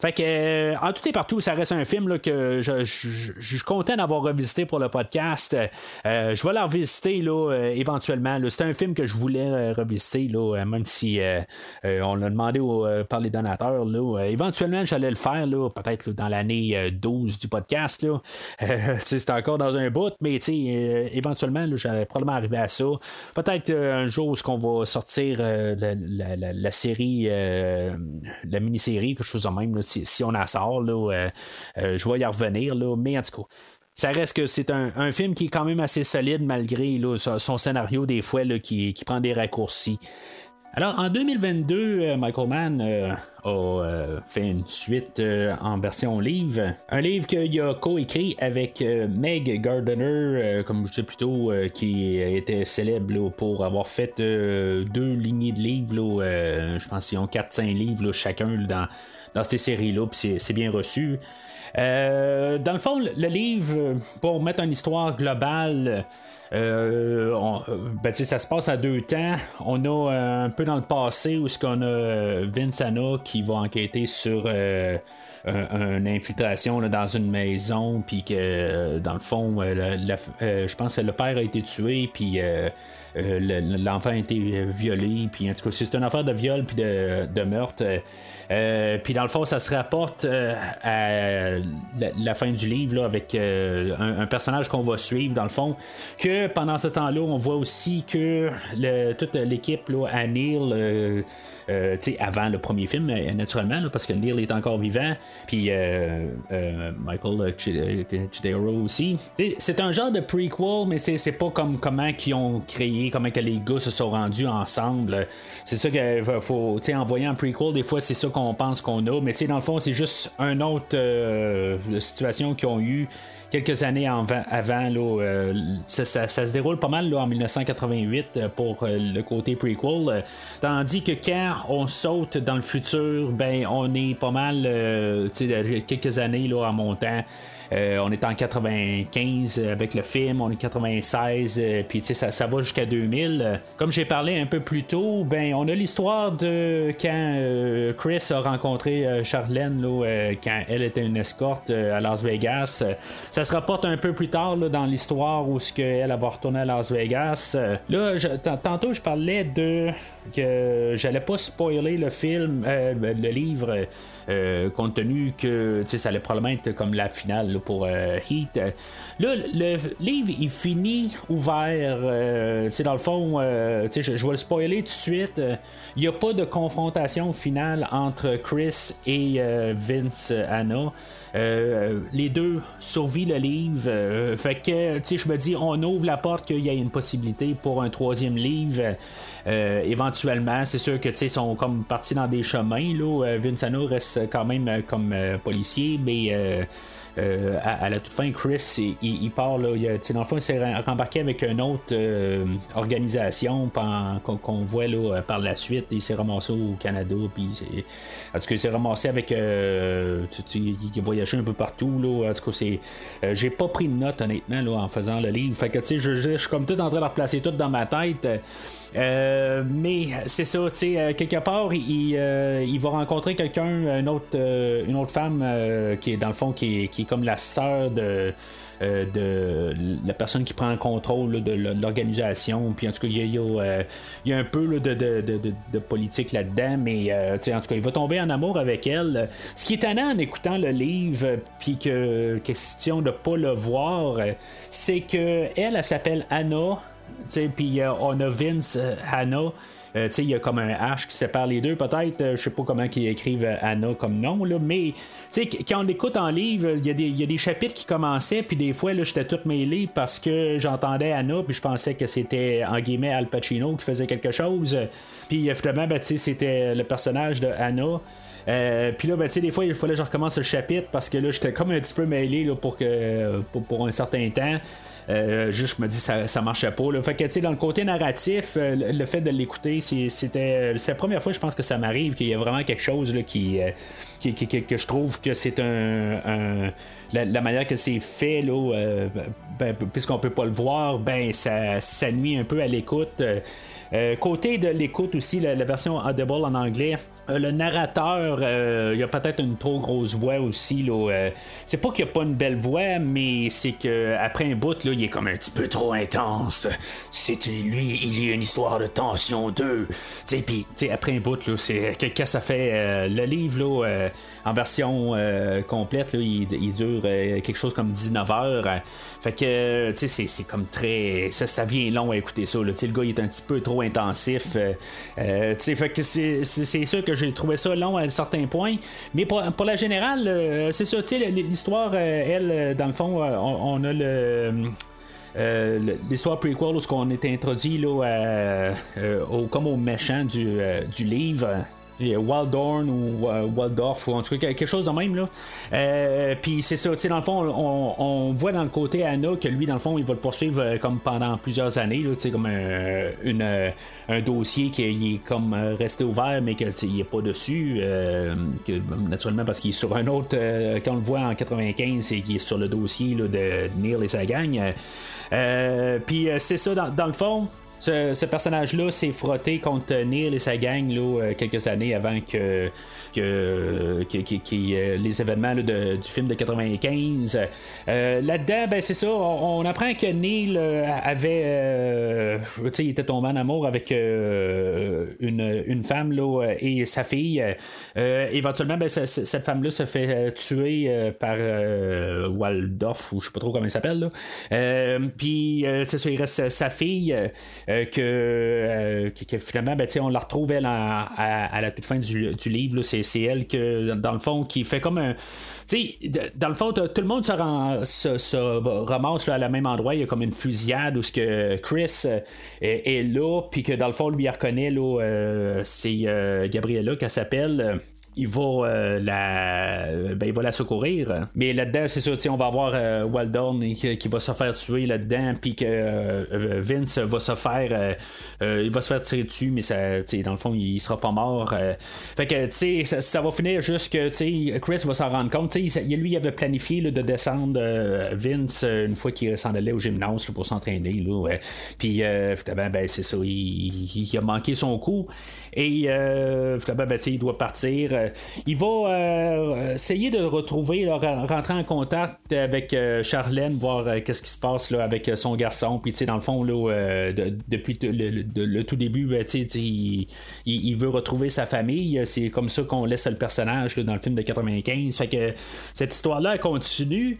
Fait que, en tout et partout, ça reste un film là, que je, suis content d'avoir revisité pour le podcast. je vais la revisiter là, éventuellement. C'est un film que je voulais revisiter, là, même si on l'a demandé par les donateurs. Là, éventuellement, j'allais le faire, peut-être dans l'année 12 du podcast. Là. c'est encore dans un bout, mais éventuellement, j'allais probablement arriver à ça. Peut-être un jour où on va sortir la, série, la mini-série, quelque chose de même, si, on en sort, là, je vais y revenir, là, mais en tout cas ça reste que c'est un, film qui est quand même assez solide malgré son, scénario des fois qui, qui, prend des raccourcis. Alors, en 2022, euh, Michael Mann euh, a euh, fait une suite en version livre. Un livre qu'il a coécrit avec Meg Gardner, comme je disais plus tôt, qui était célèbre pour avoir fait deux lignées de livres. je pense qu'ils ont 4-5 livres chacun dans, dans ces séries-là, puis c'est bien reçu. dans le fond, le livre, pour mettre une histoire globale, euh, euh, ben, ça se passe à deux temps. On a euh, un peu dans le passé où ce qu'on a Vince Anna qui va enquêter sur une infiltration dans une maison, puis que dans le fond, je pense que le père a été tué, puis l'enfant a été violé, puis en tout cas, c'est une affaire de viol puis de, meurtre. puis dans le fond, ça se rapporte à la, fin du livre avec un, personnage qu'on va suivre, dans le fond, que pendant ce temps-là, on voit aussi que toute l'équipe à Neil. Euh, euh, avant le premier film, euh, naturellement, parce que Neil est encore vivant, puis Michael Chidero aussi. c'est un genre de prequel, mais c'est pas comme comment qu'ils ont créé, comment que les gars se sont rendus ensemble. C'est ça qu'il faut, en voyant un prequel, des fois c'est ça qu'on pense qu'on a, mais dans le fond, c'est juste une autre situation qu'ils ont eu quelques années avant. Là, euh, ça, se déroule pas mal là, en 1988 euh, pour euh, le côté prequel. tandis que quand on saute dans le futur, ben on est pas mal quelques années là, en montant. Euh, on est en 95 avec le film, on est en 96, euh, puis ça, ça va jusqu'à 2000. Comme j'ai parlé un peu plus tôt, ben on a l'histoire de quand euh, Chris a rencontré Charlène quand elle était une escorte à Las Vegas. Ça se rapporte un peu plus tard dans l'histoire où ce qu'elle va retourner à Las Vegas. Là, tantôt je parlais de que j'allais pas spoiler le film, le livre, compte tenu que ça allait probablement être comme la finale pour euh, Heat. Là, le livre, il finit ouvert. Euh, dans le fond, euh, je, je vais le spoiler tout de suite. Il n'y a pas de confrontation finale entre Chris et Vince Anna. Les deux survivent le livre. fait que, je me dis, on ouvre la porte qu'il y ait une possibilité pour un troisième livre. éventuellement, c'est sûr que, ils sont comme partis dans des chemins. Là. Vince Anna reste quand même comme policier, mais euh, à, la toute fin, Chris, il, part, là, il, dans le fond, il s'est rembarqué avec une autre euh, organisation qu'on voit là, par la suite. Il s'est ramassé au Canada, puis en tout cas, il s'est ramassé avec. Euh, il a voyagé un peu partout. Là, en tout cas, c'est, j'ai pas pris de notes, honnêtement, là, en faisant le livre. Fait que, tu sais, je, je, suis comme tout en train de replacer tout dans ma tête. Euh, mais c'est ça, tu sais, euh, quelque part, il, euh, il, va rencontrer quelqu'un, une autre, une autre femme qui est dans le fond qui est, comme la sœur de. la personne qui prend le contrôle de, l'organisation. Puis en tout cas, il y a, un peu de, politique là-dedans, mais en tout cas, il va tomber en amour avec elle. Ce qui est étonnant en écoutant le livre, puis que question de pas le voir, c'est que elle, elle s'appelle Anna. Puis euh, on a Vince euh, Hannah. Euh, il y a comme un H qui sépare les deux, peut-être. je sais pas comment ils écrivent Anna comme nom, là, mais quand on écoute en livre, il y, a des chapitres qui commençaient, puis des fois, j'étais tout mêlé parce que j'entendais Anna, puis je pensais que c'était, en guillemets, Al Pacino qui faisait quelque chose. Puis finalement, ben, c'était le personnage de Anna. puis là, ben, des fois, il fallait que je recommence le chapitre parce que là, j'étais comme un petit peu mêlé là, pour, un certain temps. Juste, je me dis, ça, ça marchait pas. Là. Fait que, tu sais, dans le côté narratif, le, fait de l'écouter, c'était la première fois, je pense que ça m'arrive, qu'il y a vraiment quelque chose là, qui, qui, que je trouve que c'est un, la, manière que c'est fait, là, ben, puisqu'on peut pas le voir, ben ça, ça nuit un peu à l'écoute. Euh, côté de l'écoute aussi, la, version Audible en anglais, euh, le narrateur, euh, il a peut-être une trop grosse voix aussi. Là, c'est pas qu'il a pas une belle voix, mais c'est que après un bout, là, il est comme un petit peu trop intense. C'est lui, il y a une histoire de tension 2. Puis après un bout, là, c'est que, ça fait le livre là, en version complète, là, il, dure quelque chose comme 19 heures. Fait que c'est, comme très. Ça, ça vient long à écouter ça. Le gars il est un petit peu trop intensif. Euh, euh, fait que c'est sûr que j'ai trouvé ça long à certains points. Mais pour, la générale, euh, c'est ça, l'histoire, elle, dans le fond, on, a le. l'histoire prequel où on est introduit là, comme au méchant du livre Waldorn ou euh, Waldorf ou en tout cas quelque chose de même là. Euh, puis c'est ça, tu sais dans le fond on, voit dans le côté Anna que lui dans le fond il va le poursuivre euh, comme pendant plusieurs années tu comme un, dossier qui est comme resté ouvert mais qu'il n'est pas dessus naturellement parce qu'il est sur un autre quand on le voit en 95 et qu'il est sur le dossier de Neil et sa gang. puis c'est ça dans, dans le fond ce, personnage-là s'est frotté contre Neil et sa gang là, euh, quelques années avant que, que, euh, les événements du film de 95. Euh, là-dedans, ben, c'est ça, on, apprend que Neil avait. il était tombé en amour avec une, une, femme là, et sa fille. éventuellement, ben, cette femme-là se fait tuer par Waldorf, ou je sais pas trop comment il s'appelle. Puis, c'est ça, il reste sa fille. Euh, euh, que, finalement, ben, on la retrouve à, la toute fin du, livre. C'est, elle que, dans le fond, qui fait comme un. dans le fond, tout le monde se, se, ramasse à la même endroit. Il y a comme une fusillade où ce que Chris euh, est, là, puis que dans le fond, lui, il reconnaît, là, c'est Gabriella qu'elle s'appelle il va euh, la ben, il va la secourir. Mais là-dedans c'est sûr on va avoir euh, Waldorn qui, va se faire tuer là-dedans puis que euh, Vince va se faire il va se faire tirer dessus mais ça dans le fond il sera pas mort fait que tu sais ça, va finir juste que Chris va s'en rendre compte tu lui il avait planifié de descendre Vince une fois qu'il s'en allait au gymnase pour s'entraîner puis ben, c'est ça il, a manqué son coup et ben, il doit partir euh, il va euh, essayer de retrouver, rentrer en contact avec euh, Charlène, voir qu'est-ce qui se passe là, avec son garçon. Puis, dans le fond, là, depuis le, tout début, ben, il, il, veut retrouver sa famille. C'est comme ça qu'on laisse le personnage dans le film de 95. Fait que cette histoire-là continue.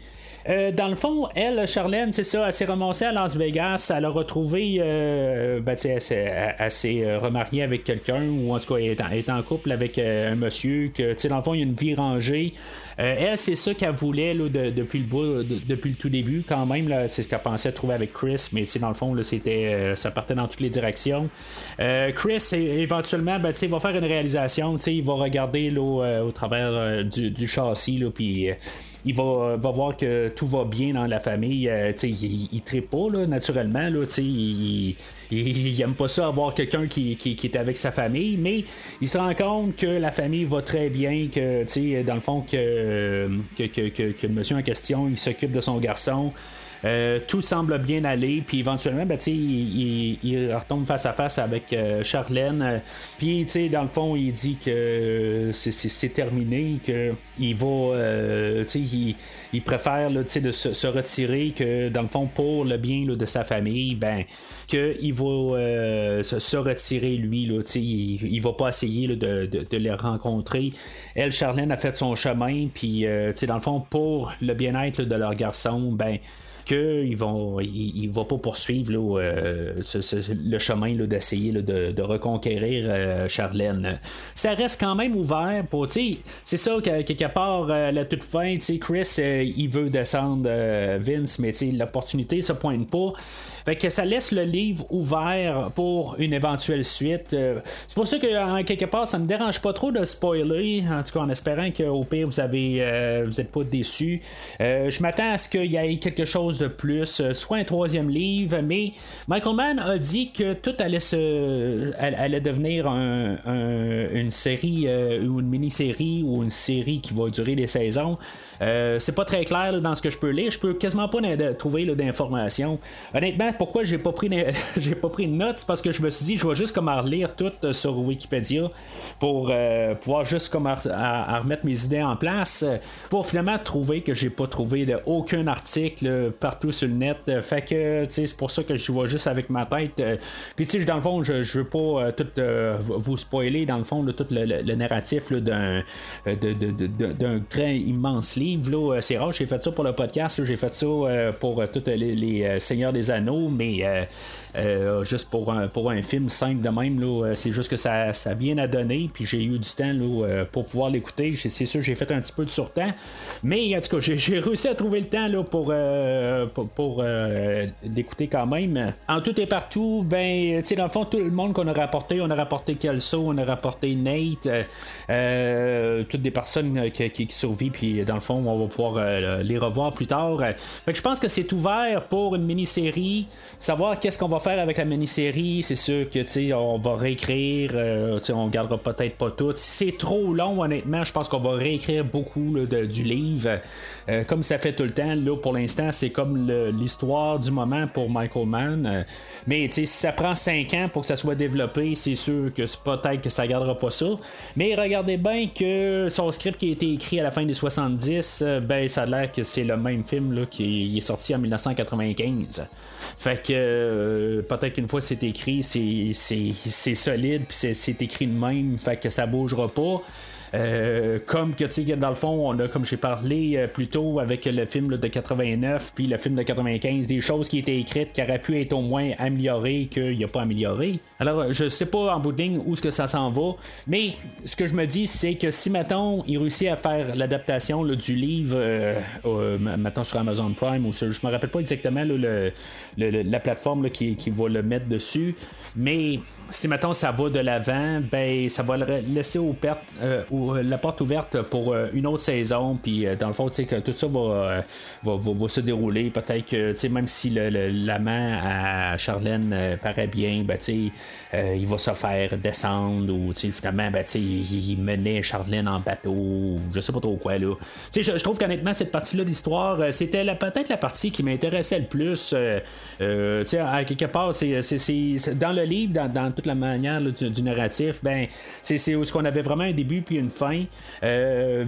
Euh, dans le fond, elle, Charlène, c'est ça, elle s'est ramassée à Las Vegas, elle a retrouvé, euh, ben, elle, s'est euh, remariée avec quelqu'un, ou en tout cas, elle est en, couple avec un monsieur, que, dans le fond, il y a une vie rangée. Elle, c'est ça qu'elle voulait depuis, le bout, depuis le tout début, quand même, c'est ce qu'elle pensait trouver avec Chris, mais dans le fond, là, c'était, ça partait dans toutes les directions. Chris, éventuellement, ben, il va faire une réalisation, il va regarder au travers du, du, châssis, puis il va, va, voir que tout va bien dans la famille. Euh, il, il pas, là, naturellement. Là, il, il, aime pas ça avoir quelqu'un qui, qui, est avec sa famille, mais il se rend compte que la famille va très bien, que dans le fond, que, que, que, que le monsieur en question, il s'occupe de son garçon. Euh, tout semble bien aller, puis éventuellement, ben, il, il, retombe face à face avec euh, Charlène. Euh, puis, dans le fond, il dit que c'est terminé, qu'il va, il, il, préfère de se, retirer, que dans le fond, pour le bien de sa famille, ben, qu'il va se, retirer lui. Là, il, il va pas essayer de, de, les rencontrer. Elle, Charlène, a fait son chemin, puis dans le fond, pour le bien-être de leur garçon, ben qu'il il, va pas poursuivre euh, le chemin d'essayer de, reconquérir euh, Charlène. Ça reste quand même ouvert pour, c'est ça, quelque part, euh, la toute fin, Chris, il veut descendre Vince, mais l'opportunité se pointe pas. Fait que ça laisse le livre ouvert pour une éventuelle suite. c'est pour ça que, en quelque part, ça me dérange pas trop de spoiler, en tout cas en espérant qu'au pire, vous avez vous êtes pas déçu. je m'attends à ce qu'il y ait quelque chose de plus, soit un troisième livre, mais Michael Mann a dit que tout allait se, allait devenir une série ou une mini-série ou une série qui va durer des saisons. c'est pas très clair dans ce que je peux lire. Je peux quasiment pas trouver d'informations. Honnêtement, pourquoi j'ai pas pris j'ai pas pris de notes, parce que je me suis dit je vais juste comme relire tout sur Wikipédia pour pouvoir juste comme à, remettre mes idées en place pour finalement trouver que j'ai pas trouvé aucun article partout sur le net. Fait que c'est pour ça que je vois juste avec ma tête. Puis tu sais, dans le fond, je, veux pas euh, tout euh, vous spoiler dans le fond tout le, narratif d'un d'un grand immense livre. C'est rare, j'ai fait ça pour le podcast, j'ai fait ça euh, pour tous les, Seigneurs des Anneaux, mais juste pour un, pour un film simple de même, c'est juste que ça, ça bien à donner, puis j'ai eu du temps pour pouvoir l'écouter. C'est sûr, j'ai fait un petit peu de surtemps, mais en tout cas, j'ai réussi à trouver le temps là, pour, pour, l'écouter quand même. En tout et partout, ben, dans le fond, tout le monde qu'on a rapporté, on a rapporté Kelso, on a rapporté Nate, euh, euh, toutes des personnes qui, survivent, puis dans le fond, on va pouvoir euh, les revoir plus tard. Je pense que c'est ouvert pour une mini-série. Savoir qu'est-ce qu'on va faire avec la mini-série, c'est sûr que, tu on va réécrire, sais, on gardera peut-être pas tout. Si c'est trop long, honnêtement, je pense qu'on va réécrire beaucoup du livre. comme ça fait tout le temps, là, pour l'instant, c'est comme l'histoire du moment pour Michael Mann. mais, tu sais, si ça prend 5 ans pour que ça soit développé, c'est sûr que peut-être que ça gardera pas ça. Mais regardez bien que son script qui a été écrit à la fin des 70, euh, ben ça a l'air que c'est le même film là, qui est sorti en 1995. Fait que peut-être qu'une fois c'est écrit, c'est solide, puis c'est écrit de même, fait que ça bougera pas. Euh, comme que, tu sais, dans le fond, on a, comme j'ai parlé euh, plus tôt avec le film de 89 puis le film de 95, des choses qui étaient écrites qui auraient pu être au moins améliorées qu'il n'y a pas amélioré. Alors, je sais pas en bout de ligne où ce que ça s'en va, mais ce que je me dis, c'est que si, mettons, il réussit à faire l'adaptation du livre, euh, maintenant sur Amazon Prime, ou je me rappelle pas exactement le, la plateforme qui, qui va le mettre dessus, mais si mettons ça va de l'avant, ben ça va le laisser au euh, la porte ouverte pour euh, une autre saison. Puis euh, dans le fond, tu sais que tout ça va, se dérouler. Peut-être que tu même si le, la main à Charlène paraît bien, ben tu sais il va se faire descendre ou finalement ben tu sais il, menait Charlène en bateau. Je sais pas trop quoi là. Tu sais je, trouve qu'honnêtement cette partie-là d'histoire, c'était peut-être la partie qui m'intéressait le plus. tu sais à part c'est dans le livre dans, dans la manière du, narratif, ben, c'est ce qu'on avait vraiment un début puis une fin. Euh,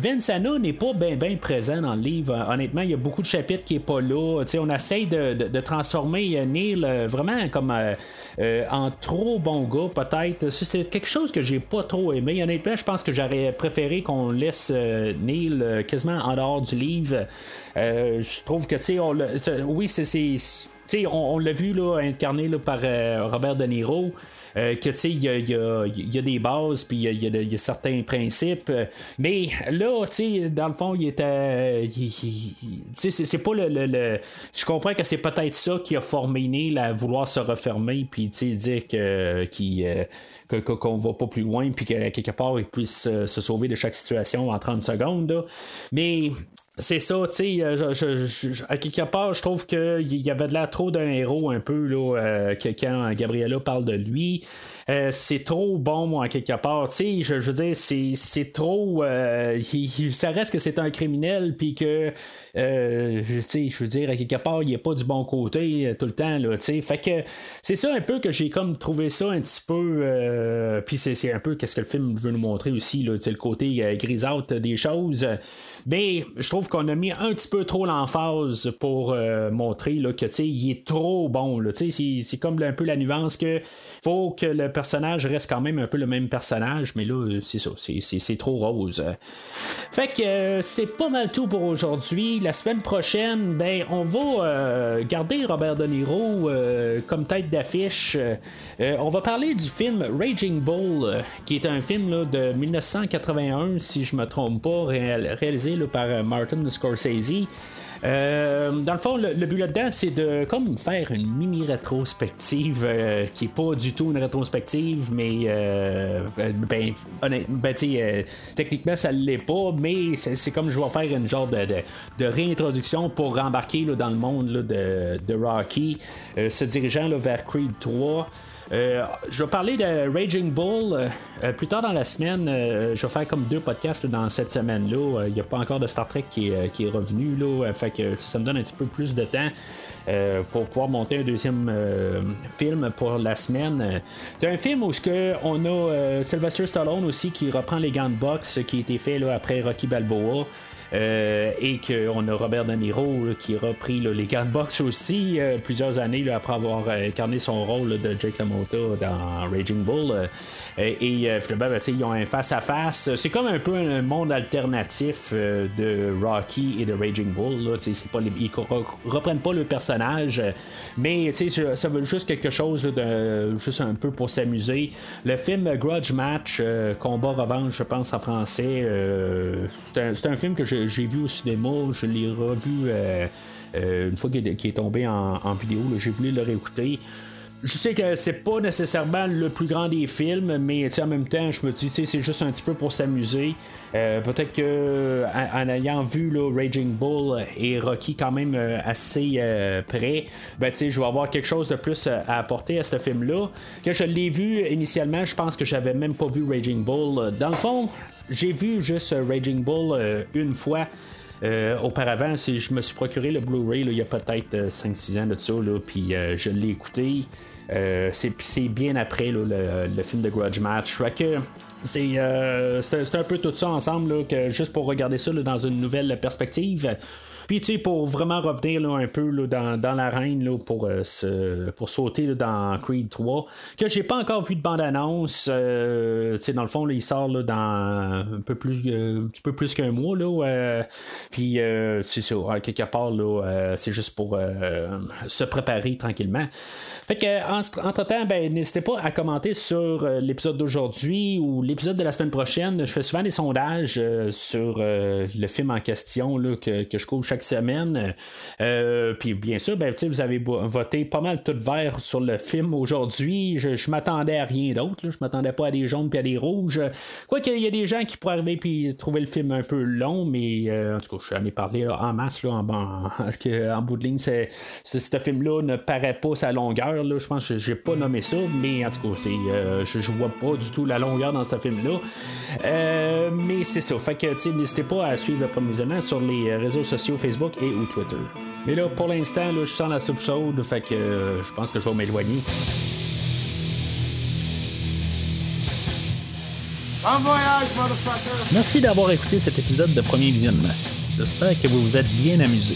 n'est pas bien ben présent dans le livre. Honnêtement, il y a beaucoup de chapitres qui est pas là. on essaye de, transformer Neil euh, vraiment comme euh, en trop bon gars, peut-être. C'est quelque chose que j'ai pas trop aimé. Honnêtement, je pense que j'aurais préféré qu'on laisse Neil quasiment en dehors du livre. je trouve que, tu sais, oui, c'est. On, on l'a vu là, incarné là, par Robert De Niro. Euh, que tu sais, il y a, des bases, puis il y, a certains principes. Euh, mais là, tu sais, dans le fond, il était. c'est pas le, Je comprends que c'est peut-être ça qui a formé Neil à vouloir se refermer, puis tu sais, dire que. Euh, qu'on va pas plus loin, puis que quelque part il puisse se sauver de chaque situation en 30 secondes. Mais c'est ça, tu sais, euh, à quelque part, je trouve qu'il y avait de l'air trop d'un héros un peu, là, euh, quand Gabriella parle de lui. Euh, c'est trop bon, moi, quelque part. Tu sais, je, veux dire, c'est trop. Euh, ça reste que c'est un criminel, puis que, euh, tu sais, je veux dire, à quelque part, il est pas du bon côté tout le temps, là, tu sais. Fait que c'est ça un peu que j'ai comme trouvé ça un petit peu. puis c'est un peu qu'est-ce que le film veut nous montrer aussi, le côté grisâtre des choses. Mais je trouve qu'on a mis un petit peu trop l'emphase pour montrer là, que, tu sais, il est trop bon, là, tu sais, c'est comme un peu la nuance que faut que le personnage reste quand même un peu le même personnage, mais là, c'est ça, c'est trop rose. Fait que euh, c'est pas mal tout pour aujourd'hui. La semaine prochaine, ben, on va euh, garder Robert De Niro euh, comme tête d'affiche. on va parler du film Raging Bull, qui est un film de 1981, si je me trompe pas, réalisé par Martin Scorsese. Euh, dans le fond, le, but là-dedans, c'est de comme faire une mini rétrospective euh, qui est pas du tout une rétrospective, mais euh, ben, ben techniquement ça l'est pas, mais c'est comme je vais faire une genre de, réintroduction pour rembarquer dans le monde de, de, Rocky, se dirigeant vers Creed 3. Euh, je vais parler de Raging Bull euh, plus tard dans la semaine. Euh, je vais faire comme deux podcasts dans cette semaine-là. Il n'y a pas encore de Star Trek qui est, revenu. Là, fait que ça me donne un petit peu plus de temps. pour pouvoir monter un deuxième film pour la semaine. C'est un film où on a Sylvester Stallone aussi qui reprend les gants de boxe qui a été fait après Rocky Balboa. Euh, et qu'on a Robert De Niro qui a repris les de boxe aussi euh, plusieurs années après avoir incarné son rôle de Jake LaMotta dans Raging Bull. Euh, et, finalement, ben, ils ont un face-à-face. C'est comme un peu un monde alternatif de Rocky et de Raging Bull. Ils reprennent pas le personnage, mais ça veut juste quelque chose de juste un peu pour s'amuser. Le film Grudge Match, Combat Revanche, je pense en français, c'est un, un, film que je j'ai vu au cinéma, je l'ai revu euh, euh, une fois qu'il est, tombé en, vidéo, j'ai voulu le réécouter. Je sais que c'est pas nécessairement le plus grand des films, mais en même temps, je me dis, c'est juste un petit peu pour s'amuser. Euh, peut-être que en, ayant vu Raging Bull et Rocky quand même assez près, ben, je vais avoir quelque chose de plus à apporter à ce film-là. Que je l'ai vu initialement, je pense que j'avais même pas vu Raging Bull. Dans le fond, j'ai vu juste euh, Raging Bull euh, une fois. Euh, auparavant, je me suis procuré le Blu-ray il y a peut-être 5-6 ans de ça, puis je l'ai écouté. c'est bien après le, film de Grudge Match. c'est un peu tout ça ensemble, que juste pour regarder ça dans une nouvelle perspective. Puis, tu sais, pour vraiment revenir un peu dans, dans l'arène pour, euh, pour sauter dans Creed 3, que j'ai pas encore vu de bande-annonce. Euh, tu sais, dans le fond, il sort dans un peu plus, euh, un petit peu plus qu'un mois. Là, puis, c'est ça, quelque part, c'est juste pour se préparer tranquillement. Fait que, entre-temps, ben, n'hésitez pas à commenter sur l'épisode d'aujourd'hui ou l'épisode de la semaine prochaine. Je fais souvent des sondages sur le film en question là, que, que je couvre chaque semaine. Euh, puis bien sûr, ben, vous avez voté pas mal tout vert sur le film aujourd'hui. Je, m'attendais à rien d'autre. Je m'attendais pas à des jaunes puis à des rouges. Quoi qu'il y a des gens qui pourraient arriver puis trouver le film un peu long, mais euh, en tout cas, je suis allé parler en masse là, en, en, bout de ligne. C'est, ce film-là ne paraît pas sa longueur. Je pense que j'ai pas nommé ça, mais en tout cas, euh, je, vois pas du tout la longueur dans ce film-là. mais c'est ça. Fait que n'hésitez pas à suivre le sur les réseaux sociaux Facebook et ou Twitter. Mais là, pour l'instant, je sens la soupe chaude, fait que euh, je pense que je vais m'éloigner. Bon voyage, Merci d'avoir écouté cet épisode de Premier Visionnement. J'espère que vous vous êtes bien amusé.